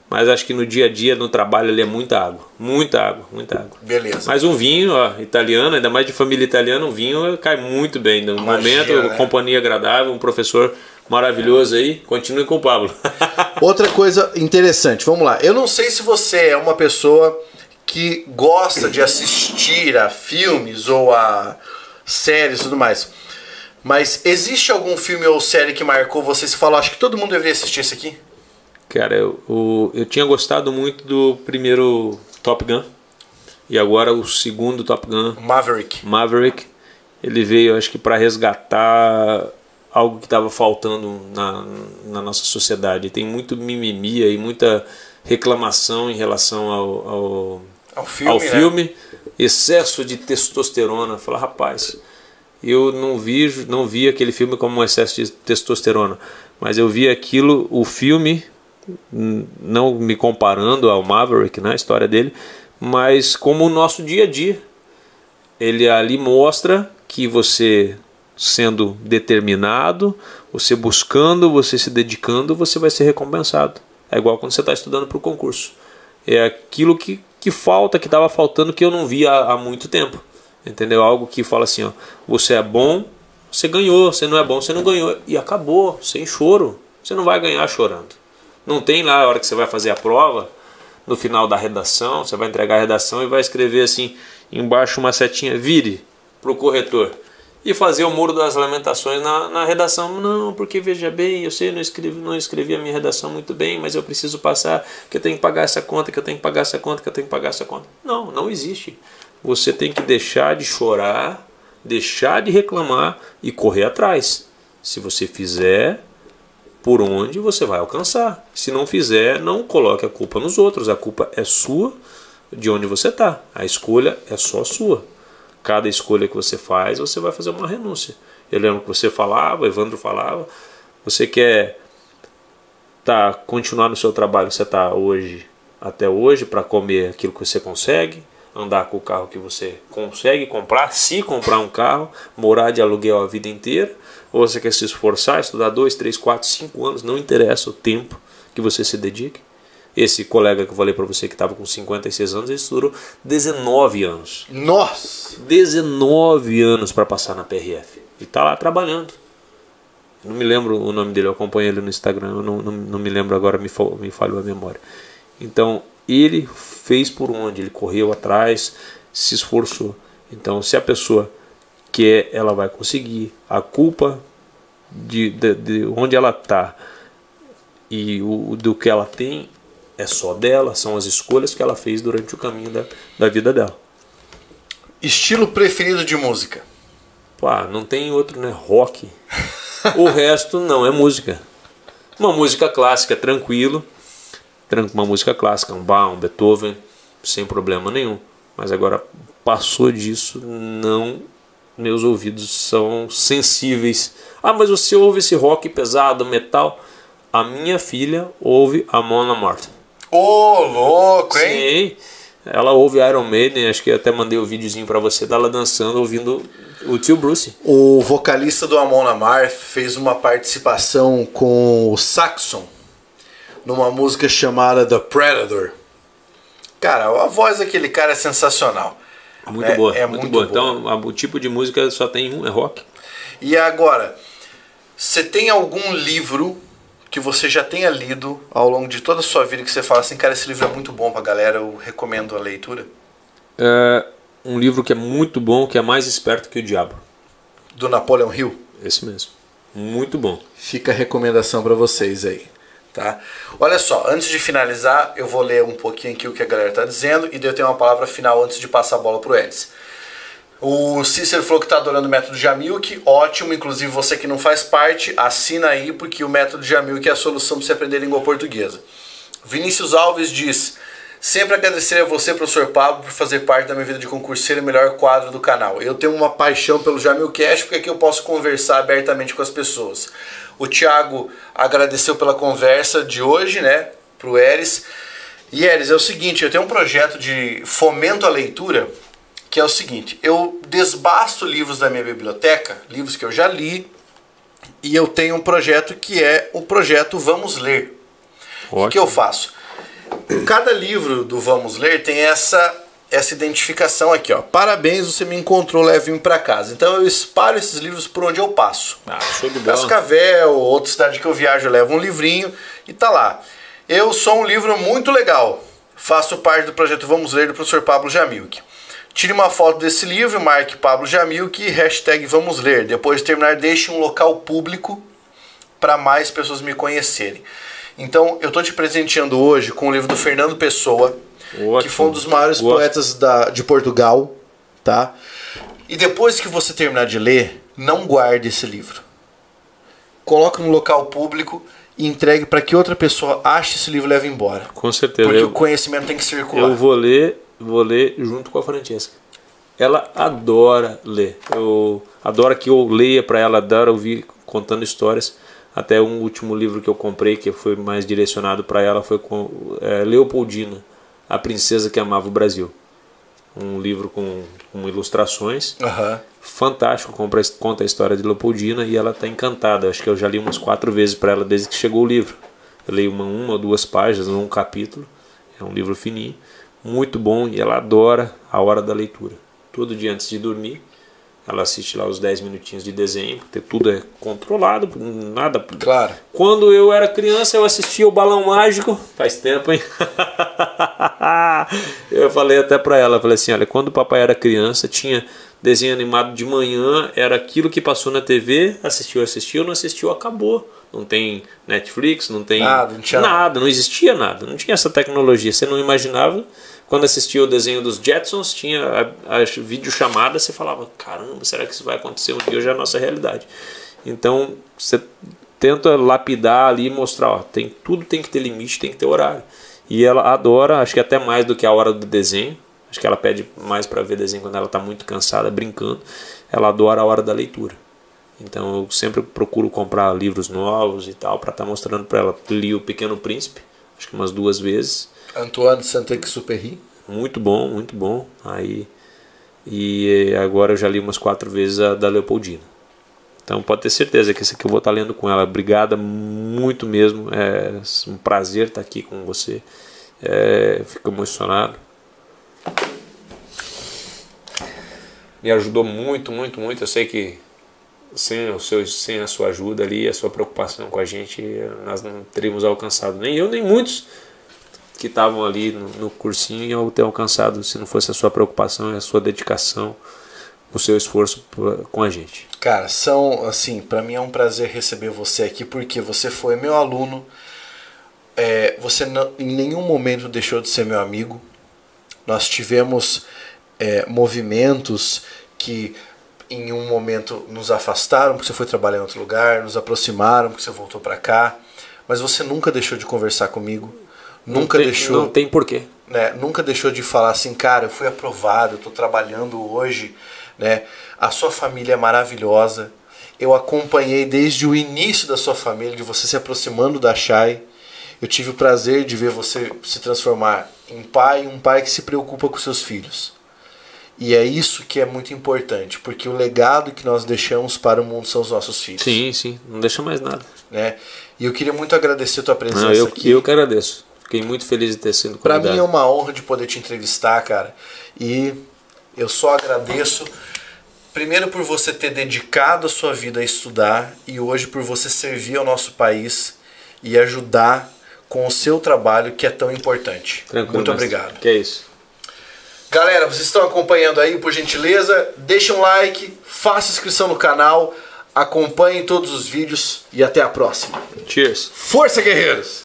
mas acho que no dia a dia, no trabalho, ali é muita água. Muita água, muita água. Beleza. Mas um vinho, ó, italiano, ainda mais de família italiana, um vinho cai muito bem. No Magia, momento, né? companhia agradável, um professor maravilhoso aí. Continue com o Pablo. Outra coisa interessante, vamos lá. Eu não sei se você é uma pessoa que gosta de assistir a filmes ou a séries e tudo mais. Mas existe algum filme ou série que marcou você você falou, acho que todo mundo deveria assistir esse aqui? Cara, eu, eu, eu tinha gostado muito do primeiro Top Gun. E agora o segundo Top Gun. Maverick. Maverick. Ele veio, acho que, para resgatar algo que estava faltando na, na nossa sociedade. Tem muito mimimi e muita reclamação em relação ao, ao, ao filme. Ao filme. Né? Excesso de testosterona. Falar, rapaz, eu não vi, não vi aquele filme como um excesso de testosterona. Mas eu vi aquilo, o filme, não me comparando ao Maverick, né, a história dele, mas como o nosso dia a dia. Ele ali mostra que você sendo determinado, você buscando, você se dedicando, você vai ser recompensado. É igual quando você está estudando para o concurso. É aquilo que, que falta, que estava faltando, que eu não via há, há, muito tempo. Entendeu? Algo que fala assim: ó, você é bom, você ganhou, você não é bom, você não ganhou. E acabou, sem choro. Você não vai ganhar chorando. Não tem lá a hora que você vai fazer a prova, no final da redação, você vai entregar a redação e vai escrever assim, embaixo uma setinha, vire para o corretor. E fazer o muro das lamentações na, na redação. Não, porque veja bem, eu sei, não escrevi, não escrevi a minha redação muito bem, mas eu preciso passar, que eu tenho que pagar essa conta, que eu tenho que pagar essa conta, que eu tenho que pagar essa conta. Não, não existe. Você tem que deixar de chorar, deixar de reclamar e correr atrás. Se você fizer, por onde você vai alcançar. Se não fizer, não coloque a culpa nos outros. A culpa é sua de onde você está. A escolha é só sua. Cada escolha que você faz, você vai fazer uma renúncia. Eu lembro que você falava, Evandro falava, você quer tá, continuar no seu trabalho que você está hoje até hoje para comer aquilo que você consegue, andar com o carro que você consegue comprar, se comprar um carro, morar de aluguel a vida inteira, ou você quer se esforçar, estudar dois, três, quatro, cinco anos, não interessa o tempo que você se dedique. Esse colega que eu falei para você que estava com 56 anos, ele estudou 19 anos. Nossa! 19 anos para passar na PRF. E está lá trabalhando. não me lembro o nome dele, eu acompanho ele no Instagram, eu não, não, não me lembro agora, me, me falhou a memória. Então, ele fez por onde? Ele correu atrás, se esforçou. Então, se a pessoa quer, ela vai conseguir. A culpa de, de, de onde ela está e o, do que ela tem é só dela, são as escolhas que ela fez durante o caminho da, da vida dela. Estilo preferido de música? Pá, não tem outro, né? Rock. o resto não é música. Uma música clássica, tranquilo. Uma música clássica, um Bach, um Beethoven, sem problema nenhum. Mas agora passou disso, não. Meus ouvidos são sensíveis. Ah, mas você ouve esse rock pesado, metal? A minha filha ouve a Mona Martin. Ô, oh, louco, hein? Sim. Ela ouve Iron Maiden, acho que até mandei o um videozinho para você dela dançando ouvindo o tio Bruce. O vocalista do Amon Amarth fez uma participação com o Saxon numa música chamada The Predator. Cara, a voz daquele cara é sensacional. Muito é, boa, é muito, muito boa. boa. Então, o tipo de música só tem um, é rock. E agora, você tem algum livro que você já tenha lido ao longo de toda a sua vida que você fala assim, cara, esse livro é muito bom pra galera, eu recomendo a leitura? É um livro que é muito bom, que é mais esperto que o diabo. Do Napoleon Hill? Esse mesmo. Muito bom. Fica a recomendação para vocês aí. Tá? Olha só, antes de finalizar, eu vou ler um pouquinho aqui o que a galera está dizendo e daí eu tenho uma palavra final antes de passar a bola pro Edson. O Cícero falou que está adorando o método Jamilk, ótimo, inclusive você que não faz parte, assina aí, porque o método Jamilk é a solução para você aprender língua portuguesa. Vinícius Alves diz, sempre agradecer a você, professor Pablo, por fazer parte da minha vida de concurseiro e melhor quadro do canal. Eu tenho uma paixão pelo Jamilcast, porque aqui eu posso conversar abertamente com as pessoas. O Thiago agradeceu pela conversa de hoje, né, pro Eres. E Eres, é o seguinte, eu tenho um projeto de fomento à leitura, que é o seguinte: eu desbasto livros da minha biblioteca, livros que eu já li, e eu tenho um projeto que é o projeto Vamos Ler. Ótimo. O que eu faço? Cada livro do Vamos Ler tem essa essa identificação aqui, ó. Parabéns, você me encontrou, leve-me para casa. Então eu espalho esses livros por onde eu passo. Ah, show de bola. Cascavel, outra cidade que eu viajo, eu levo um livrinho e tá lá. Eu sou um livro muito legal. Faço parte do projeto Vamos Ler do professor Pablo Jamilk. Tire uma foto desse livro, marque Pablo Jamilk e hashtag Vamos Ler. Depois de terminar, deixe um local público para mais pessoas me conhecerem. Então, eu estou te presenteando hoje com o livro do Fernando Pessoa, Ótimo. que foi um dos maiores poetas da, de Portugal, tá? E depois que você terminar de ler, não guarde esse livro. Coloque no local público e entregue para que outra pessoa ache esse livro e leve embora. Com certeza. Porque eu, o conhecimento tem que circular. Eu vou ler vou ler junto com a Francesca. Ela adora ler. Eu adoro que eu leia para ela, adora ouvir contando histórias. Até um último livro que eu comprei, que foi mais direcionado para ela, foi com é, Leopoldina, a princesa que amava o Brasil. Um livro com, com ilustrações. Uhum. Fantástico, conta a história de Leopoldina e ela está encantada. Acho que eu já li umas quatro vezes para ela desde que chegou o livro. Eu leio uma, uma ou duas páginas, um capítulo. É um livro fininho muito bom e ela adora a hora da leitura. Todo dia antes de dormir, ela assiste lá os 10 minutinhos de desenho, porque tudo é controlado, nada. Claro. Quando eu era criança, eu assistia o Balão Mágico, faz tempo, hein? eu falei até para ela, falei assim, olha, quando o papai era criança, tinha desenho animado de manhã, era aquilo que passou na TV, assistiu, assistiu, não assistiu, acabou. Não tem Netflix, não tem nada, não, tinha nada, não existia nada, não tinha essa tecnologia, você não imaginava quando assistia o desenho dos Jetsons, tinha a, a videochamada, você falava, caramba, será que isso vai acontecer um dia? Hoje é a nossa realidade. Então, você tenta lapidar ali e mostrar, ó, tem, tudo tem que ter limite, tem que ter horário. E ela adora, acho que até mais do que a hora do desenho. Acho que ela pede mais para ver desenho quando ela está muito cansada, brincando. Ela adora a hora da leitura. Então eu sempre procuro comprar livros novos e tal para estar tá mostrando para ela. Li o Pequeno Príncipe, acho que umas duas vezes. Antoine Saint-Exupéry. Muito bom, muito bom. Aí e agora eu já li umas quatro vezes a da Leopoldina. Então pode ter certeza que esse aqui eu vou estar lendo com ela. Obrigada muito mesmo. É um prazer estar aqui com você. É, fico emocionado. Me ajudou muito, muito, muito. Eu sei que sem, o seu, sem a sua ajuda ali, a sua preocupação com a gente, nós não teríamos alcançado. Nem eu, nem muitos que estavam ali no, no cursinho iam ter alcançado se não fosse a sua preocupação e a sua dedicação, o seu esforço com a gente. Cara, são assim, para mim é um prazer receber você aqui porque você foi meu aluno. É, você não, em nenhum momento deixou de ser meu amigo. Nós tivemos é, movimentos que em um momento nos afastaram porque você foi trabalhar em outro lugar, nos aproximaram porque você voltou para cá mas você nunca deixou de conversar comigo, nunca tem, deixou, Não tem porquê. né, nunca deixou de falar assim, cara, eu fui aprovado, eu tô trabalhando hoje, né? A sua família é maravilhosa. Eu acompanhei desde o início da sua família, de você se aproximando da Shai. Eu tive o prazer de ver você se transformar em pai, um pai que se preocupa com seus filhos. E é isso que é muito importante, porque o legado que nós deixamos para o mundo são os nossos filhos. Sim, sim. Não deixa mais nada. Né? E eu queria muito agradecer a tua presença Não, eu, aqui. eu que agradeço. Fiquei muito feliz de ter sido Pra convidado. mim é uma honra de poder te entrevistar, cara. E eu só agradeço primeiro por você ter dedicado a sua vida a estudar e hoje por você servir ao nosso país e ajudar com o seu trabalho que é tão importante. Tranquilo, Muito obrigado. Que é isso. Galera, vocês estão acompanhando aí, por gentileza, deixa um like, faça inscrição no canal, acompanhem todos os vídeos e até a próxima. Cheers. Força, guerreiros!